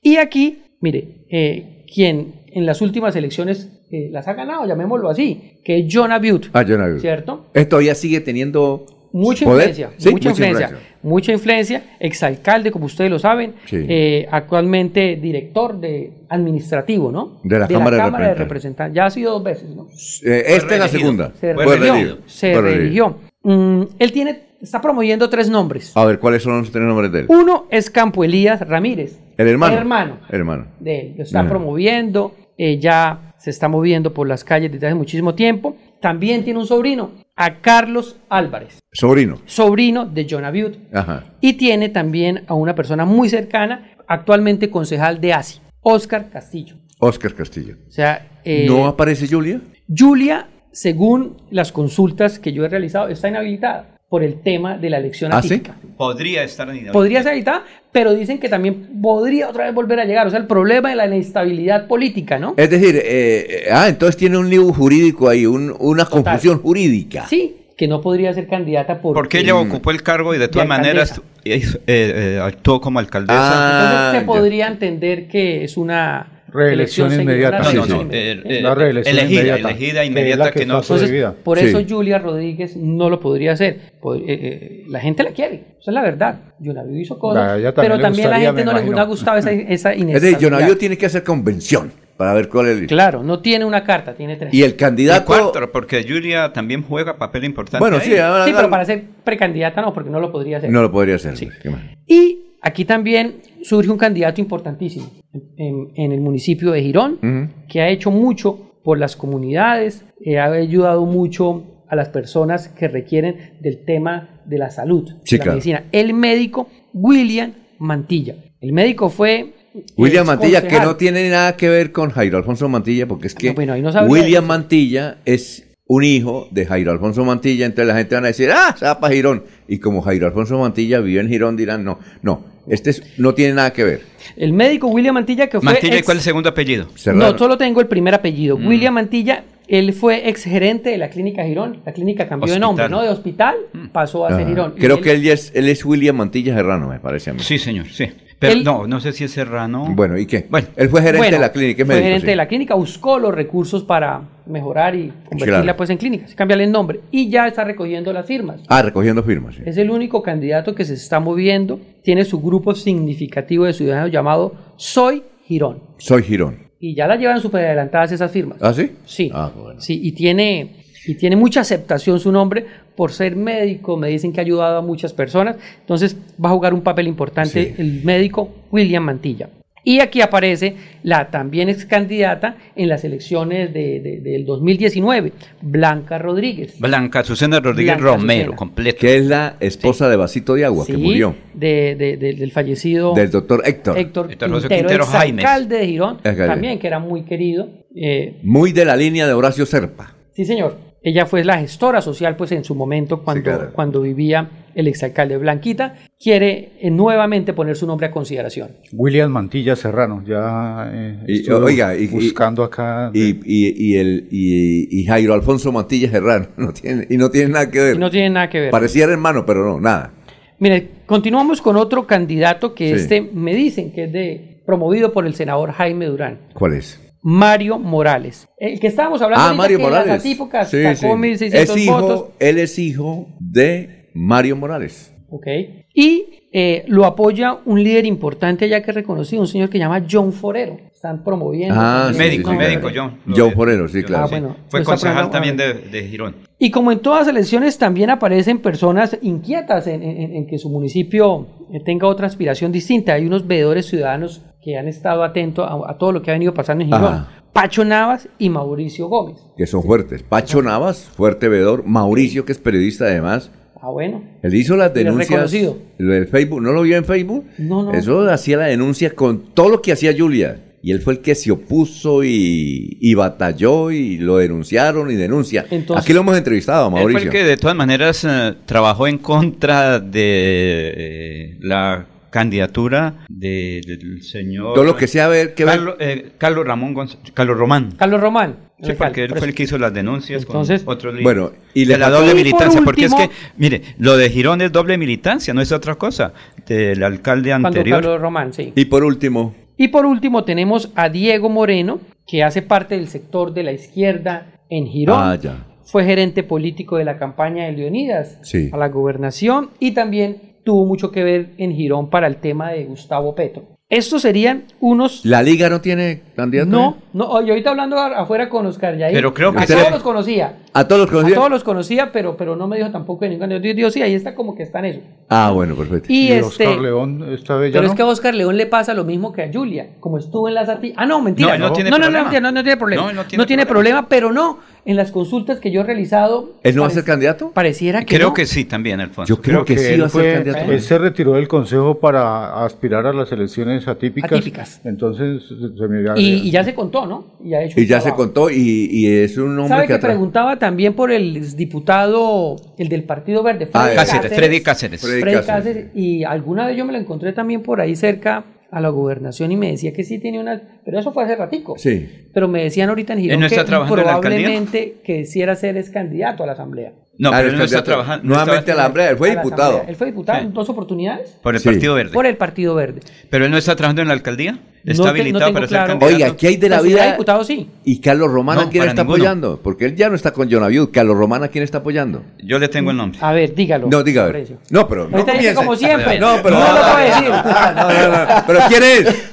Y aquí, mire, eh, quien en las últimas elecciones eh, las ha ganado, llamémoslo así, que es John Abiut, Ah, yo no- ¿cierto? Esto todavía sigue teniendo Mucha poder. influencia, Sí, mucha, influencia, mucha influencia, exalcalde, como ustedes lo saben, Sí. eh, actualmente director de administrativo, ¿no? De la Cámara de de Representantes. Representantes. Ya ha sido dos veces, ¿no? Eh, esta es la segunda. Se religió. Se religió. Mm, él tiene, está promoviendo tres nombres. A ver, ¿cuáles son los tres nombres de él? Uno es Campo Elías Ramírez. El hermano. Hermano Hermano. de él. Lo está Ajá. promoviendo. eh, ya se está moviendo por las calles desde hace muchísimo tiempo. También tiene un sobrino, a Carlos Álvarez, Sobrino. sobrino de John Abiud. Ajá. Y tiene también a una persona muy cercana, actualmente concejal de ASI, Oscar Castillo. Oscar Castillo. O sea, eh, ¿No aparece Julia? Julia, según las consultas que yo he realizado, está inhabilitada por el tema de la elección ¿Ah, sí? atípica. Podría estar en Podría ser habilitada, pero dicen que también podría otra vez volver a llegar. O sea, el problema de la inestabilidad política, ¿no? Es decir, eh, eh, ah, entonces tiene un lío jurídico ahí, un- una confusión jurídica. Sí, que no podría ser candidata por... Porque ella ocupó el cargo y de todas maneras eh, eh, actuó como alcaldesa. Ah, Entonces se podría entender que es una Reelección elección inmediata. No, una no, no, elección eh, La reelección elegida, inmediata. elegida Que es la inmediata que que no Entonces, por Sí. eso Julia Rodríguez no lo podría hacer. Pod- eh, eh, la gente la quiere, esa es la verdad. Junavido hizo A cosas, también pero también a la gustaría, gente no le ha gustado esa, esa Es decir. Jonavío tiene que hacer convención para ver cuál es el... Claro, no tiene una carta, tiene tres. Y el Y candidato... cuatro, porque Julia también juega papel importante. Bueno, ahí. sí, ahora- Sí, pero para ser precandidata no, porque no lo podría hacer. No lo podría hacer. Sí. ¿Qué más? Y aquí también surge un candidato importantísimo en, en el municipio de Girón, Ujú. que ha hecho mucho por las comunidades, eh, ha ayudado mucho a las personas que requieren del tema de la salud, Sí, de la claro. medicina. El médico William Mantilla. El médico fue... William ex Mantilla, que no tiene nada que ver con Jairo Alfonso Mantilla, porque es que No, bueno, ahí no sabría William. Mantilla es un hijo de Jairo Alfonso Mantilla, entonces la gente van a decir, ah, se va para Girón. Y como Jairo Alfonso Mantilla vive en Girón, dirán, no, no, este es- no tiene nada que ver. El médico William Mantilla que fue... Mantilla, ¿y ex- cuál es el segundo apellido? Serrano. No, solo tengo el primer apellido. Mm. William Mantilla, él fue ex gerente de la clínica Girón. La clínica cambió de nombre, ¿no? De hospital pasó a ser. Girón. Creo él- que él, ya es, él es William Mantilla Serrano, me parece a mí. Sí, señor, sí. Pero no, no sé si es Serrano. Bueno, ¿y qué? Bueno. él fue gerente Bueno, de la clínica, es fue médico, gerente sí. de la clínica, buscó los recursos para mejorar y convertirla Claro. pues en clínica, cambiarle el nombre. Y ya está recogiendo las firmas. Ah, recogiendo firmas. sí. Es el único candidato que se está moviendo. Tiene su grupo significativo de ciudadanos llamado Soy Girón. Soy Girón. Y ya la llevan súper adelantadas esas firmas. ¿Ah, sí? Sí. Ah, bueno. Sí, y tiene, y tiene mucha aceptación su nombre por ser médico, me dicen que ha ayudado a muchas personas, entonces va a jugar un papel importante el médico William Mantilla. Y aquí aparece la también ex candidata en las elecciones de, de- del 2019, Blanca Rodríguez. Blanca Azucena Rodríguez Blanca Romero, Azucena. completo. Que es la esposa de Vasito de Agua, que murió. de- de- de- del fallecido Del doctor Héctor. Héctor, Quintero, Quintero alcalde de Girón, también que era muy querido. Eh, Muy de la línea de Horacio Serpa. sí, señor. Ella fue la gestora social, pues en su momento cuando, claro. cuando vivía el exalcalde Blanquita. Quiere eh, nuevamente poner su nombre a consideración. William Mantilla Serrano, ya eh, Y, oiga, y, y- buscando acá. Y, y, y el, y, y Jairo Alfonso Mantilla Serrano. *laughs* No tiene, y no tiene nada que ver. Y no tiene nada que ver. Parecía hermano, pero no, nada. Mire, continuamos con otro candidato que Sí. este me dicen que es de promovido por el senador Jaime Durán. ¿Cuál es? Mario Morales. El que estábamos hablando Ah, ahorita Mario que Morales. en las atípicas Sí, sacó sí. 1600 Es hijo, votos. Él es hijo de Mario Morales. Ok. Y eh, lo apoya un líder importante allá que es reconocido, un señor que se llama John Forero. Están promoviendo. Ah, también médico, nombre. médico, John. John Forero, sí, claro. Ah, bueno. Fue Pues concejal está también de, de Girón. Y como en todas las elecciones también aparecen personas inquietas en, en- en que su municipio eh, tenga otra aspiración distinta. Hay unos veedores ciudadanos que han estado atentos a, a todo lo que ha venido pasando en Girón. Ajá. Pacho Navas y Mauricio Gómez. Que son fuertes. Pacho Navas, fuerte veedor. Mauricio, que es periodista además. Ah, bueno. Él hizo las denuncias. reconocido. Lo del Facebook. ¿No lo vio en Facebook? No, no. Eso hacía la denuncia con todo lo que hacía Julia. Y él fue el que se opuso y, y batalló y lo denunciaron y denuncia. Entonces- Aquí lo hemos entrevistado, a Él fue Mauricio. el que de todas maneras eh, trabajó en contra de eh, la candidatura de- del señor... Todo lo que sea ver que ver- Carlos, eh, Carlos Ramón Gonz- Carlos Román. Carlos Román. Sí, porque él fue el que hizo las denuncias Entonces- con otro líder. Bueno, y de la doble Y por militancia, porque es que, mire, lo de Girón es doble militancia, no es otra cosa, del alcalde anterior. Carlos Román, sí. Y por último, Y por último tenemos a Diego Moreno, que hace parte del sector de la izquierda en Girón. Ah, ya. Fue gerente político de la campaña de Leonidas Sí. a la gobernación y también tuvo mucho que ver en Girón para el tema de Gustavo Petro. Estos serían unos... ¿la liga no tiene candidato? No, no, yo ahorita hablando afuera con Oscar Yair, Pero creo que a todos le- los conocía. ¿A todos los A conocía? todos los conocía, pero, pero no me dijo tampoco de ningún candidato. Yo digo, sí, ahí está como que está en eso. Ah, bueno, perfecto. Y, este, Oscar León esta vez ya pero no. es que a Oscar León le pasa lo mismo que a Julia, como estuvo en las ati- Ah, no, mentira. No, él no tiene no, no, problema. no, no, no tiene problema. No, No, él no tiene tiene problema. problema, pero no. En las consultas que yo he realizado. ¿Él no va a ser candidato? Pareciera que Creo no. que sí también, Alfonso. Yo creo que, sí él va a ser fue- candidato. Él se retiró del consejo para aspirar a las elecciones atípicas. Atípicas. Entonces se me Y, y ya se contó, ¿no? Y, ha hecho Y ya se contó y, y es un hombre ¿Sabe que que preguntaba también por el diputado, el del Partido Verde, Ah, Freddy Cáceres, Freddy Cáceres. Freddy Cáceres. Cáceres, y alguna vez yo me lo encontré también por ahí cerca a la gobernación y me decía que sí tenía una... Pero eso fue hace ratico. Sí. Pero me decían ahorita en Girón ¿Él no está que probablemente que quisiera ser es candidato a la asamblea. No, Ah, pero él no está trabajando. no Nuevamente está- a la Asamblea, él fue diputado. asamblea. Él fue diputado Sí. en dos oportunidades Por el Sí. Partido Verde. por el Partido Verde. Pero él no está trabajando en la alcaldía. Está No te- no habilitado para ser claro. candidato. Oiga, ¿qué hay de la Pues si vida? diputado, sí. ¿Y Carlos Román a No, quién está ninguno. apoyando? Porque él ya no está con Jonaviud. ¿Carlos Román a quién está apoyando? Yo le tengo el nombre. A ver, dígalo. No, diga a ver. Mauricio. No, pero no dice como siempre. No, pero No lo puedo decir. No, no, no. ¿Pero quién es?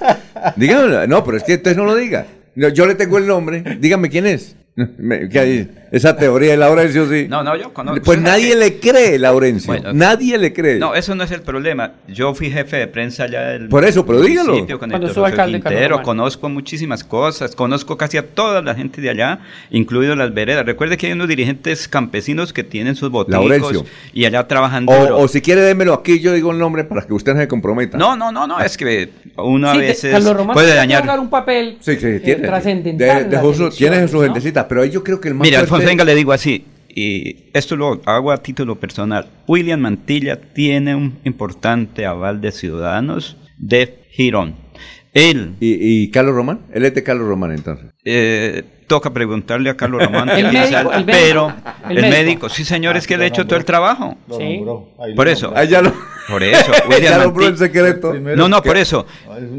Dígame. No, pero es que entonces no lo diga. No, Yo le tengo el nombre. Dígame quién es. *laughs* ¿qué hay? Esa teoría de Laurencio, sí. No, no, yo conozco. Pues nadie le cree, Laurencio. Bueno. nadie le cree. No, eso no es el problema. Yo fui jefe de prensa allá del Por eso, pero dígalo. con Cuando José alcalde Quintero, conozco muchísimas cosas, conozco casi a toda la gente de allá, incluido las veredas. Recuerde que hay unos dirigentes campesinos que tienen sus Laurencio. boticos y allá trabajan duro. O, o si quiere, démelo aquí, yo digo el nombre para que usted no se comprometa. No, no, no, no, es que uno a Sí, te- veces Carlos Román puede dañar. un papel Sí, sí, eh, tiene. trascendental. De- Josu- tiene sus ¿no? gentecitas, pero ahí yo creo que el más Mira, Venga, le digo así, y esto lo hago a título personal. William Mantilla tiene un importante aval de ciudadanos de Girón. Él, ¿Y, y Carlos Román? Él es de Carlos Román, entonces. eh, toca preguntarle a Carlos Román *laughs* El médico, el pero el el, médico. médico, sí señor, es que él ha hecho todo el trabajo. Lo Sí. nombró, ahí Por lo eso. Ah, lo... Por eso, *laughs* William ya nombró el Mantilla- secreto. Primero- No, no, que- por eso.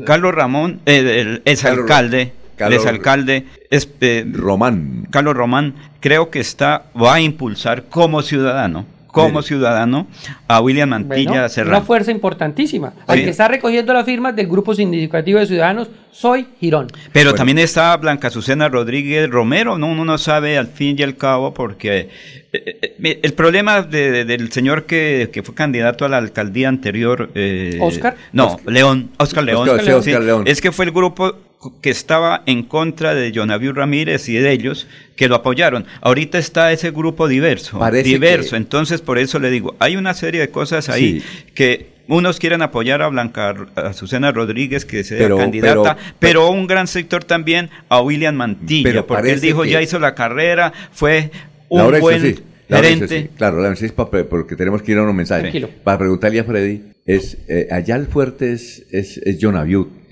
Carlos Ramón, eh, el exalcalde, Carlos- el exalcalde, es, eh, Román. Carlos Román, creo que está, va a impulsar como ciudadano, como ciudadano a William Mantilla Bueno, Serrano. una fuerza importantísima. Al Sí. que está recogiendo las firmas del Grupo Significativo de Ciudadanos, soy Girón. Pero también está Blanca Azucena Rodríguez Romero, ¿no? uno no sabe al fin y al cabo porque eh, eh, el problema de- de- del señor que, que fue candidato a la alcaldía anterior... eh, ¿Oscar? No, León, Oscar León. Oscar, sí, Oscar Sí, León. Es que fue el grupo que estaba en contra de Jonaviu Ramírez y de ellos que lo apoyaron. Ahorita está ese grupo diverso, Parece diverso. que- Entonces, por eso le digo, hay una serie de cosas ahí que unos quieren apoyar a Blanca Azucena Rodríguez, que sea Pero- candidata, pero- pero, un gran sector también a William Mantilla, Pero porque él dijo, que- ya hizo la carrera, fue un Laurencio, buen sí. Laurencio, gerente. sí. Claro, Laurencio, sí, pa- porque tenemos que ir a unos mensajes. Tranquilo. Para preguntarle a Freddy, es, eh, allá el fuerte es, es, es John.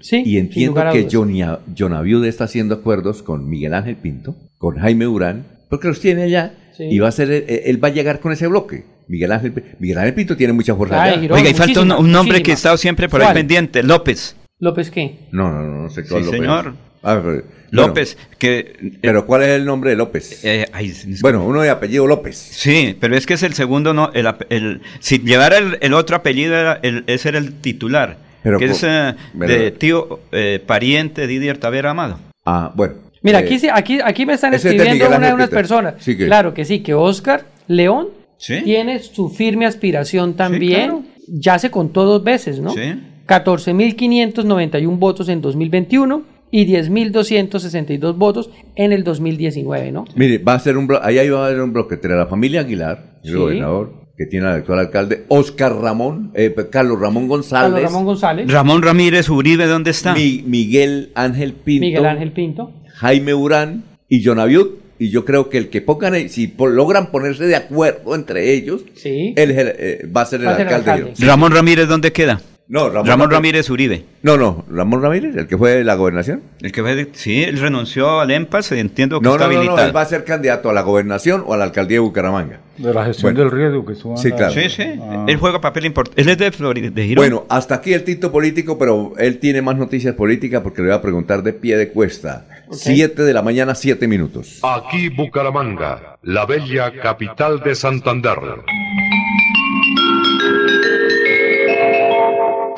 Sí, y sin entiendo lugar a que. Johnny John está haciendo acuerdos con Miguel Ángel Pinto, con Jaime Urán, porque los tiene allá Sí. y va a ser, eh, él va a llegar con ese bloque. Miguel Ángel, Miguel Ángel Pinto tiene mucha fuerza Ay. Girón, Oiga, y falta un, nombre que ha estado siempre por ahí pendiente, López. ¿López qué? No, no, no, no sé cuál Sí, López. señor. Ah, pero- López, que... Bueno, pero ¿cuál es el nombre de López? eh, ay, bueno, uno de apellido López. Sí, pero es que es el segundo, no, el, el- si llevara el, el otro apellido, era el, ese era el titular, Pero que por- es eh, de tío, eh, pariente de Didier Tavera Amado. Ah, bueno. Mira, Eh, aquí, sí- aquí, aquí me están escribiendo una de unas Peter. personas. Sí, que- Claro que sí, que Oscar León Sí. tiene su firme aspiración también. claro. Ya se contó dos veces, ¿no? Sí. 14.591 votos en 2021 y 10.262 votos en el 2019, ¿no? Mire, va a ser un bloque, ahí ahí va a haber un bloque entre la familia Aguilar, el Sí. gobernador, que tiene al actual alcalde, Oscar Ramón, eh, Carlos Ramón González, Carlos Ramón González, Ramón Ramírez Uribe, ¿dónde está? Mi- Miguel Ángel Pinto, Miguel Ángel Pinto. Jaime Urán y John. Y yo creo que el que pongan, ahí, si logran ponerse de acuerdo entre ellos, Sí. él el, eh, va a ser el Va a ser el alcalde. alcalde. Ramón Ramírez, ¿dónde queda? No, Ramón, Ramón, Ramírez Uribe. No, no, Ramón Ramírez, el que fue de la gobernación. El que fue de- sí, él renunció al EMPAS, entiendo que No, está no, no, no, habilitado. él va a ser candidato a la gobernación o a la alcaldía de Bucaramanga. De la gestión Bueno. del riesgo que estuvo Sí, claro. Sí, sí, Ah. él juega papel importante. Él es de Florida, de Girón. Bueno, hasta aquí el tito político, pero él tiene más noticias políticas porque le voy a preguntar de pie de cuesta. Siete de la mañana, siete minutos. Aquí Bucaramanga, la bella capital de Santander.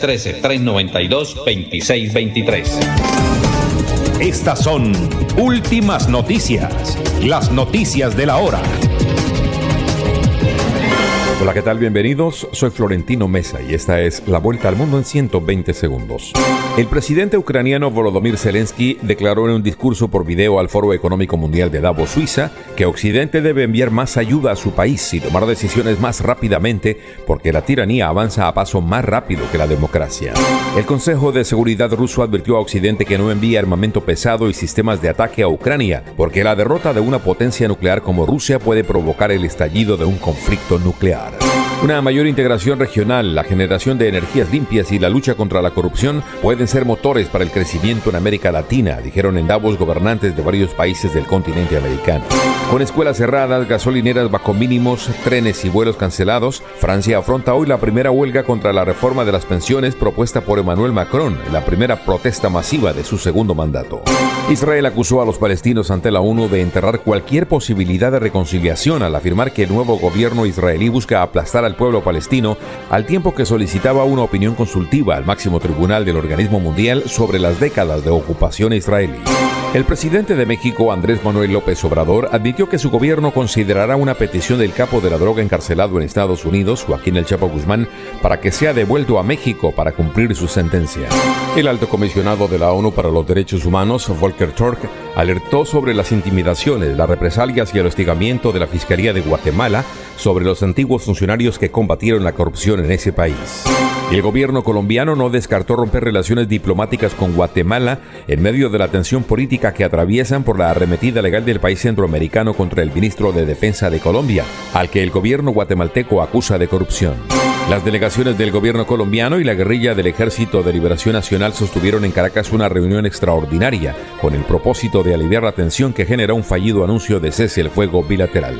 313-392-2623. Estas son últimas noticias, las noticias de la hora. Hola, ¿qué tal? Bienvenidos. Soy Florentino Mesa y esta es La Vuelta al Mundo en 120 segundos. El presidente ucraniano Volodymyr Zelensky declaró en un discurso por video al Foro Económico Mundial de Davos, Suiza, que Occidente debe enviar más ayuda a su país y tomar decisiones más rápidamente porque la tiranía avanza a paso más rápido que la democracia. El Consejo de Seguridad ruso advirtió a Occidente que no envíe armamento pesado y sistemas de ataque a Ucrania porque la derrota de una potencia nuclear como Rusia puede provocar el estallido de un conflicto nuclear. matter. Una mayor integración regional, la generación de energías limpias y la lucha contra la corrupción pueden ser motores para el crecimiento en América Latina, dijeron en Davos gobernantes de varios países del continente americano. Con escuelas cerradas, gasolineras bajo mínimos, trenes y vuelos cancelados, Francia afronta hoy la primera huelga contra la reforma de las pensiones propuesta por Emmanuel Macron, la primera protesta masiva de su segundo mandato. Israel acusó a los palestinos ante la ONU de enterrar cualquier posibilidad de reconciliación al afirmar que el nuevo gobierno israelí busca aplastar al al pueblo palestino, al tiempo que solicitaba una opinión consultiva al máximo tribunal del organismo mundial sobre las décadas de ocupación israelí. El presidente de México, Andrés Manuel López Obrador, admitió que su gobierno considerará una petición del capo de la droga encarcelado en Estados Unidos, Joaquín El Chapo Guzmán, para que sea devuelto a México para cumplir su sentencia. El alto comisionado de la ONU para los Derechos Humanos, Volker Turk, alertó sobre las intimidaciones, las represalias y el hostigamiento de la Fiscalía de Guatemala sobre los antiguos funcionarios que combatieron la corrupción en ese país. El gobierno colombiano no descartó romper relaciones diplomáticas con Guatemala en medio de la tensión política que atraviesan por la arremetida legal del país centroamericano contra el ministro de Defensa de Colombia, al que el gobierno guatemalteco acusa de corrupción. Las delegaciones del gobierno colombiano y la guerrilla del Ejército de Liberación Nacional sostuvieron en Caracas una reunión extraordinaria con el propósito de aliviar la tensión que genera un fallido anuncio de cese el fuego bilateral.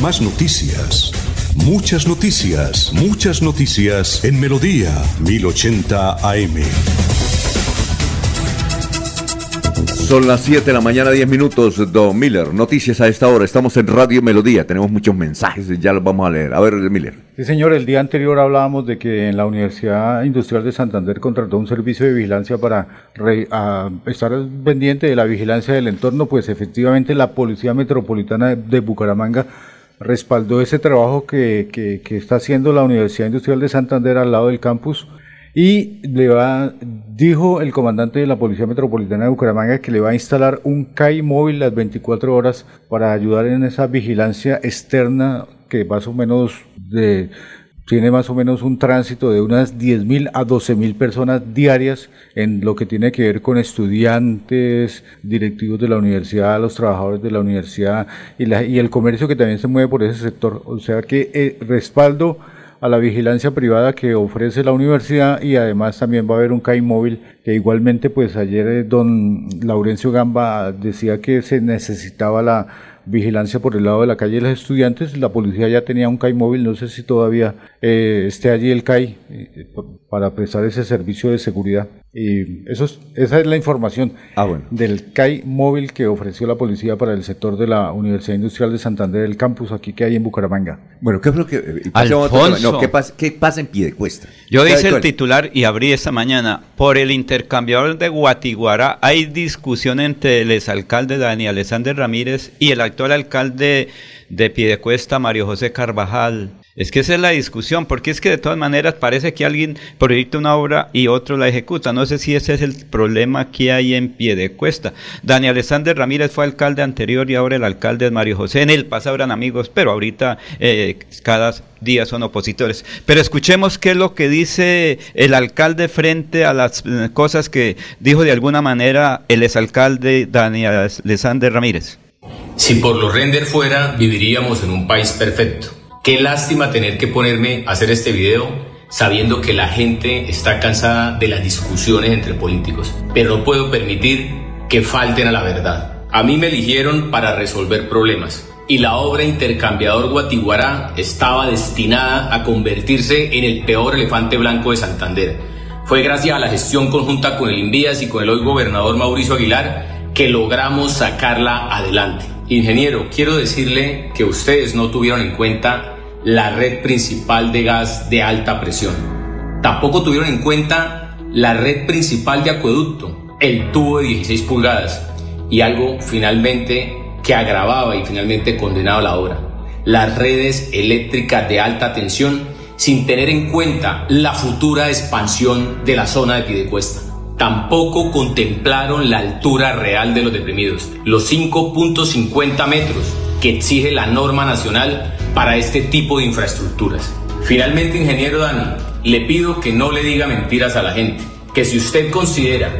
Más noticias. Muchas noticias, muchas noticias en Melodía 1080 AM. Son las 7 de la mañana, 10 minutos, Don Miller. Noticias a esta hora. Estamos en Radio Melodía. Tenemos muchos mensajes, ya los vamos a leer. A ver, Miller. Sí, señor. El día anterior hablábamos de que en la Universidad Industrial de Santander contrató un servicio de vigilancia para estar pendiente de la vigilancia del entorno. Pues efectivamente la Policía Metropolitana de Bucaramanga respaldó ese trabajo que, que, está haciendo la Universidad Industrial de Santander al lado del campus y le va, dijo el comandante de la Policía Metropolitana de Bucaramanga que le va a instalar un CAI móvil las 24 horas para ayudar en esa vigilancia externa que más o menos de tiene más o menos un tránsito de unas 10.000 a 12.000 personas diarias en lo que tiene que ver con estudiantes, directivos de la universidad, los trabajadores de la universidad y, la, y el comercio que también se mueve por ese sector. O sea que eh, respaldo a la vigilancia privada que ofrece la universidad y además también va a haber un CAI móvil que igualmente pues ayer eh, don Laurencio Gamba decía que se necesitaba la vigilancia por el lado de la calle de los estudiantes. La policía ya tenía un CAI móvil, no sé si todavía eh, esté allí el CAI eh, para prestar ese servicio de seguridad. Y eso esa es la información ah, bueno. del CAI móvil que ofreció la policía para el sector de la Universidad Industrial de Santander, el campus aquí que hay en Bucaramanga. Bueno, ¿qué es lo que eh, Alfonso, ¿qué, pasa, ¿qué pasa en Piedecuesta? Yo hice el titular y abrí esta mañana. Por el intercambiador de Guatiguará hay discusión entre el exalcalde Daniel Alexander Ramírez y el actual alcalde de Piedecuesta, Mario José Carvajal. Es que esa es la discusión, porque es que de todas maneras parece que alguien proyecta una obra y otro la ejecuta. No sé si ese es el problema que hay en pie de cuesta. Daniel Alexander Ramírez fue alcalde anterior y ahora el alcalde es Mario José. En el pasado eran amigos, pero ahorita eh, cada día son opositores. Pero escuchemos qué es lo que dice el alcalde frente a las eh, cosas que dijo de alguna manera el exalcalde Daniel Alexander Ramírez. Si por lo render fuera, viviríamos en un país perfecto Qué lástima tener que ponerme a hacer este video sabiendo que la gente está cansada de las discusiones entre políticos, pero no puedo permitir que falten a la verdad. A mí me eligieron para resolver problemas y la obra Intercambiador Guatiguará estaba destinada a convertirse en el peor elefante blanco de Santander. Fue gracias a la gestión conjunta con el Invías y con el hoy gobernador Mauricio Aguilar que logramos sacarla adelante. Ingeniero, quiero decirle que ustedes no tuvieron en cuenta la red principal de gas de alta presión. Tampoco tuvieron en cuenta la red principal de acueducto, el tubo de 16 pulgadas, y algo finalmente que agravaba y finalmente condenaba la obra, las redes eléctricas de alta tensión sin tener en cuenta la futura expansión de la zona de Pidecuesta tampoco contemplaron la altura real de los deprimidos, los 5.50 metros que exige la norma nacional para este tipo de infraestructuras. Finalmente, ingeniero Dani, le pido que no le diga mentiras a la gente, que si usted considera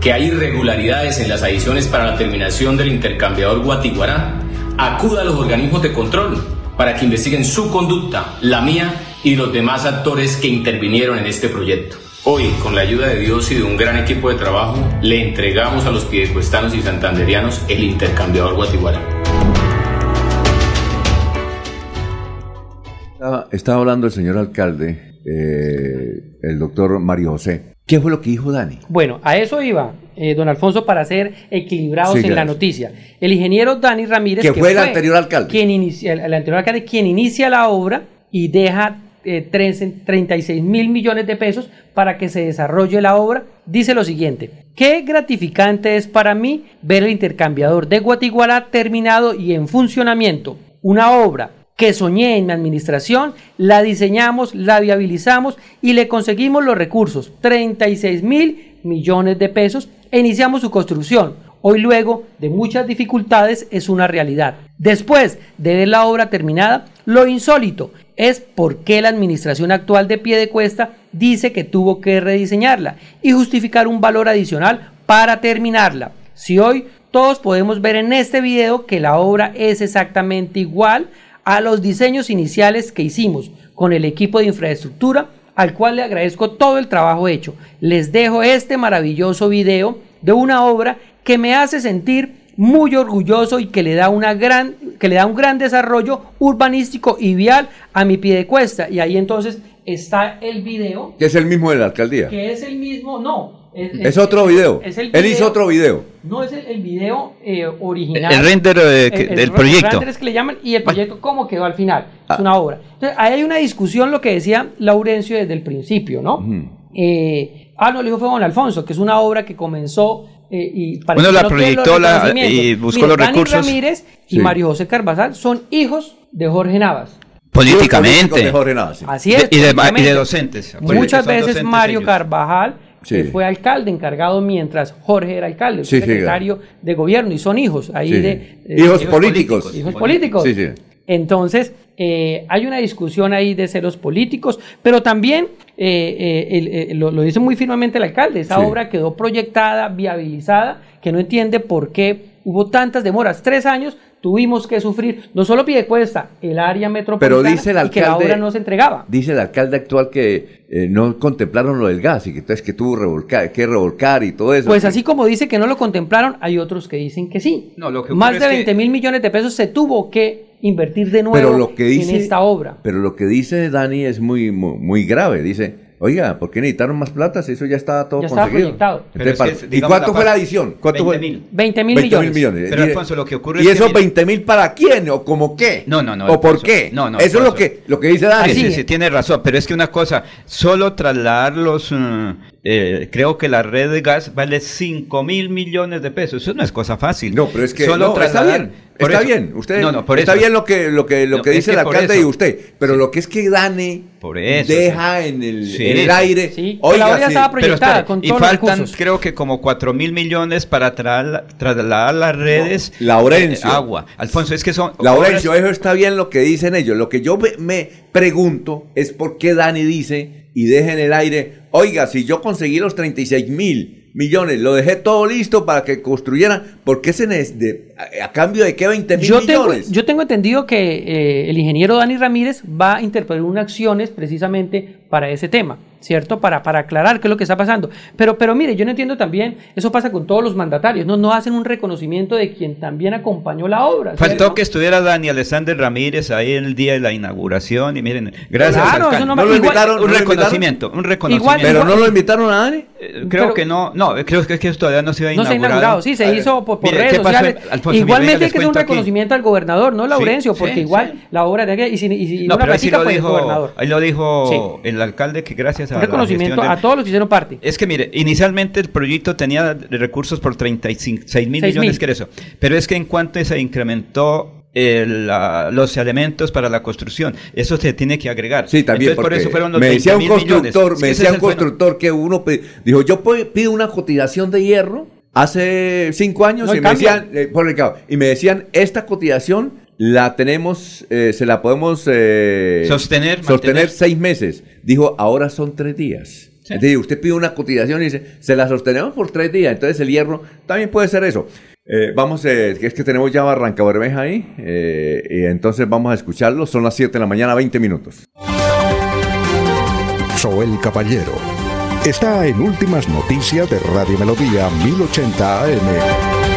que hay irregularidades en las adiciones para la terminación del intercambiador Guatiguará, acuda a los organismos de control para que investiguen su conducta, la mía y los demás actores que intervinieron en este proyecto. Hoy, con la ayuda de Dios y de un gran equipo de trabajo, le entregamos a los piedecuestanos y santanderianos el intercambiador Guatiguara. Estaba, hablando el señor alcalde, eh, el doctor Mario José. ¿Qué fue lo que dijo Dani? Bueno, a eso iba. eh, don Alfonso, para ser equilibrados Sí, en la noticia. El ingeniero Dani Ramírez, Que fue el anterior alcalde. Quien inicia, el, el anterior alcalde, quien inicia la obra y deja eh, tres- 36 mil millones de pesos para que se desarrolle la obra, dice lo siguiente. Qué gratificante es para mí ver el intercambiador de Guatigualá terminado y en funcionamiento. Una obra que soñé en mi administración, la diseñamos, la viabilizamos y le conseguimos los recursos, 36 mil millones de pesos, e iniciamos su construcción. Hoy luego de muchas dificultades es una realidad. Después de ver la obra terminada, lo insólito es por qué la administración actual de Piedecuesta dice que tuvo que rediseñarla y justificar un valor adicional para terminarla. Si hoy todos podemos ver en este video que la obra es exactamente igual a los diseños iniciales que hicimos con el equipo de infraestructura, al cual le agradezco todo el trabajo hecho. Les dejo este maravilloso video de una obra que me hace sentir muy orgulloso y que le da una gran que le da un gran desarrollo urbanístico y vial a mi pie de cuesta y ahí entonces está el video Que es el mismo de la alcaldía. que es el mismo no es, Es otro video. es el Él hizo otro video. no es el, el video eh, original. El render, eh, que- del proyecto. El render es que le llaman y el proyecto cómo quedó al final. Es una obra. Entonces, ahí hay una discusión, lo que decía Laurencio desde el principio, ¿no? Eh, ah, no, lo dijo fue don Alfonso, que es una obra que comenzó eh, y Bueno, que la no proyectó la- reconocimientos. y buscó Mire, los Dani recursos. Ramírez y Sí. Mario José Carvajal son hijos de Jorge Navas. Políticamente. de Jorge Navas, sí. Así es. De- y, de, y de docentes. Acuérdense Muchas veces docentes Mario ellos. Carvajal Sí. eh, fue alcalde encargado mientras Jorge era alcalde, Sí, sí, secretario de gobierno y son hijos ahí Sí. de eh, Hijos políticos. Hijos políticos. Sí, sí. Entonces, eh, hay una discusión ahí de celos políticos, pero también eh, eh, el- eh, lo, lo dice muy firmemente el alcalde, esa Sí. obra quedó proyectada, viabilizada, que no entiende por qué hubo tantas demoras. Tres años tuvimos que sufrir, no solo Piedecuesta, el área metropolitana, Pero dice el y que la alcalde- obra no se entregaba. Dice el alcalde actual que eh, no contemplaron lo del gas y que entonces que tuvo revolcar, que revolcar y todo eso. Pues así como dice que no lo contemplaron, hay otros que dicen que sí. No, lo que Más de es que- 20 mil millones de pesos se tuvo que invertir de nuevo pero lo que dice, en esta obra. Pero lo que dice Dani es muy, muy, muy grave. Dice, oiga, ¿por qué necesitaron más plata si eso ya estaba todo Ya estaba conseguido? proyectado. Pero Entonces, es que, ¿Y cuánto la fue la adición? ¿Cuánto 20 fue? mil. 20 mil 20 mil millones. millones. Pero, Alfonso, lo que ocurre ¿Y es esos mire- 20 mil para quién o como qué? No, no, no. ¿O por Alfonso. qué? No, no. Eso es lo que, lo que dice Dani. Sí, sí, sí, tiene razón, pero es que una cosa, solo trasladar los, mm, eh, creo que la red de gas vale 5 mil millones de pesos, eso no es cosa fácil. No, pero es que solo no, está trasladar- bien, está eso- bien. Usted, no, no, por está eso. bien lo que, lo que, lo No, que dice el por alcalde y usted, pero lo que es que Dani Por eso, deja en el, Sí. en el aire. Sí, oiga, la obra estaba proyectada con y todos los faltan creo que como 4 mil millones para tra- trasladar las redes Laurencio. eh, agua. Alfonso, es que son Laurencio, obras- eso está bien lo que dicen ellos. Lo que yo me- me pregunto es por qué Dani dice y deja en el aire, oiga, si yo conseguí los 36 mil millones, lo dejé todo listo para que construyeran, ¿por qué se de- a, a cambio de qué 20 mil Yo tengo, millones? yo tengo entendido que eh, el ingeniero Dani Ramírez va a interponer unas acciones precisamente para ese tema, ¿cierto? Para, para aclarar qué es lo que está pasando. Pero, pero mire, yo no entiendo también, eso pasa con todos los mandatarios, no, no hacen un reconocimiento de quien también acompañó la obra. Faltó que estuviera Dani Alexander Ramírez ahí el día de la inauguración y miren, gracias Claro, eso no ¿No me- lo igual- invitaron? un reconocimiento, un reconocimiento. Pero no lo invitaron a Dani. Eh, creo pero- que no, no, creo que, que todavía no se ha No se ha inaugurado. sí, se A ver, hizo por, por mire, redes Igualmente les que es un aquí. reconocimiento al gobernador, no Laurencio, sí, porque igual la obra de y si, y si No, una pero ahí sí platica, lo pues, el gobernador. ahí lo dijo el alcalde que gracias a Un reconocimiento de- a todos los que hicieron parte. Es que mire, inicialmente el proyecto tenía recursos por 36 mil Seis millones, mil. que era eso. Pero es que en cuanto se incrementó el, la- los elementos para la construcción, eso se tiene que agregar. Sí, también. Entonces, por eso fueron los me decía un 20.000 millones. constructor, Es me que ese decía un constructor que uno dijo, yo pido una cotización de hierro hace cinco años No, y me decían, eh, por el cabo, y me decían, esta cotización la tenemos, eh, se la podemos eh, Sostener, sostener mantener. seis meses. Dijo, ahora son tres días. Entonces, usted pide una cotización y dice, se la sostenemos por tres días. Entonces el hierro también puede ser eso. Eh, vamos, eh, es que tenemos ya Barranca Bermeja ahí, eh, y entonces vamos a escucharlo. Son las 7 de la mañana, 20 minutos. Soel Caballero está en Últimas Noticias de Radio Melodía 1080 AM.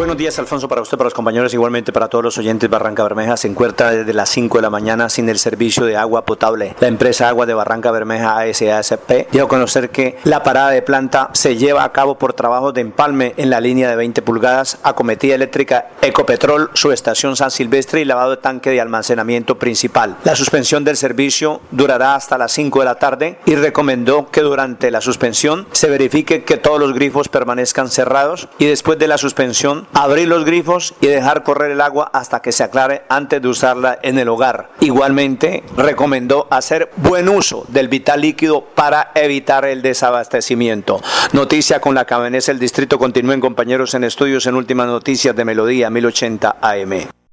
Buenos días, Alfonso, para usted, para los compañeros, igualmente para todos los oyentes. Barranca Bermeja se encuentra desde las 5 de la mañana sin el servicio de agua potable. La empresa Agua de Barranca Bermeja ASASP dio a conocer que la parada de planta se lleva a cabo por trabajos de empalme en la línea de 20 pulgadas, acometida eléctrica Ecopetrol, su estación San Silvestre y lavado de tanque de almacenamiento principal. La suspensión del servicio durará hasta las 5 de la tarde y recomendó que durante la suspensión se verifique que todos los grifos permanezcan cerrados y después de la suspensión abrir los grifos y dejar correr el agua hasta que se aclare antes de usarla en el hogar. Igualmente, recomendó hacer buen uso del vital líquido para evitar el desabastecimiento. Noticia con la que amanece el distrito. Continúen compañeros en estudios en últimas noticias de Melodía 1080 AM.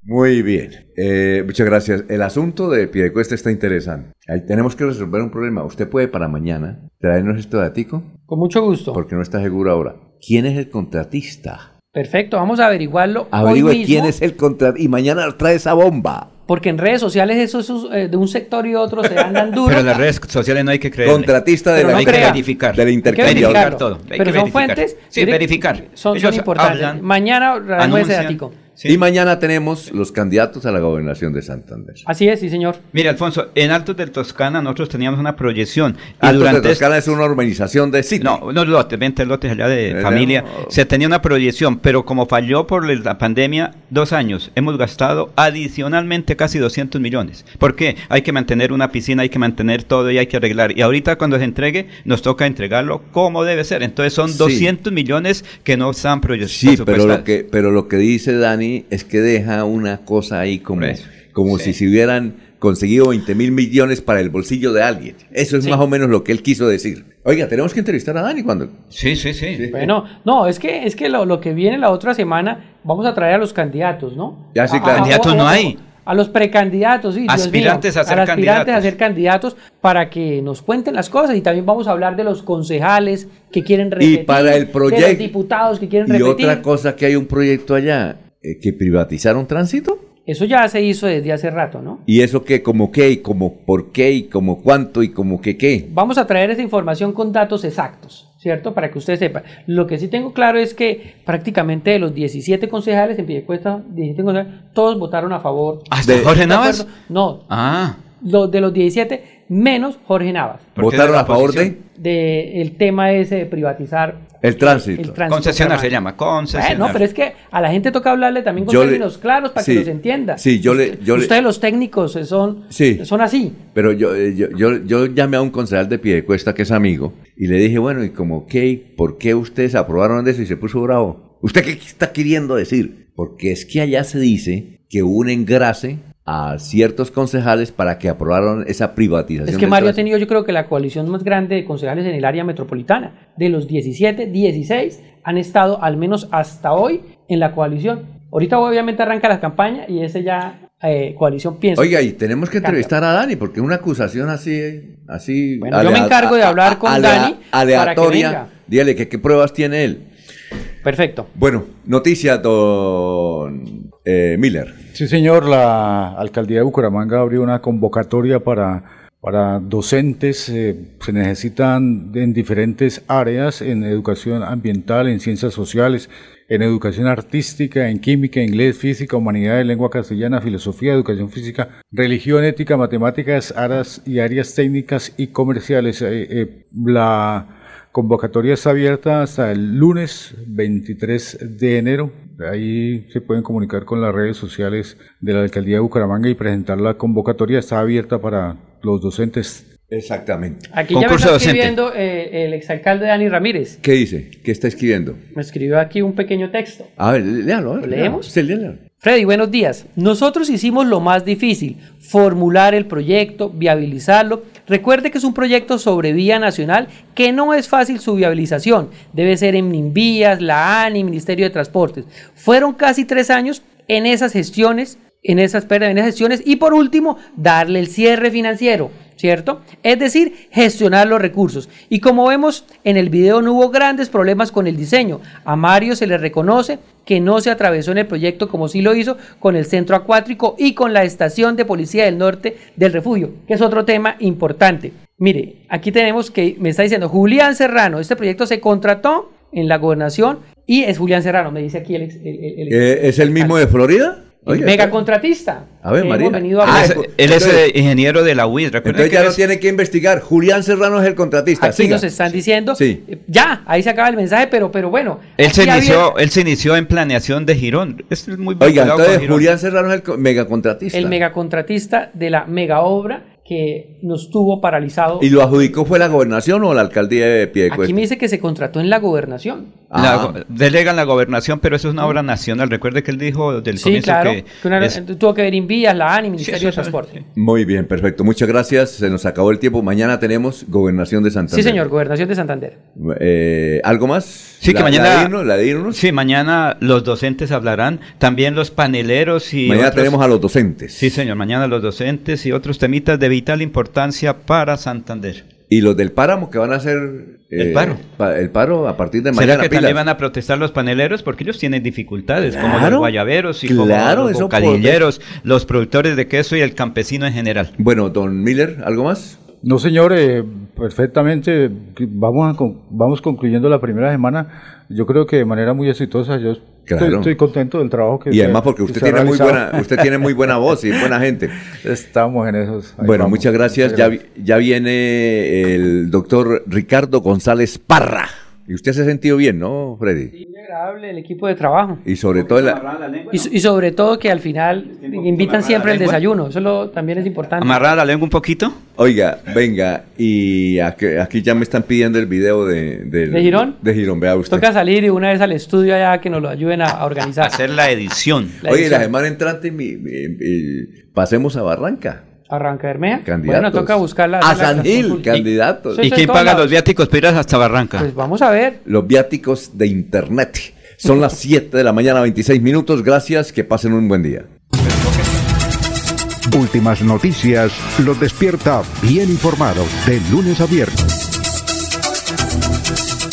Muy bien, eh, muchas gracias. El asunto de Piedecuesta está interesante. Ahí tenemos que resolver un problema. ¿Usted puede para mañana traernos esto de Atico? Con mucho gusto. Porque no está seguro ahora. ¿Quién es el contratista? Perfecto, vamos a averiguarlo. Averigüe hoy mismo, quién es el contratista y mañana trae esa bomba. Porque en redes sociales eso, eso, eh, de un sector y otro se andan *laughs* duro. Pero en las redes sociales no hay que creer. Contratista de Pero la no hay que verificar. del Hay que intercambio. todo. Hay Pero que son verificar. fuentes. Sí, verificar. Son, son importantes. hablan, Mañana anuncian. Sí. Y mañana tenemos los candidatos a la gobernación de Santander. Así es, sí, señor. Mire, Alfonso, en Altos del Toscana nosotros teníamos una proyección. Altos de durante Toscana es una urbanización de sitio. No, unos lotes, 20 lotes allá de Eh, familia. Se tenía una proyección, pero como falló por la pandemia, dos años, hemos gastado adicionalmente casi 200 millones. ¿Por qué? Hay que mantener una piscina, hay que mantener todo y hay que arreglar. Y ahorita cuando se entregue, nos toca entregarlo como debe ser. Entonces son Sí. 200 millones que no están proye- Sí, pero presupuestados. lo que pero lo que dice Dani es que deja una cosa ahí como, como sí. si se hubieran conseguido 20 mil millones para el bolsillo de alguien. Eso es Sí. más o menos lo que él quiso decir. Oiga, tenemos que entrevistar a Dani cuando... Sí, sí, sí. Bueno, no, es que, es que lo, lo que viene la otra semana, vamos a traer a los candidatos, ¿no? Ya, sí, A- claro. a- Candidatos no hay. A los precandidatos, sí. Aspirantes mío, a ser los aspirantes candidatos. a ser candidatos para que nos cuenten las cosas y también vamos a hablar de los concejales que quieren repetir. para el De proyecto- los diputados que quieren Y repetir. otra cosa que hay un proyecto allá, eh, que privatizaron tránsito. Eso ya se hizo desde hace rato, ¿no? Y eso que como qué, y como por qué, y como cuánto, y como que qué. Vamos a traer esa información con datos exactos, ¿cierto? Para que usted sepa. Lo que sí tengo claro es que prácticamente de los 17 concejales en Piedecuesta, 17 concejales, todos votaron a favor. ¿Hasta De- Jorge ¿De Navas? No, Ah. lo- de los 17, menos Jorge Navas. ¿Votaron a favor de De el tema ese de privatizar el tránsito? el tránsito. Concesionar se llama, concesionar. Bueno, pero es que a la gente toca hablarle también con Yo le- términos claros para sí, que los entienda. sí, yo le- Usted- yo le- Ustedes los técnicos eh, son, Sí. son así. Pero yo, eh, yo, yo, yo llamé a un concejal de Piedecuesta que es amigo y le dije, bueno, ¿y como qué? ¿Por qué ustedes aprobaron eso y se puso bravo? ¿Usted qué está queriendo decir? Porque es que allá se dice que hubo un engrase a ciertos concejales para que aprobaron esa privatización. Es que Mario ha tenido yo creo que la coalición más grande de concejales en el área metropolitana. De los 17, 16 han estado al menos hasta hoy en la coalición. Ahorita obviamente arranca la campaña y ese ya eh, coalición piensa. Oiga, y tenemos que entrevistar a Dani porque una acusación así, así. Bueno, yo me encargo de hablar con Dani para que Aleatoria. venga. Dígale que qué pruebas tiene él. Perfecto. Bueno, noticia, don eh, Miller. Sí, señor, la alcaldía de Bucaramanga abrió una convocatoria para, para docentes. eh, se necesitan en diferentes áreas, en educación ambiental, en ciencias sociales, en educación artística, en química, inglés, física, humanidades, lengua castellana, filosofía, educación física, religión, ética, matemáticas, áreas y áreas técnicas y comerciales. Eh, eh, la Convocatoria está abierta hasta el lunes 23 de enero. Ahí se pueden comunicar con las redes sociales de la Alcaldía de Bucaramanga y presentar la convocatoria. Está abierta para los docentes. Exactamente. Aquí ya me está escribiendo eh, el exalcalde Dani Ramírez. ¿Qué dice? ¿Qué está escribiendo? Me escribió aquí un pequeño texto. A ver, léalo. a ver, ¿Lo leemos? Sí, léalo. Freddy, buenos días. Nosotros hicimos lo más difícil, formular el proyecto, viabilizarlo. Recuerde que es un proyecto sobre vía nacional que no es fácil su viabilización. Debe ser en Minvías, la ANI, Ministerio de Transportes. Fueron casi tres años en esas gestiones, en esas, en esas gestiones y por último, darle el cierre financiero. ¿Cierto? Es decir, gestionar los recursos. Y como vemos en el video, no hubo grandes problemas con el diseño. A Mario se le reconoce que no se atravesó en el proyecto como sí lo hizo con el centro acuático y con la estación de policía del norte del refugio, que es otro tema importante. Mire, aquí tenemos que me está diciendo Julián Serrano, este proyecto se contrató en la gobernación Y es Julián Serrano, me dice aquí el... Eh, ¿Es el mismo de Florida? Oiga, mega está- contratista. A ver, María. hemos venido a Ah. Él es Entonces- ingeniero de la UIS. Recuerden Entonces que ya no es- tiene que investigar. Julián Serrano es el contratista. Aquí Siga. nos están diciendo, Sí. eh, ya, ahí se acaba el mensaje, pero, pero bueno. Él se, había- inició, él se inició en planeación de Girón. Es muy Oiga, entonces. Julián Serrano es el co- megacontratista. el megacontratista de la mega obra que nos tuvo paralizado. ¿Y lo adjudicó fue la gobernación o la alcaldía de Piedecuesta? Aquí me dice que se contrató en la gobernación. La Ah. delegan la gobernación, pero eso es una obra nacional. Recuerde que él dijo del Sí, comienzo claro. que que una- es- tuvo que ver Invías, la ANI, Ministerio eso de Transporte. Muy bien, perfecto. Muchas gracias. Se nos acabó el tiempo. Mañana tenemos gobernación de Santander. Sí, señor, Gobernación de Santander. Eh, ¿Algo más? Sí, que mañana. La de irnos, la de irnos. Sí, mañana los docentes hablarán, también los paneleros y. Mañana otros- tenemos a los docentes. Sí, señor, mañana los docentes y otros temitas de vital importancia para Santander. Y los del páramo que van a hacer El paro. pa- el paro a partir de ¿Será mañana. que pilas. también van a protestar los paneleros? Porque ellos tienen dificultades, como Claro, los guayaberos y claro, como los bocadilleros, los productores de queso y el campesino en general. Bueno, don Miller, ¿algo más? No, señor, eh, perfectamente. Vamos, a con- vamos concluyendo la primera semana. Yo creo que de manera muy exitosa. Yo estoy, Claro. estoy contento del trabajo que Y además porque que usted tiene muy buena, usted tiene muy buena voz y buena gente. *laughs* Estamos en esos. Bueno, vamos. muchas gracias. Muchas Ya, vi- ya viene el doctor Ricardo González Parra. Y usted se ha sentido bien, ¿no, Freddy? Muy agradable el equipo de trabajo. Y sobre todo la, Y, y sobre todo que al final invitan siempre el desayuno. Eso lo- también es importante. ¿Amarrar la lengua un poquito? Oiga, venga, y aquí, aquí ya me están pidiendo el video de... del- ¿De Girón? De Girón, vea usted. Toca salir y una vez al estudio allá que nos lo ayuden a, a organizar. Hacer la edición. La Oye, edición. la semana entrante mi- mi- mi- pasemos a Barranca. Arranca Bermeja. Candidatos. Bueno, toca buscarla. A San Gil, candidatos. ¿Y quién paga lados. los viáticos para ir hasta Barranca? Pues vamos a ver. Los viáticos de Internet. Son las 7 de la mañana, 26 minutos. Gracias, que pasen un buen día. Últimas noticias los despierta bien informados de lunes a viernes.